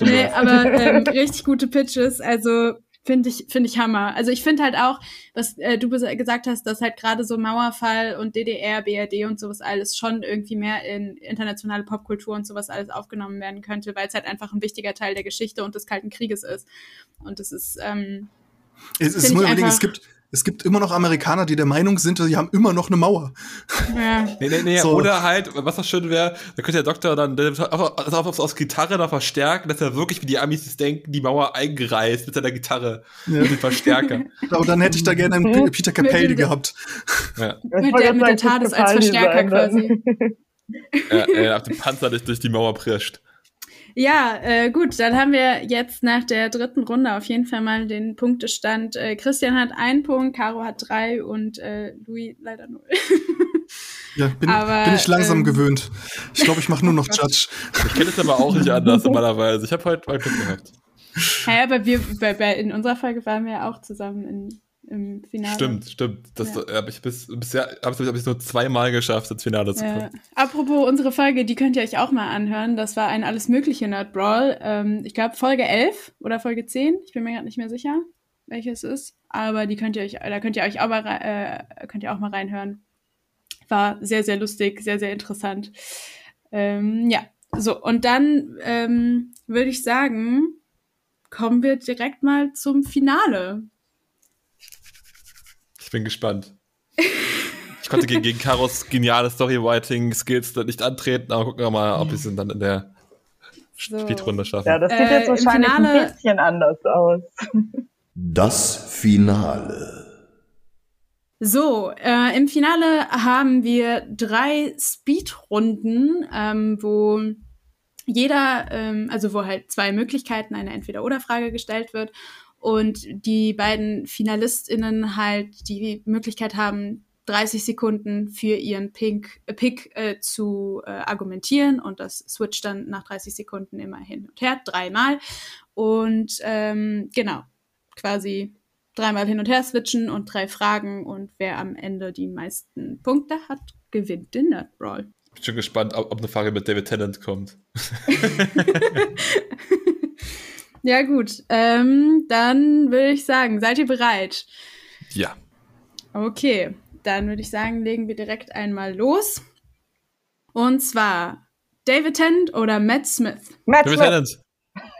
nee, aber ähm, richtig gute Pitches, also Finde ich, finde ich Hammer. Also ich finde halt auch, was äh, du gesagt hast, dass halt gerade so Mauerfall und DDR, BRD und sowas alles schon irgendwie mehr in internationale Popkultur und sowas alles aufgenommen werden könnte, weil es halt einfach ein wichtiger Teil der Geschichte und des Kalten Krieges ist. Und das ist, ähm, es, ist nur überlegen, es gibt, es gibt immer noch Amerikaner, die der Meinung sind, sie haben immer noch eine Mauer. Ja. nee, nee, nee, so. Oder halt, was noch schön wäre, da könnte der Doktor dann auf, auf, aus Gitarre noch verstärken, dass er wirklich, wie die Amis es denken, die Mauer eingereist mit seiner Gitarre. Ja. Mit dem Verstärker. Aber dann hätte ich da gerne einen Peter Capaldi gehabt. Ja. Mit der, mit der TARDIS als Verstärker quasi. ja, er auf dem Panzer durch, durch die Mauer prischt. Ja, äh, gut, dann haben wir jetzt nach der dritten Runde auf jeden Fall mal den Punktestand. Äh, Christian hat einen Punkt, Caro hat drei und äh, Louis leider null. ja, bin, aber, bin ich langsam ähm, gewöhnt. Ich glaube, ich mache nur noch Judge. Ich kenne es aber auch nicht anders normalerweise. Ich habe heute mal Glück gehabt. Ja, aber wir, bei, bei, in unserer Folge waren wir ja auch zusammen in im Finale. Stimmt, stimmt. Das ja. habe ich bis, bisher habe ich es nur zweimal geschafft, ins Finale zu kommen. Ja. Apropos unsere Folge, die könnt ihr euch auch mal anhören. Das war ein alles mögliche Nerd Brawl. Ähm, ich glaube Folge 11 oder Folge 10. Ich bin mir gerade nicht mehr sicher, welches ist. Aber die könnt ihr euch, da könnt ihr euch auch mal, äh, könnt ihr auch mal reinhören. War sehr, sehr lustig, sehr, sehr interessant. Ähm, ja, so und dann ähm, würde ich sagen, kommen wir direkt mal zum Finale. Ich bin gespannt. Ich konnte gegen, gegen Karos geniale Storywriting-Skills nicht antreten, aber gucken wir mal, ob wir es dann in der so. Speedrunde schaffen. Ja, das sieht äh, jetzt wahrscheinlich Finale, ein bisschen anders aus. Das Finale. So, äh, im Finale haben wir drei Speedrunden, ähm, wo jeder, ähm, also wo halt zwei Möglichkeiten, eine Entweder-Oder-Frage gestellt wird und die beiden FinalistInnen halt die Möglichkeit haben, 30 Sekunden für ihren Pink, äh, Pick äh, zu äh, argumentieren und das switcht dann nach 30 Sekunden immer hin und her, dreimal. Und ähm, genau, quasi dreimal hin und her switchen und drei Fragen und wer am Ende die meisten Punkte hat, gewinnt den Nerd Brawl. Ich bin schon gespannt, ob, ob eine Frage mit David Tennant kommt. Ja, gut. Ähm, dann würde ich sagen, seid ihr bereit? Ja. Okay, dann würde ich sagen, legen wir direkt einmal los. Und zwar David Tennant oder Matt Smith? Matt David Tennant.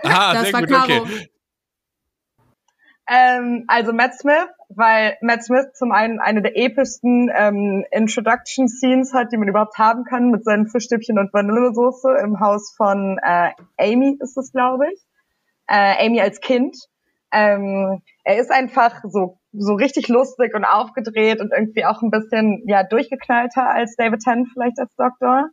Aha, das war gut, Caro. Okay. Ähm, also Matt Smith, weil Matt Smith zum einen eine der epischsten ähm, Introduction-Scenes hat, die man überhaupt haben kann, mit seinen Fischstäbchen und Vanillesoße im Haus von äh, Amy ist es, glaube ich. Äh, Amy als Kind. Ähm, er ist einfach so so richtig lustig und aufgedreht und irgendwie auch ein bisschen ja durchgeknallter als David Tennant vielleicht als Doktor.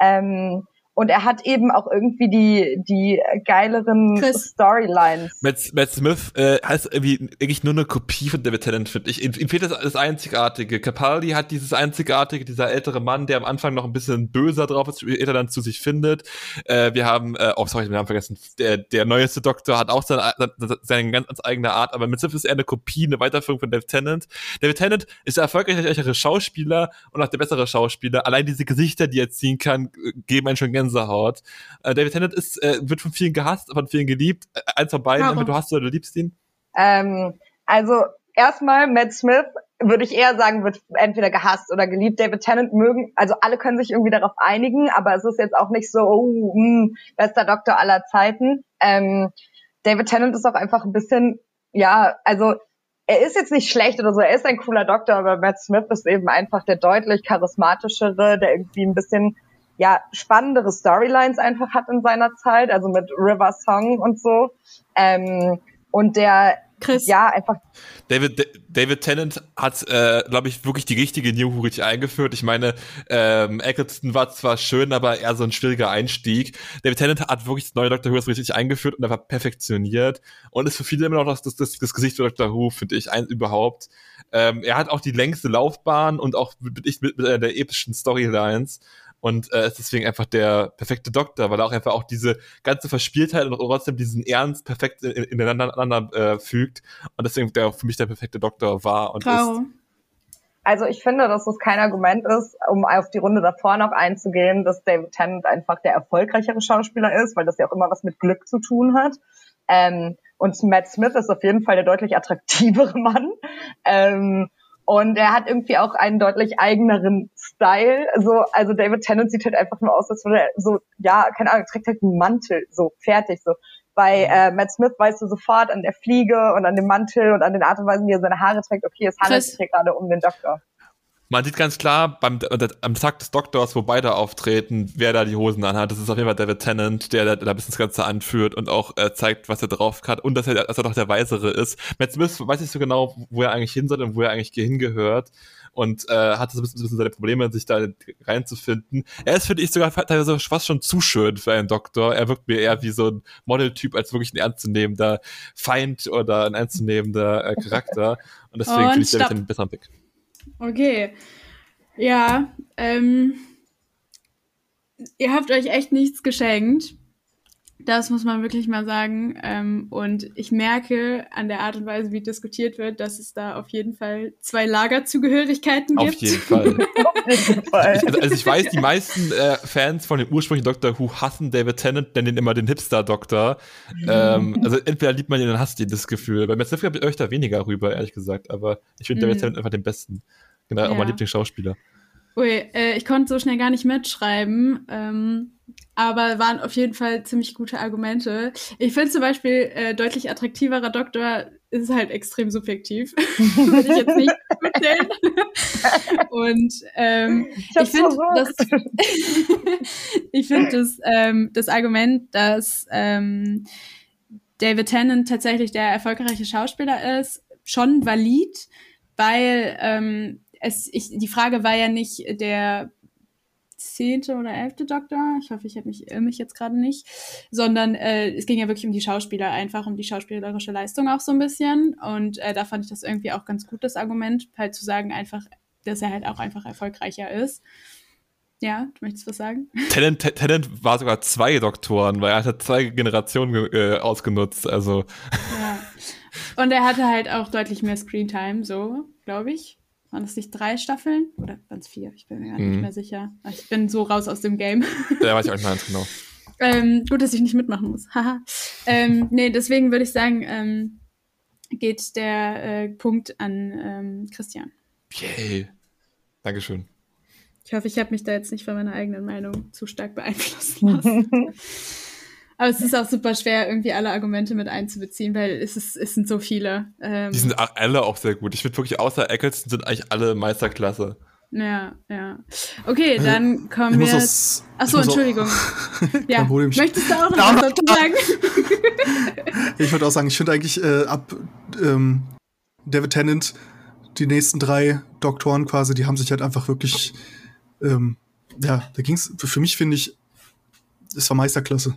Ähm, und er hat eben auch irgendwie die, die geileren Chris. Storylines. Matt, Matt Smith äh, heißt irgendwie eigentlich nur eine Kopie von David Tennant, finde ich. Ihm fehlt das, das Einzigartige. Capaldi hat dieses Einzigartige, dieser ältere Mann, der am Anfang noch ein bisschen böser drauf ist, später dann zu sich findet. Äh, wir haben, äh, oh sorry, ich den Namen vergessen, der, der neueste Doktor hat auch seine, seine ganz, ganz eigene Art, aber Matt Smith ist eher eine Kopie, eine Weiterführung von David Tennant. David Tennant ist der erfolgreichere Schauspieler und auch der bessere Schauspieler. Allein diese Gesichter, die er ziehen kann, geben einen schon gerne Gänsehaut. Äh, David Tennant ist, äh, wird von vielen gehasst, von vielen geliebt. Äh, eins von beiden, Warum? du hast oder du liebst ihn? Ähm, also erstmal Matt Smith würde ich eher sagen, wird entweder gehasst oder geliebt. David Tennant mögen, also alle können sich irgendwie darauf einigen, aber es ist jetzt auch nicht so, oh, mh, hm, bester Doktor aller Zeiten. Ähm, David Tennant ist auch einfach ein bisschen, ja, also er ist jetzt nicht schlecht oder so, er ist ein cooler Doktor, aber Matt Smith ist eben einfach der deutlich charismatischere, der irgendwie ein bisschen ja spannendere Storylines einfach hat in seiner Zeit, also mit River Song und so. Ähm, und der Chris. Ja, einfach. David, David Tennant hat, äh, glaube ich, wirklich die richtige New Who richtig eingeführt. Ich meine, ähm, Eccleston war zwar schön, aber eher so ein schwieriger Einstieg. David Tennant hat wirklich das neue Doctor Who richtig eingeführt und er war perfektioniert und ist für viele immer noch das, das, das, das Gesicht für Doctor Who, finde ich, ein, überhaupt. Ähm, er hat auch die längste Laufbahn und auch mit, mit, mit, mit der epischen Storylines und äh, ist deswegen einfach der perfekte Doktor, weil er auch einfach auch diese ganze Verspieltheit und trotzdem diesen Ernst perfekt ineinander äh, fügt und deswegen der für mich der perfekte Doktor war und Trau. ist. Also ich finde, dass das kein Argument ist, um auf die Runde davor noch einzugehen, dass David Tennant einfach der erfolgreichere Schauspieler ist, weil das ja auch immer was mit Glück zu tun hat. Ähm, und Matt Smith ist auf jeden Fall der deutlich attraktivere Mann. Ähm, und er hat irgendwie auch einen deutlich eigeneren Style. So, also David Tennant sieht halt einfach nur aus, als würde er so, ja, keine Ahnung, trägt halt einen Mantel, so fertig, so. Bei äh, Matt Smith weißt du sofort an der Fliege und an dem Mantel und an den Art und Weisen, wie er seine Haare trägt, okay, es handelt sich hier gerade um den Doktor. Man sieht ganz klar beim am Tag des Doktors, wo beide auftreten, wer da die Hosen anhat. Das ist auf jeden Fall David Tennant, der da, da ein bisschen das Ganze anführt und auch äh, zeigt, was er drauf hat und dass er, dass er doch der Weisere ist. Matt Smith weiß nicht so genau, wo er eigentlich hin soll und wo er eigentlich hingehört und äh, hatte so ein bisschen, bisschen seine Probleme, sich da reinzufinden. Er ist, finde ich, sogar teilweise fast schon zu schön für einen Doktor. Er wirkt mir eher wie so ein Modeltyp als wirklich ein ernstzunehmender Feind oder ein ernstzunehmender äh, Charakter. Und deswegen finde ich David Tennant besser Pick. Okay. Ja, ähm, ihr habt euch echt nichts geschenkt. Das muss man wirklich mal sagen. Ähm, und ich merke an der Art und Weise, wie diskutiert wird, dass es da auf jeden Fall zwei Lagerzugehörigkeiten gibt. Auf jeden Fall. also, also, ich weiß, die meisten äh, Fans von dem ursprünglichen Doctor Who hassen David Tennant, nennen ihn immer den Hipster-Doktor. ähm, also entweder liebt man ihn, dann hasst ihr das Gefühl. Bei Matt Smith habe ich euch da weniger rüber, ehrlich gesagt. Aber ich finde mhm. David Tennant einfach den besten. Genau, ja. auch mein Lieblingsschauspieler. Ui, äh, ich konnte so schnell gar nicht mitschreiben, ähm, aber waren auf jeden Fall ziemlich gute Argumente. Ich finde zum Beispiel äh, deutlich attraktiverer Doktor ist halt extrem subjektiv, würde ich jetzt nicht erzählen. Und ähm, ich, ich finde das, ich finde das, ähm, das Argument, dass ähm, David Tennant tatsächlich der erfolgreiche Schauspieler ist, schon valid, weil ähm, es, ich, die Frage war ja nicht der zehnte oder elfte Doktor, ich hoffe, ich habe mich mich jetzt gerade nicht, sondern äh, es ging ja wirklich um die Schauspieler, einfach um die schauspielerische Leistung auch so ein bisschen. Und äh, da fand ich das irgendwie auch ganz gut, das Argument, halt zu sagen, einfach, dass er halt auch einfach erfolgreicher ist. Ja, du möchtest was sagen? Tennant, Tennant war sogar zwei Doktoren, weil er hat zwei Generationen äh, ausgenutzt, also. Ja. Und er hatte halt auch deutlich mehr Screentime, so, glaube ich. Waren das nicht drei Staffeln? Oder waren es vier? Ich bin mir gar nicht mhm. mehr sicher. Ich bin so raus aus dem Game. Ja, weiß ich auch nicht mehr ganz genau. ähm, gut, dass ich nicht mitmachen muss. Haha. ähm, nee, deswegen würde ich sagen, ähm, geht der äh, Punkt an ähm, Christian. Yay. Dankeschön. Ich hoffe, ich habe mich da jetzt nicht von meiner eigenen Meinung zu stark beeinflussen lassen. Aber es ist auch super schwer, irgendwie alle Argumente mit einzubeziehen, weil es, ist, es sind so viele. Ähm, die sind alle auch sehr gut. Ich finde wirklich, außer Eccleston sind eigentlich alle Meisterklasse. Ja, ja. Okay, dann kommen wir. Aus, Achso, Entschuldigung. ja. Möchtest du auch noch was dazu sagen? ich würde auch sagen, ich finde eigentlich äh, ab ähm, David Tennant die nächsten drei Doktoren quasi, die haben sich halt einfach wirklich, ähm, ja, da ging's, für mich finde ich, es war Meisterklasse.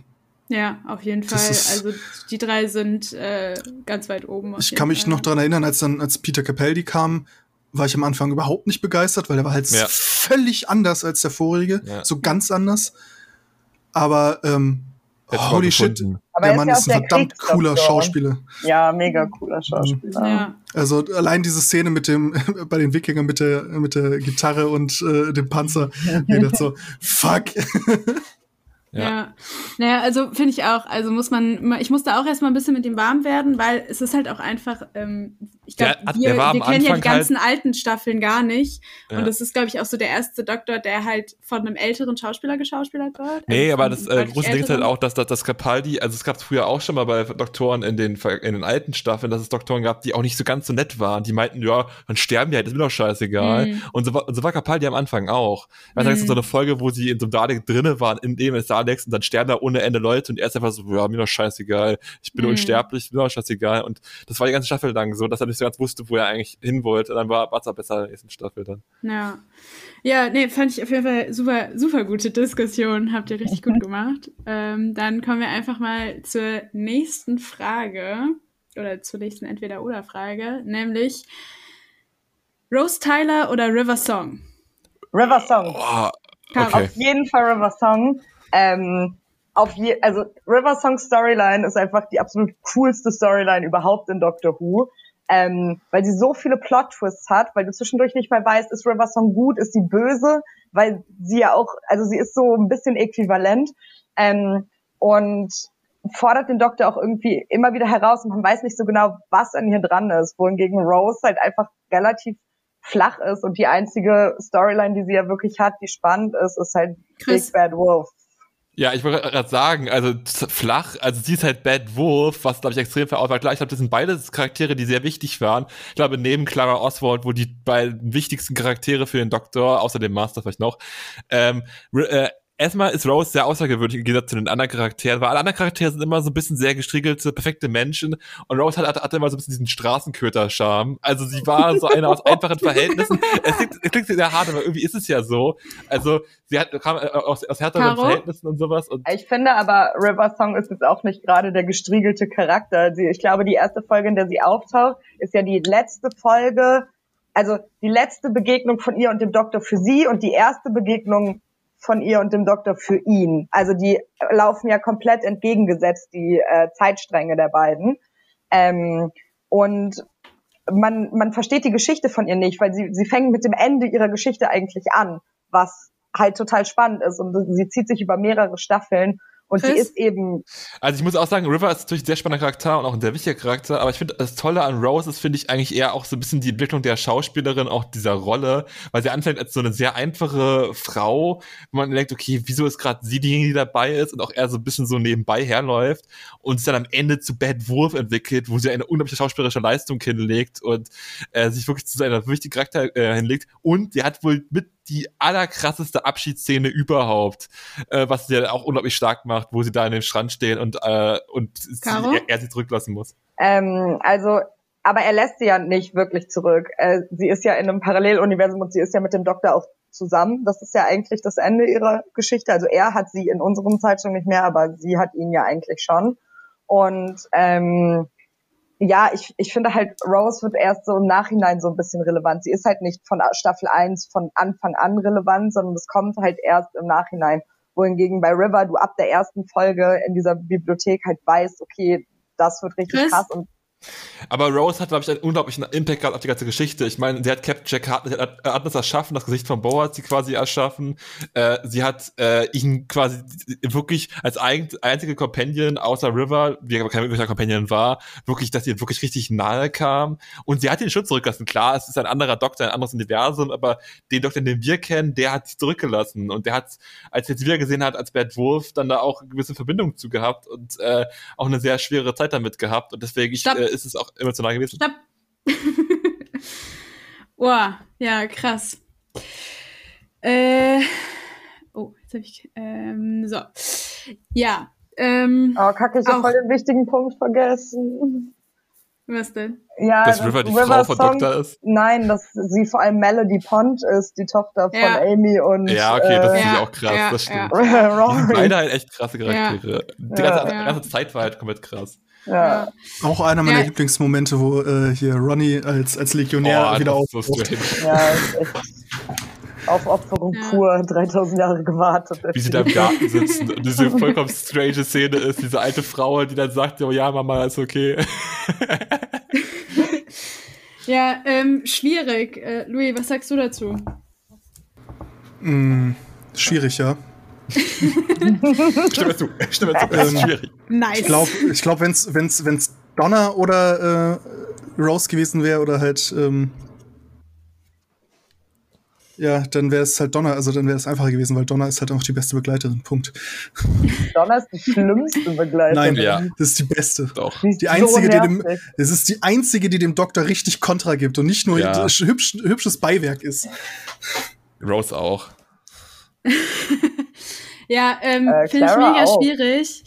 Ja, auf jeden Fall. Also die drei sind äh, ganz weit oben. Ich kann mich Fall. noch daran erinnern, als dann, als Peter Capaldi kam, war ich am Anfang überhaupt nicht begeistert, weil der war halt ja. völlig anders als der vorige, ja. so ganz anders. Aber ähm, oh, holy shit, Aber der Mann ist, ja ist ein verdammt cooler Schauspieler. Ja, mega cooler Schauspieler. Ja. Also allein diese Szene mit dem bei den Wikingern mit der mit der Gitarre und äh, dem Panzer, nee, so fuck. Ja. ja. Naja, also finde ich auch, also muss man, ich musste auch erstmal ein bisschen mit ihm warm werden, weil es ist halt auch einfach, ähm, ich glaube, wir, wir kennen ja die ganzen halt alten Staffeln gar nicht. Ja. Und das ist, glaube ich, auch so der erste Doktor, der halt von einem älteren Schauspieler geschauspielert wird. Nee, also aber das äh, große Ding ist halt auch, dass, dass das Capaldi, also es gab es früher auch schon mal bei Doktoren in den, in den alten Staffeln, dass es Doktoren gab, die auch nicht so ganz so nett waren. Die meinten, ja, dann sterben die halt, ist mir doch scheißegal. Mhm. Und, so, und so war Capaldi am Anfang auch. Ich weiß, mhm. so eine Folge, wo sie in so einem Dalek drinne waren, in dem es Daleks und dann sterben da ohne Ende Leute und er ist einfach so, ja, mir doch scheißegal. Ich bin mhm. unsterblich, mir doch scheißegal. Und das war die ganze Staffel lang so, dass er nicht so ganz wusste, wo er eigentlich hin wollte. Dann war es besser in der nächsten Staffel dann. Ja. Ja, nee, fand ich auf jeden Fall super, super gute Diskussion. Habt ihr richtig gut gemacht. Ähm, dann kommen wir einfach mal zur nächsten Frage. Oder zur nächsten Entweder-Oder-Frage. Nämlich Rose Tyler oder River Song? River Song. Oh, okay. Auf jeden Fall River Song. Ähm, auf je, also River Song Storyline ist einfach die absolut coolste Storyline überhaupt in Doctor Who ähm, weil sie so viele Plot-Twists hat, weil du zwischendurch nicht mehr weißt, ist River Song gut, ist sie böse, weil sie ja auch, also sie ist so ein bisschen äquivalent ähm, und fordert den Doktor auch irgendwie immer wieder heraus und man weiß nicht so genau, was an ihr dran ist, wohingegen Rose halt einfach relativ flach ist und die einzige Storyline, die sie ja wirklich hat, die spannend ist, ist halt Chris, Big Bad Wolf. Ja, ich wollte gerade sagen, also flach, also sie ist halt Bad Wolf, was glaube ich extrem verarbeitet. Klar, ich glaube, das sind beide Charaktere, die sehr wichtig waren. Ich glaube, neben Clara Oswald, wo die beiden wichtigsten Charaktere für den Doktor, außer dem Master vielleicht noch, ähm, äh, erstmal ist Rose sehr außergewöhnlich im Gegensatz zu den anderen Charakteren, weil alle anderen Charaktere sind immer so ein bisschen sehr gestriegelte, perfekte Menschen und Rose hatte, hatte immer so ein bisschen diesen Straßenköter-Charme. Also sie war so eine aus einfachen Verhältnissen. Es klingt, es klingt sehr hart, aber irgendwie ist es ja so. Also sie hat, kam äh, aus, aus härteren Caro? Verhältnissen und sowas. Und ich finde aber, River Song ist jetzt auch nicht gerade der gestriegelte Charakter. Sie, ich glaube, die erste Folge, in der sie auftaucht, ist ja die letzte Folge, also die letzte Begegnung von ihr und dem Doktor für sie und die erste Begegnung von ihr und dem Doktor für ihn. Also die laufen ja komplett entgegengesetzt, die äh, Zeitstränge der beiden. Ähm, und man, man versteht die Geschichte von ihr nicht, weil sie, sie fängt mit dem Ende ihrer Geschichte eigentlich an, was halt total spannend ist. Und sie zieht sich über mehrere Staffeln und Chris? die ist eben. Also ich muss auch sagen, River ist natürlich ein sehr spannender Charakter und auch ein sehr wichtiger Charakter, aber ich finde, das Tolle an Rose ist, finde ich, eigentlich eher auch so ein bisschen die Entwicklung der Schauspielerin, auch dieser Rolle, weil sie anfängt als so eine sehr einfache Frau, wo man denkt, okay, wieso ist gerade sie diejenige, die dabei ist und auch eher so ein bisschen so nebenbei herläuft und sich dann am Ende zu Bad Wolf entwickelt, wo sie eine unglaubliche schauspielerische Leistung hinlegt und äh, sich wirklich zu seiner wichtigen Charakter äh, hinlegt und sie hat wohl mit die allerkrasseste Abschiedsszene überhaupt, äh, was sie ja auch unglaublich stark macht, wo sie da in den Strand stehen und, äh, und sie, er, er, sie zurücklassen muss. Ähm, also, aber er lässt sie ja nicht wirklich zurück. Äh, sie ist ja in einem Paralleluniversum und sie ist ja mit dem Doktor auch zusammen. Das ist ja eigentlich das Ende ihrer Geschichte. Also er hat sie in unserem Zeitpunkt nicht mehr, aber sie hat ihn ja eigentlich schon. Und ähm, ja, ich, ich finde halt, Rose wird erst so im Nachhinein so ein bisschen relevant. Sie ist halt nicht von Staffel 1 von Anfang an relevant, sondern es kommt halt erst im Nachhinein. Wohingegen bei River du ab der ersten Folge in dieser Bibliothek halt weißt, okay, das wird richtig Chris, krass und Aber Rose hat, glaube ich, einen unglaublichen Impact gehabt auf die ganze Geschichte. Ich meine, sie hat Captain Jack Hartnett, hat, hat das erschaffen, das Gesicht von Bo hat sie quasi erschaffen. Äh, sie hat äh, ihn quasi wirklich als ein, einzige Companion außer River, die aber kein wirklicher Companion war, wirklich, dass sie wirklich richtig nahe kam. Und sie hat den Schutz zurückgelassen. Klar, es ist ein anderer Doktor, ein anderes Universum, aber den Doktor, den wir kennen, der hat sie zurückgelassen. Und der hat, als er sie wieder gesehen hat, als Bad Wolf, dann da auch eine gewisse Verbindung zu gehabt und äh, auch eine sehr schwere Zeit damit gehabt. Und deswegen ich, äh, ist es auch emotional gewesen. Stopp. Boah, ja, krass. Äh, oh, jetzt habe ich, ähm, so. Ja, ähm. Oh, kacke, ich habe voll den wichtigen Punkt vergessen. Was denn? Ja, dass River die River Frau von Song, Doktor ist? Nein, dass sie vor allem Melody Pond ist, die Tochter von Ja. Amy und Ja, okay, das äh, ist Ja, auch krass, ja, das stimmt. Rory. Beide halt echt krasse Charaktere. Die Ja. ganze, Ja. ganze Zeit war halt komplett krass. Ja. Auch einer meiner Ja. Lieblingsmomente, wo äh, hier Ronny als, als Legionär Oh, wieder strange. ja, ist echt Aufopferung Ja. pur, 3000 Jahre gewartet. Wie sie da im Garten sitzen und diese vollkommen strange Szene ist, diese alte Frau, die dann sagt, oh ja, Mama, ist okay. Ja, ähm, schwierig. Äh, Louis, was sagst du dazu? Mm, schwierig, ja. Stimme zu, stimme zu, das ist Ähm, schwierig. Nice. Ich glaube, ich glaub, wenn es wenn's, wenn's Donna oder äh, Rose gewesen wäre oder halt ähm, ja, dann wäre es halt Donna, also dann wäre es einfacher gewesen, weil Donna ist halt auch die beste Begleiterin. Punkt. Donna ist die schlimmste Begleiterin. Nein, Ja. das ist die beste. Doch. ist Die so einzige, die dem, es ist die einzige, die dem Doktor richtig Kontra gibt und nicht nur Ja. hübsch, hübsches Beiwerk ist. Rose auch. Ja, ähm, Äh, finde ich mega auch. schwierig.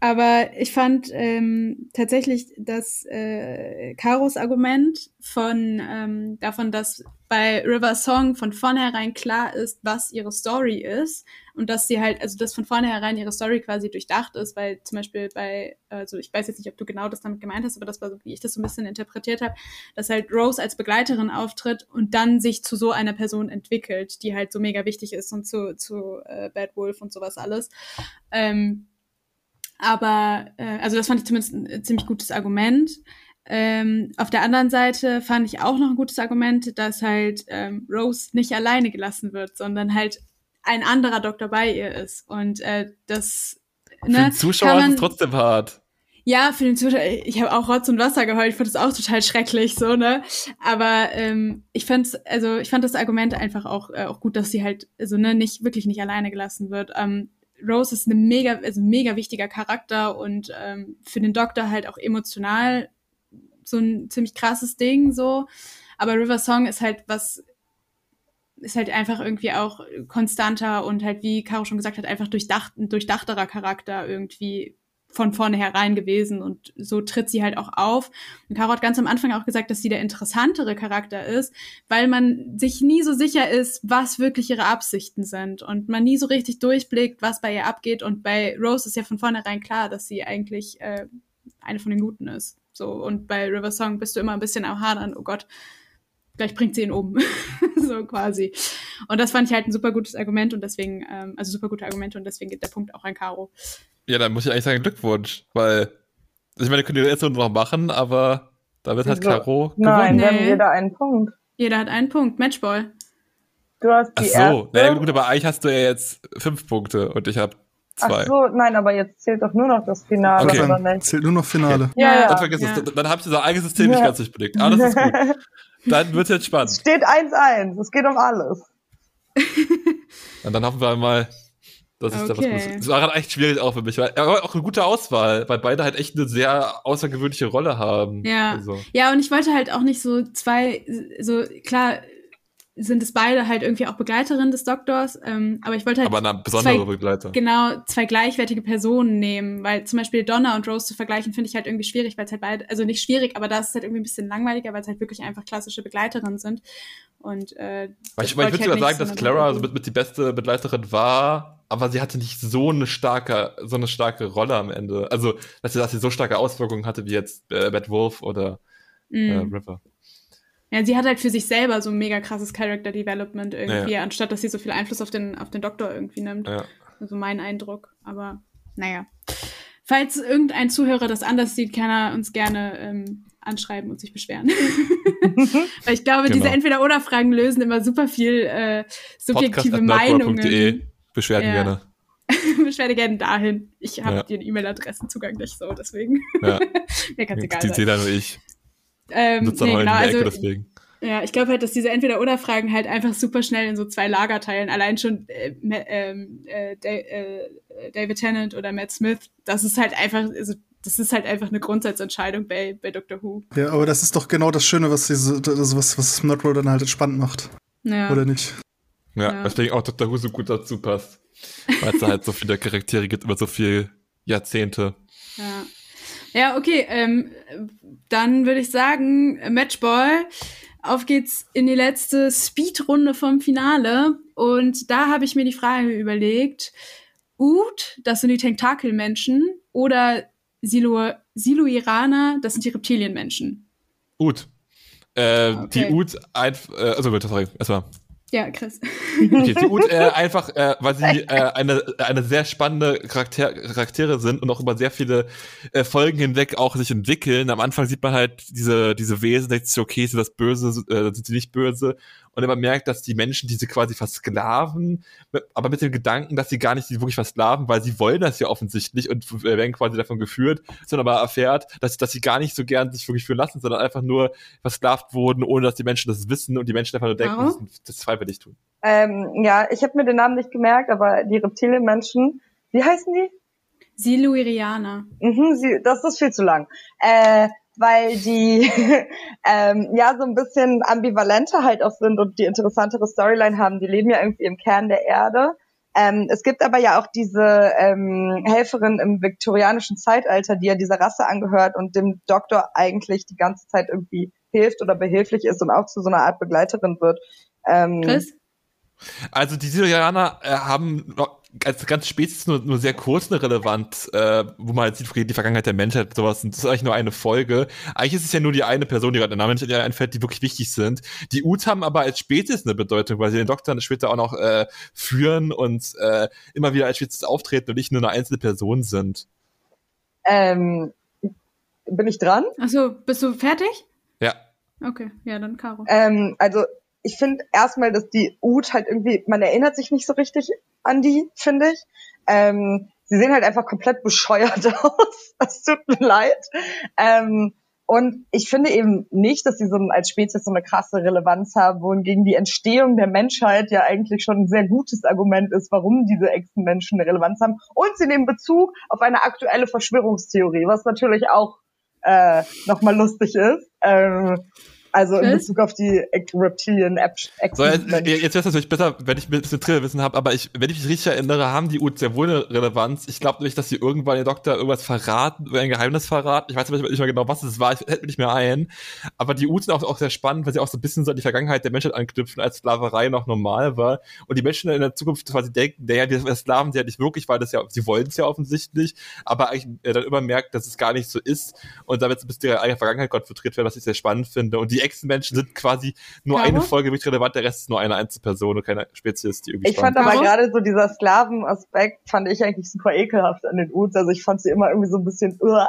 Aber ich fand ähm, tatsächlich das äh, Karos Argument von ähm, davon, dass bei River Song von vornherein klar ist, was ihre Story ist und dass sie halt, also dass von vornherein ihre Story quasi durchdacht ist, weil zum Beispiel bei, also ich weiß jetzt nicht, ob du genau das damit gemeint hast, aber das war so, wie ich das so ein bisschen interpretiert habe, dass halt Rose als Begleiterin auftritt und dann sich zu so einer Person entwickelt, die halt so mega wichtig ist und zu, zu äh, Bad Wolf und sowas alles. Ähm, aber, äh, also das fand ich zumindest ein ziemlich gutes Argument. Ähm, auf der anderen Seite fand ich auch noch ein gutes Argument, dass halt ähm, Rose nicht alleine gelassen wird, sondern halt ein anderer Doktor bei ihr ist. Und äh, das Für ne, den Zuschauer kann ist man- es trotzdem hart. ja, für den Zuschauer, ich habe auch Rotz und Wasser geheult, ich fand das auch total schrecklich, so, ne? Aber ähm, ich fand's, also ich fand das Argument einfach auch, äh, auch gut, dass sie halt, also ne, nicht, wirklich nicht alleine gelassen wird. Ähm, Rose ist eine mega, also ein mega wichtiger Charakter und ähm, für den Doktor halt auch emotional so ein ziemlich krasses Ding, so. Aber River Song ist halt was, ist halt einfach irgendwie auch konstanter und halt, wie Caro schon gesagt hat, einfach durchdacht, ein durchdachterer Charakter irgendwie von vornherein gewesen und so tritt sie halt auch auf. Und Caro hat ganz am Anfang auch gesagt, dass sie der interessantere Charakter ist, weil man sich nie so sicher ist, was wirklich ihre Absichten sind und man nie so richtig durchblickt, was bei ihr abgeht. Und bei Rose ist ja von vornherein klar, dass sie eigentlich äh, eine von den Guten ist. So und bei River Song bist du immer ein bisschen am Hadern. Oh Gott, gleich bringt sie ihn um, so quasi. Und das fand ich halt ein super gutes Argument und deswegen, ähm, also super gute Argumente und deswegen geht der Punkt auch an Caro. Ja, dann muss ich eigentlich sagen Glückwunsch, weil ich meine, könnt ihr jetzt noch machen, aber da wird halt? Caro Nein, gewonnen. wir haben Nee. jeder einen Punkt. Jeder hat einen Punkt. Matchball. Du hast Ach die so, erste. naja, gut, aber eigentlich hast du ja jetzt fünf Punkte und ich habe zwei. Ach so, nein, aber jetzt zählt doch nur noch das Finale, Okay. oder Dann nicht? zählt nur noch Finale. Ja, Dann ja. vergiss Ja. es. Dann, dann habe ich unser eigenes System nicht Ja. ganz durchblickt. Aber das ist gut. Dann wird es jetzt Es spannend. steht 1-1. Es geht um alles. Und dann hoffen wir mal, dass ich da was Okay. Gutes. Es war gerade echt schwierig auch für mich, weil aber auch eine gute Auswahl, weil beide halt echt eine sehr außergewöhnliche Rolle haben. Ja. Also. Ja, und ich wollte halt auch nicht so zwei, so klar sind es beide halt irgendwie auch Begleiterinnen des Doktors, ähm, aber ich wollte halt Aber eine besondere zwei, Begleiter. genau zwei gleichwertige Personen nehmen, weil zum Beispiel Donna und Rose zu vergleichen finde ich halt irgendwie schwierig, weil es halt beide, also nicht schwierig, aber da ist es halt irgendwie ein bisschen langweiliger, weil es halt wirklich einfach klassische Begleiterinnen sind. Und äh, Weil das ich, ich würde sogar halt sagen, nicht, dass Clara halt so mit, mit die beste Begleiterin war, aber sie hatte nicht so eine starke, so eine starke Rolle am Ende. Also, dass sie, dass sie so starke Auswirkungen hatte wie jetzt äh, Bad Wolf oder äh, Mm. River. Ja, sie hat halt für sich selber so ein mega krasses Character Development irgendwie, anstatt dass sie so viel Einfluss auf den, auf den Doktor irgendwie nimmt. Ja. Also mein Eindruck. Aber naja. falls irgendein Zuhörer das anders sieht, kann er uns gerne ähm, anschreiben und sich beschweren. Weil ich glaube, Genau. diese Entweder-Oder-Fragen lösen immer super viel äh, subjektive Meinungen. Beschwerden Ja. gerne. Beschwerde gerne dahin. Ich habe Ja. den E-Mail-Adressenzug nicht so, deswegen. Ja. Mir kann es egal Die. Seela und ich Ähm, sitzen nee, genau, also, deswegen. ja, ich glaube halt, dass diese Entweder-Oder-Fragen halt einfach super schnell in so zwei Lager teilen. Allein schon äh, ähm, äh, äh, David Tennant oder Matt Smith, das ist halt einfach, also das ist halt einfach eine Grundsatzentscheidung bei, bei Doctor Who. Ja, aber das ist doch genau das Schöne, was diese, das, was, was Nerdroll dann halt spannend macht. Ja. Oder nicht? Ja, Ja. deswegen auch Dr. Who so gut dazu passt. Weil es da halt so viele Charaktere gibt über so viele Jahrzehnte. Ja. Ja, okay, ähm, dann würde ich sagen, Matchball, auf geht's in die letzte Speedrunde vom Finale. Und da habe ich mir die Frage überlegt, Ut, das sind die Tentakelmenschen, oder Silo Siluiraner, das sind die Reptilienmenschen. Ut. Äh, Okay. Die Ut, äh, also bitte, sorry, erstmal. Ja, Chris. Okay, die Ut äh, einfach, äh, weil sie äh, eine, eine sehr spannende Charakter Charaktere sind und auch über sehr viele äh, Folgen hinweg auch sich entwickeln. Am Anfang sieht man halt diese, diese Wesen, denkt sich, okay, sind das böse, äh, sind sie nicht böse? Und man merkt, dass die Menschen diese quasi versklaven, aber mit dem Gedanken, dass sie gar nicht die wirklich versklaven, weil sie wollen das ja offensichtlich und äh, werden quasi davon geführt, sondern aber erfährt, dass, dass sie gar nicht so gern sich wirklich führen lassen, sondern einfach nur versklavt wurden, ohne dass die Menschen das wissen und die Menschen einfach nur denken, dass sie das freiwillig tun. Ähm, ja, ich habe mir den Namen nicht gemerkt, aber die Reptilienmenschen, wie heißen die? Siluirianer. Mhm, sie, das ist viel zu lang. Äh, weil die ähm, ja so ein bisschen ambivalenter halt auch sind und die interessantere Storyline haben. Die leben ja irgendwie im Kern der Erde. Ähm, es gibt aber ja auch diese ähm, Helferin im viktorianischen Zeitalter, die ja dieser Rasse angehört und dem Doktor eigentlich die ganze Zeit irgendwie hilft oder behilflich ist und auch zu so einer Art Begleiterin wird. Ähm, Chris? Also die Syrianer äh, haben als ganz Spezies nur, nur sehr kurz eine Relevanz, äh, wo man halt sieht, die Vergangenheit der Menschheit und sowas, und das ist eigentlich nur eine Folge. Eigentlich ist es ja nur die eine Person, die gerade der Name nicht einfällt, die wirklich wichtig sind. Die Uts haben aber als Spezies eine Bedeutung, weil sie den Doktor später auch noch äh, führen und äh, immer wieder als Spezies auftreten und nicht nur eine einzelne Person sind. ähm, bin ich dran? Achso, bist du fertig? Ja. Okay, ja, dann Caro. Ähm, also ich finde erstmal, dass die Ut halt irgendwie, man erinnert sich nicht so richtig an die, finde ich. Ähm, sie sehen halt einfach komplett bescheuert aus. Es tut mir leid. Ähm, und ich finde eben nicht, dass sie so als Spezies so eine krasse Relevanz haben, wohingegen die Entstehung der Menschheit ja eigentlich schon ein sehr gutes Argument ist, warum diese Echsenmenschen eine Relevanz haben. Und sie nehmen Bezug auf eine aktuelle Verschwörungstheorie, was natürlich auch äh, nochmal lustig ist. Ähm, also in? Bezug auf die Reptilien So, jetzt, jetzt wäre es natürlich besser, wenn ich ein bisschen Trillwissen habe, aber ich, wenn ich mich richtig erinnere, haben die Uts sehr wohl eine Relevanz. Ich glaube nämlich, dass sie irgendwann den Doktor irgendwas verraten, oder ein Geheimnis verraten. Ich weiß aber nicht mehr genau, was es war. Ich hätte mich nicht mehr ein. Aber die Uts sind auch, auch sehr spannend, weil sie auch so ein bisschen so an die Vergangenheit der Menschheit anknüpfen, als Sklaverei noch normal war. Und die Menschen in der Zukunft quasi denken, naja, wir Sklaven sind ja nicht wirklich, weil das ja, sie wollen es ja offensichtlich, aber eigentlich äh, dann immer merkt, dass es gar nicht so ist. Und damit so ein bisschen ihre eigene Vergangenheit konfrontiert werden, was ich sehr spannend finde. Und die Echsenmenschen sind quasi nur Caro? eine Folge wirklich relevant, der Rest ist nur eine Einzelperson und keine Spezies, die irgendwie Ich fand aber gerade so dieser Sklavenaspekt fand ich eigentlich super ekelhaft an den Uts. Also ich fand sie immer irgendwie so ein bisschen uh,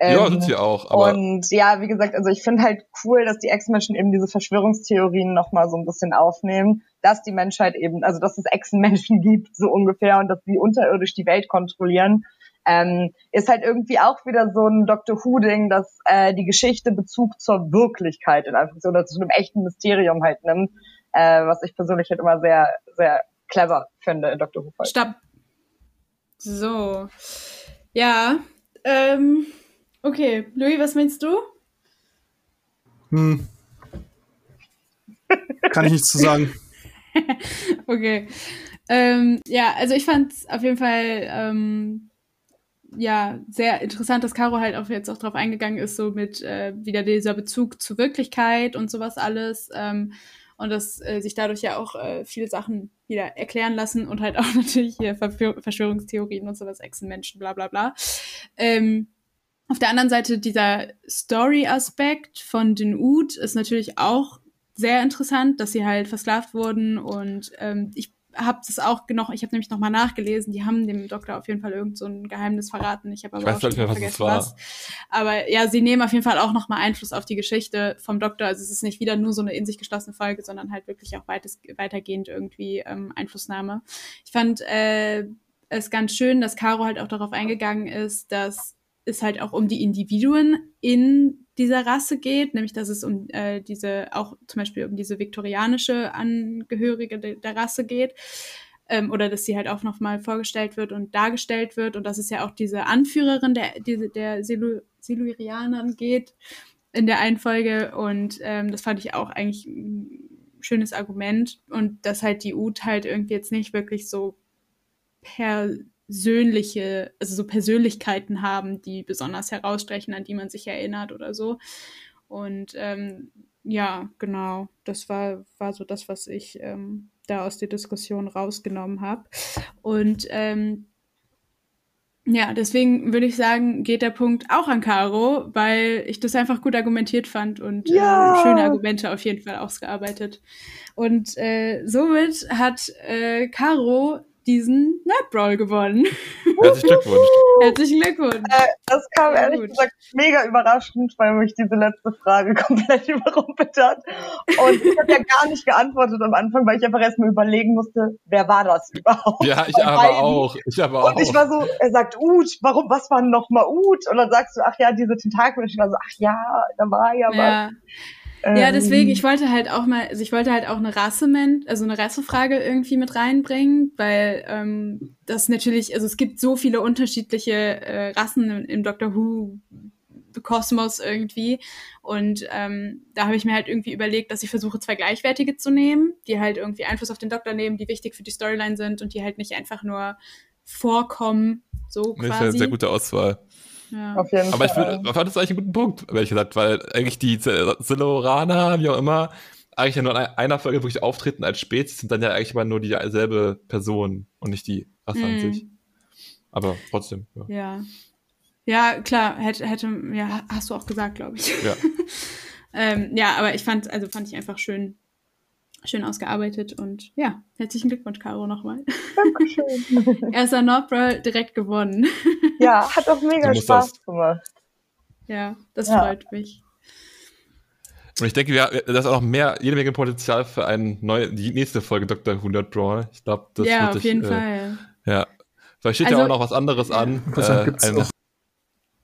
ähm, Ja, sind sie auch, aber und ja, wie gesagt, also ich finde halt cool, dass die Ex-Menschen eben diese Verschwörungstheorien nochmal so ein bisschen aufnehmen, dass die Menschheit eben, also dass es Echsenmenschen gibt, so ungefähr, und dass sie unterirdisch die Welt kontrollieren. Ähm, ist halt irgendwie auch wieder so ein Dr. Who-Ding, dass äh, die Geschichte Bezug zur Wirklichkeit in Anführungszeichen oder zu einem echten Mysterium halt nimmt, äh, was ich persönlich halt immer sehr, sehr clever finde in Dr. Who. -Folgen. Stopp. So. Ja. Ähm, okay. Louis, was meinst du? Hm. Kann ich nichts zu sagen. Okay. Ähm, ja, also ich fand es auf jeden Fall ähm, ja sehr interessant, dass Caro halt auch jetzt auch drauf eingegangen ist, so mit äh, wieder dieser Bezug zur Wirklichkeit und sowas alles. Ähm, und dass äh, sich dadurch ja auch äh, viele Sachen wieder erklären lassen und halt auch natürlich hier Verschwörungstheorien und sowas, Echsenmenschen, bla bla bla. Ähm, auf der anderen Seite dieser Story-Aspekt von den Ud ist natürlich auch sehr interessant, dass sie halt versklavt wurden und ähm, ich habe das auch noch, ich habe nämlich noch mal nachgelesen, die haben dem Doktor auf jeden Fall irgend so ein Geheimnis verraten. Ich habe aber Ich weiß auch schon nicht mehr, was vergessen, es war. was. Aber ja, sie nehmen auf jeden Fall auch noch mal Einfluss auf die Geschichte vom Doktor. Also es ist nicht wieder nur so eine in sich geschlossene Folge, sondern halt wirklich auch weites, weitergehend irgendwie ähm, Einflussnahme. Ich fand äh, es ganz schön, dass Caro halt auch darauf eingegangen ist, dass es halt auch um die Individuen in dieser Rasse geht, nämlich dass es um äh, diese, auch zum Beispiel um diese viktorianische Angehörige de der Rasse geht. Ähm, oder dass sie halt auch nochmal vorgestellt wird und dargestellt wird und dass es ja auch diese Anführerin der, der Silu Silurianern geht in der einen Folge und ähm, das fand ich auch eigentlich ein schönes Argument und dass halt die Ut halt irgendwie jetzt nicht wirklich so persönliche, also so Persönlichkeiten haben, die besonders herausstechen, an die man sich erinnert oder so. Und ähm, ja, genau, das war, war so das, was ich ähm, da aus der Diskussion rausgenommen habe. Und ähm, ja, deswegen würde ich sagen, geht der Punkt auch an Caro, weil ich das einfach gut argumentiert fand und Ja. äh, schöne Argumente auf jeden Fall ausgearbeitet. Und äh, somit hat äh, Caro diesen Nerdbrawl gewonnen. Herzlichen Glückwunsch. Herzlichen Glückwunsch. Das kam Ja, ehrlich gut. gesagt mega überraschend, weil mich diese letzte Frage komplett überrumpelt hat. Und ich habe ja gar nicht geantwortet am Anfang, weil ich einfach erstmal überlegen musste, wer war das überhaupt? Ja, ich aber beiden. auch. Ich aber auch. Und ich war so, er sagt Ut, warum, was war noch mal Ut? Und dann sagst du, ach ja, diese Tentakel. Und ich war so, ach ja, da war ja was. Ja. Ähm, ja, deswegen, ich wollte halt auch mal, also ich wollte halt auch eine Rasse, also eine Rassefrage irgendwie mit reinbringen, weil ähm, das natürlich, also es gibt so viele unterschiedliche äh, Rassen im, im Doctor Who Kosmos irgendwie. Und ähm, da habe ich mir halt irgendwie überlegt, dass ich versuche, zwei gleichwertige zu nehmen, die halt irgendwie Einfluss auf den Doktor nehmen, die wichtig für die Storyline sind und die halt nicht einfach nur vorkommen, so Das ist eine quasi. sehr gute Auswahl. Ja. Auf jeden Aber ich Fall. ich fand das eigentlich einen guten Punkt, ehrlich gesagt, weil eigentlich die Siloraner, wie auch immer, eigentlich ja nur in einer Folge wirklich auftreten als Spezies sind dann ja eigentlich immer nur dieselbe Person und nicht die Rasse an Mhm. sich. Aber trotzdem, ja. Ja. Ja, klar, hätte, hätte, ja, hast du auch gesagt, glaube ich. Ja. ähm, ja, aber ich fand, also fand ich einfach schön, schön ausgearbeitet und ja, herzlichen Glückwunsch, Caro, nochmal. Dankeschön. Erster Nordbrawl direkt gewonnen. ja, hat auch mega So Spaß das. gemacht. ja, das Ja. freut mich. Und ich denke, wir, das ist auch noch mehr, jede Menge Potenzial für eine neue, die nächste Folge Dr. Who Nerd Brawl. Ich glaube, das ja, wird auf sich, jeden äh, Fall. Ja. Vielleicht steht ja Also- auch noch was anderes an. Gibt's eine- auch.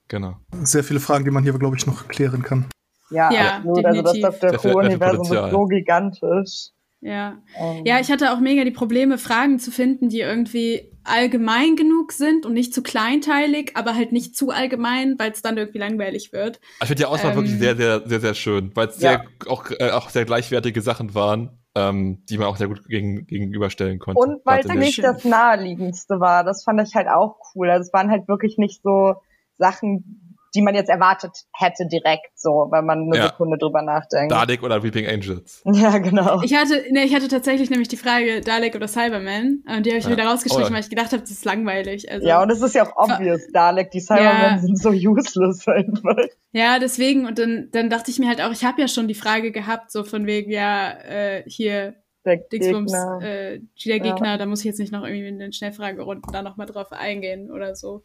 Genau. Sehr viele Fragen, die man hier, glaube ich, noch klären kann. Ja, Ja, absolut. Also das definitiv. Dr. Sehr viel- Who-Universum ist so gigantisch. Ja. Ähm, Ja, ich hatte auch mega die Probleme, Fragen zu finden, die irgendwie allgemein genug sind und nicht zu kleinteilig, aber halt nicht zu allgemein, weil es dann irgendwie langweilig wird. Ich finde die Auswahl Ähm, wirklich sehr, sehr, sehr, sehr schön, weil es Ja. sehr, auch, äh, auch sehr gleichwertige Sachen waren, ähm, die man auch sehr gut gegen, gegenüberstellen konnte. Und weil es nicht das naheliegendste war. Das fand ich halt auch cool. Also es waren halt wirklich nicht so Sachen, die man jetzt erwartet hätte direkt so, weil man eine Ja. Sekunde drüber nachdenkt. Dalek oder Weeping Angels. Ja, genau. Ich hatte, ne, ich hatte tatsächlich nämlich die Frage Dalek oder Cyberman und die habe ich Ja. wieder rausgestrichen, Oh weil ich gedacht habe, das ist langweilig. Also, ja, und es ist ja auch obvious, Dalek, die Cybermen Ja. sind so useless einfach. Ja, deswegen, und dann, dann dachte ich mir halt auch, ich habe ja schon die Frage gehabt, so von wegen, ja, äh, hier, Der Dingsbums, Gegner. äh, der Ja. Gegner, da muss ich jetzt nicht noch irgendwie in den Schnellfragerunden da nochmal drauf eingehen oder so.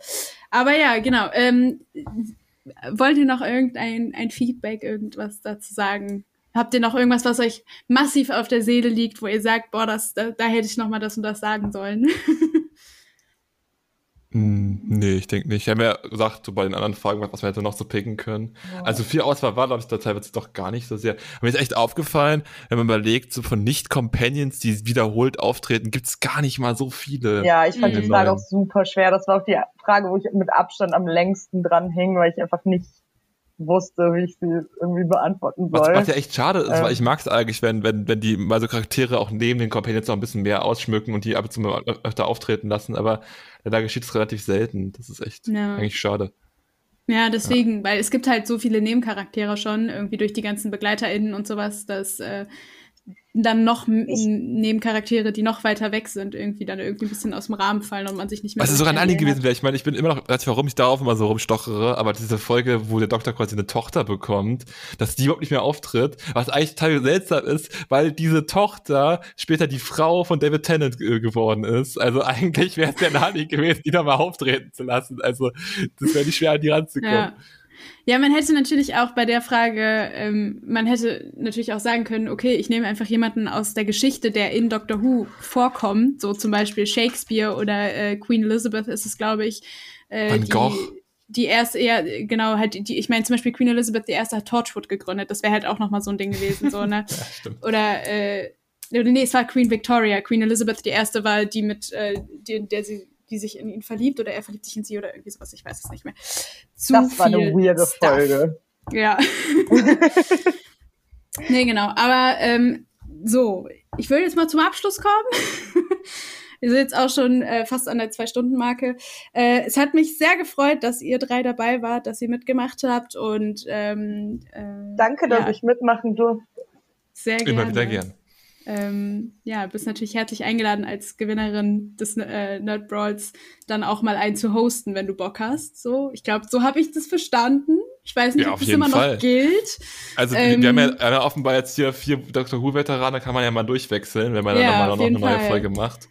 Aber ja, genau. Ähm, wollt ihr noch irgendein ein Feedback, irgendwas dazu sagen? Habt ihr noch irgendwas, was euch massiv auf der Seele liegt, wo ihr sagt, boah, das, da, da hätte ich noch mal das und das sagen sollen? Hm, nee, ich denke nicht. Ich habe ja gesagt, so bei den anderen Fragen, was, was wir hätte noch so picken können. Also viel Auswahl war, glaube ich, da teilweise doch gar nicht so sehr. Aber mir ist echt aufgefallen, wenn man überlegt, so von Nicht-Companions, die wiederholt auftreten, gibt es gar nicht mal so viele. Ja, ich fand die Frage auch super schwer. Das war auch die Frage, wo ich mit Abstand am längsten dran hing, weil ich einfach nicht wusste, wie ich sie irgendwie beantworten Was, soll. was ja echt schade ist, Ähm. weil ich mag es eigentlich, wenn, wenn, wenn die mal so Charaktere auch neben den Companions noch ein bisschen mehr ausschmücken und die ab und zu mal öfter auftreten lassen, aber da geschieht es relativ selten. Das ist echt Ja. eigentlich schade. Ja, deswegen, weil es gibt halt so viele Nebencharaktere schon, irgendwie durch die ganzen BegleiterInnen und sowas, dass äh, dann noch Nebencharaktere, die noch weiter weg sind, irgendwie dann irgendwie ein bisschen aus dem Rahmen fallen und man sich nicht mehr. Was es sogar ein Anliegen gewesen wäre. Ich meine, ich bin immer noch, weiß nicht, warum ich darauf immer so rumstochere, aber diese Folge, wo der Doktor quasi eine Tochter bekommt, dass die überhaupt nicht mehr auftritt, was eigentlich total seltsam ist, weil diese Tochter später die Frau von David Tennant äh, geworden ist. Also eigentlich wäre es ja ein Anliegen gewesen, die da mal auftreten zu lassen. Also das wäre nicht schwer an die ranzukommen. Ja. Ja, man hätte natürlich auch bei der Frage, ähm, man hätte natürlich auch sagen können, okay, ich nehme einfach jemanden aus der Geschichte, der in Doctor Who vorkommt, so zum Beispiel Shakespeare oder äh, Queen Elizabeth ist es, glaube ich. Äh, Van Gogh. Die, die erste, ja, genau, halt, die, ich meine zum Beispiel Queen Elizabeth, die erste hat Torchwood gegründet, das wäre halt auch nochmal so ein Ding gewesen, so, ne? ja, stimmt. Oder, äh, nee, es war Queen Victoria. Queen Elizabeth, die erste war die mit, äh, die, der sie die sich in ihn verliebt oder er verliebt sich in sie oder irgendwie sowas, ich weiß es nicht mehr. Zu das war eine weirde Stuff. Folge. Ja. nee, genau. Aber ähm, so, ich will jetzt mal zum Abschluss kommen. Wir sind jetzt auch schon äh, fast an der Zwei-Stunden-Marke. Äh, es hat mich sehr gefreut, dass ihr drei dabei wart, dass ihr mitgemacht habt und ähm, äh, Danke, dass ja. ich mitmachen durfte. Sehr gerne. Immer wieder gern. Ähm, ja, bist natürlich herzlich eingeladen als Gewinnerin des äh, Nerd Brawls dann auch mal einen zu hosten, wenn du Bock hast. So, ich glaube, so habe ich das verstanden. Ich weiß nicht, ja, ob das immer Fall. noch gilt. Also ähm, wir haben ja, haben ja offenbar jetzt hier vier Dr. Who-Veteranen, da kann man ja mal durchwechseln, wenn man ja, dann nochmal noch eine neue Folge macht.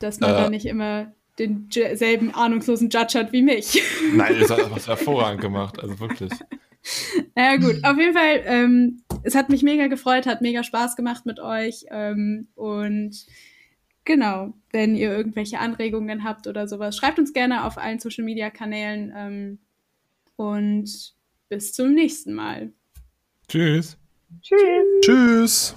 Dass man äh, dann nicht immer denselben ahnungslosen Judge hat wie mich. Nein, das hat was hervorragend gemacht, also wirklich. Ja, gut. Auf jeden Fall, ähm, es hat mich mega gefreut, hat mega Spaß gemacht mit euch. Ähm, und genau, wenn ihr irgendwelche Anregungen habt oder sowas, schreibt uns gerne auf allen Social Media Kanälen. Ähm, und bis zum nächsten Mal. Tschüss. Tschüss. Tschüss.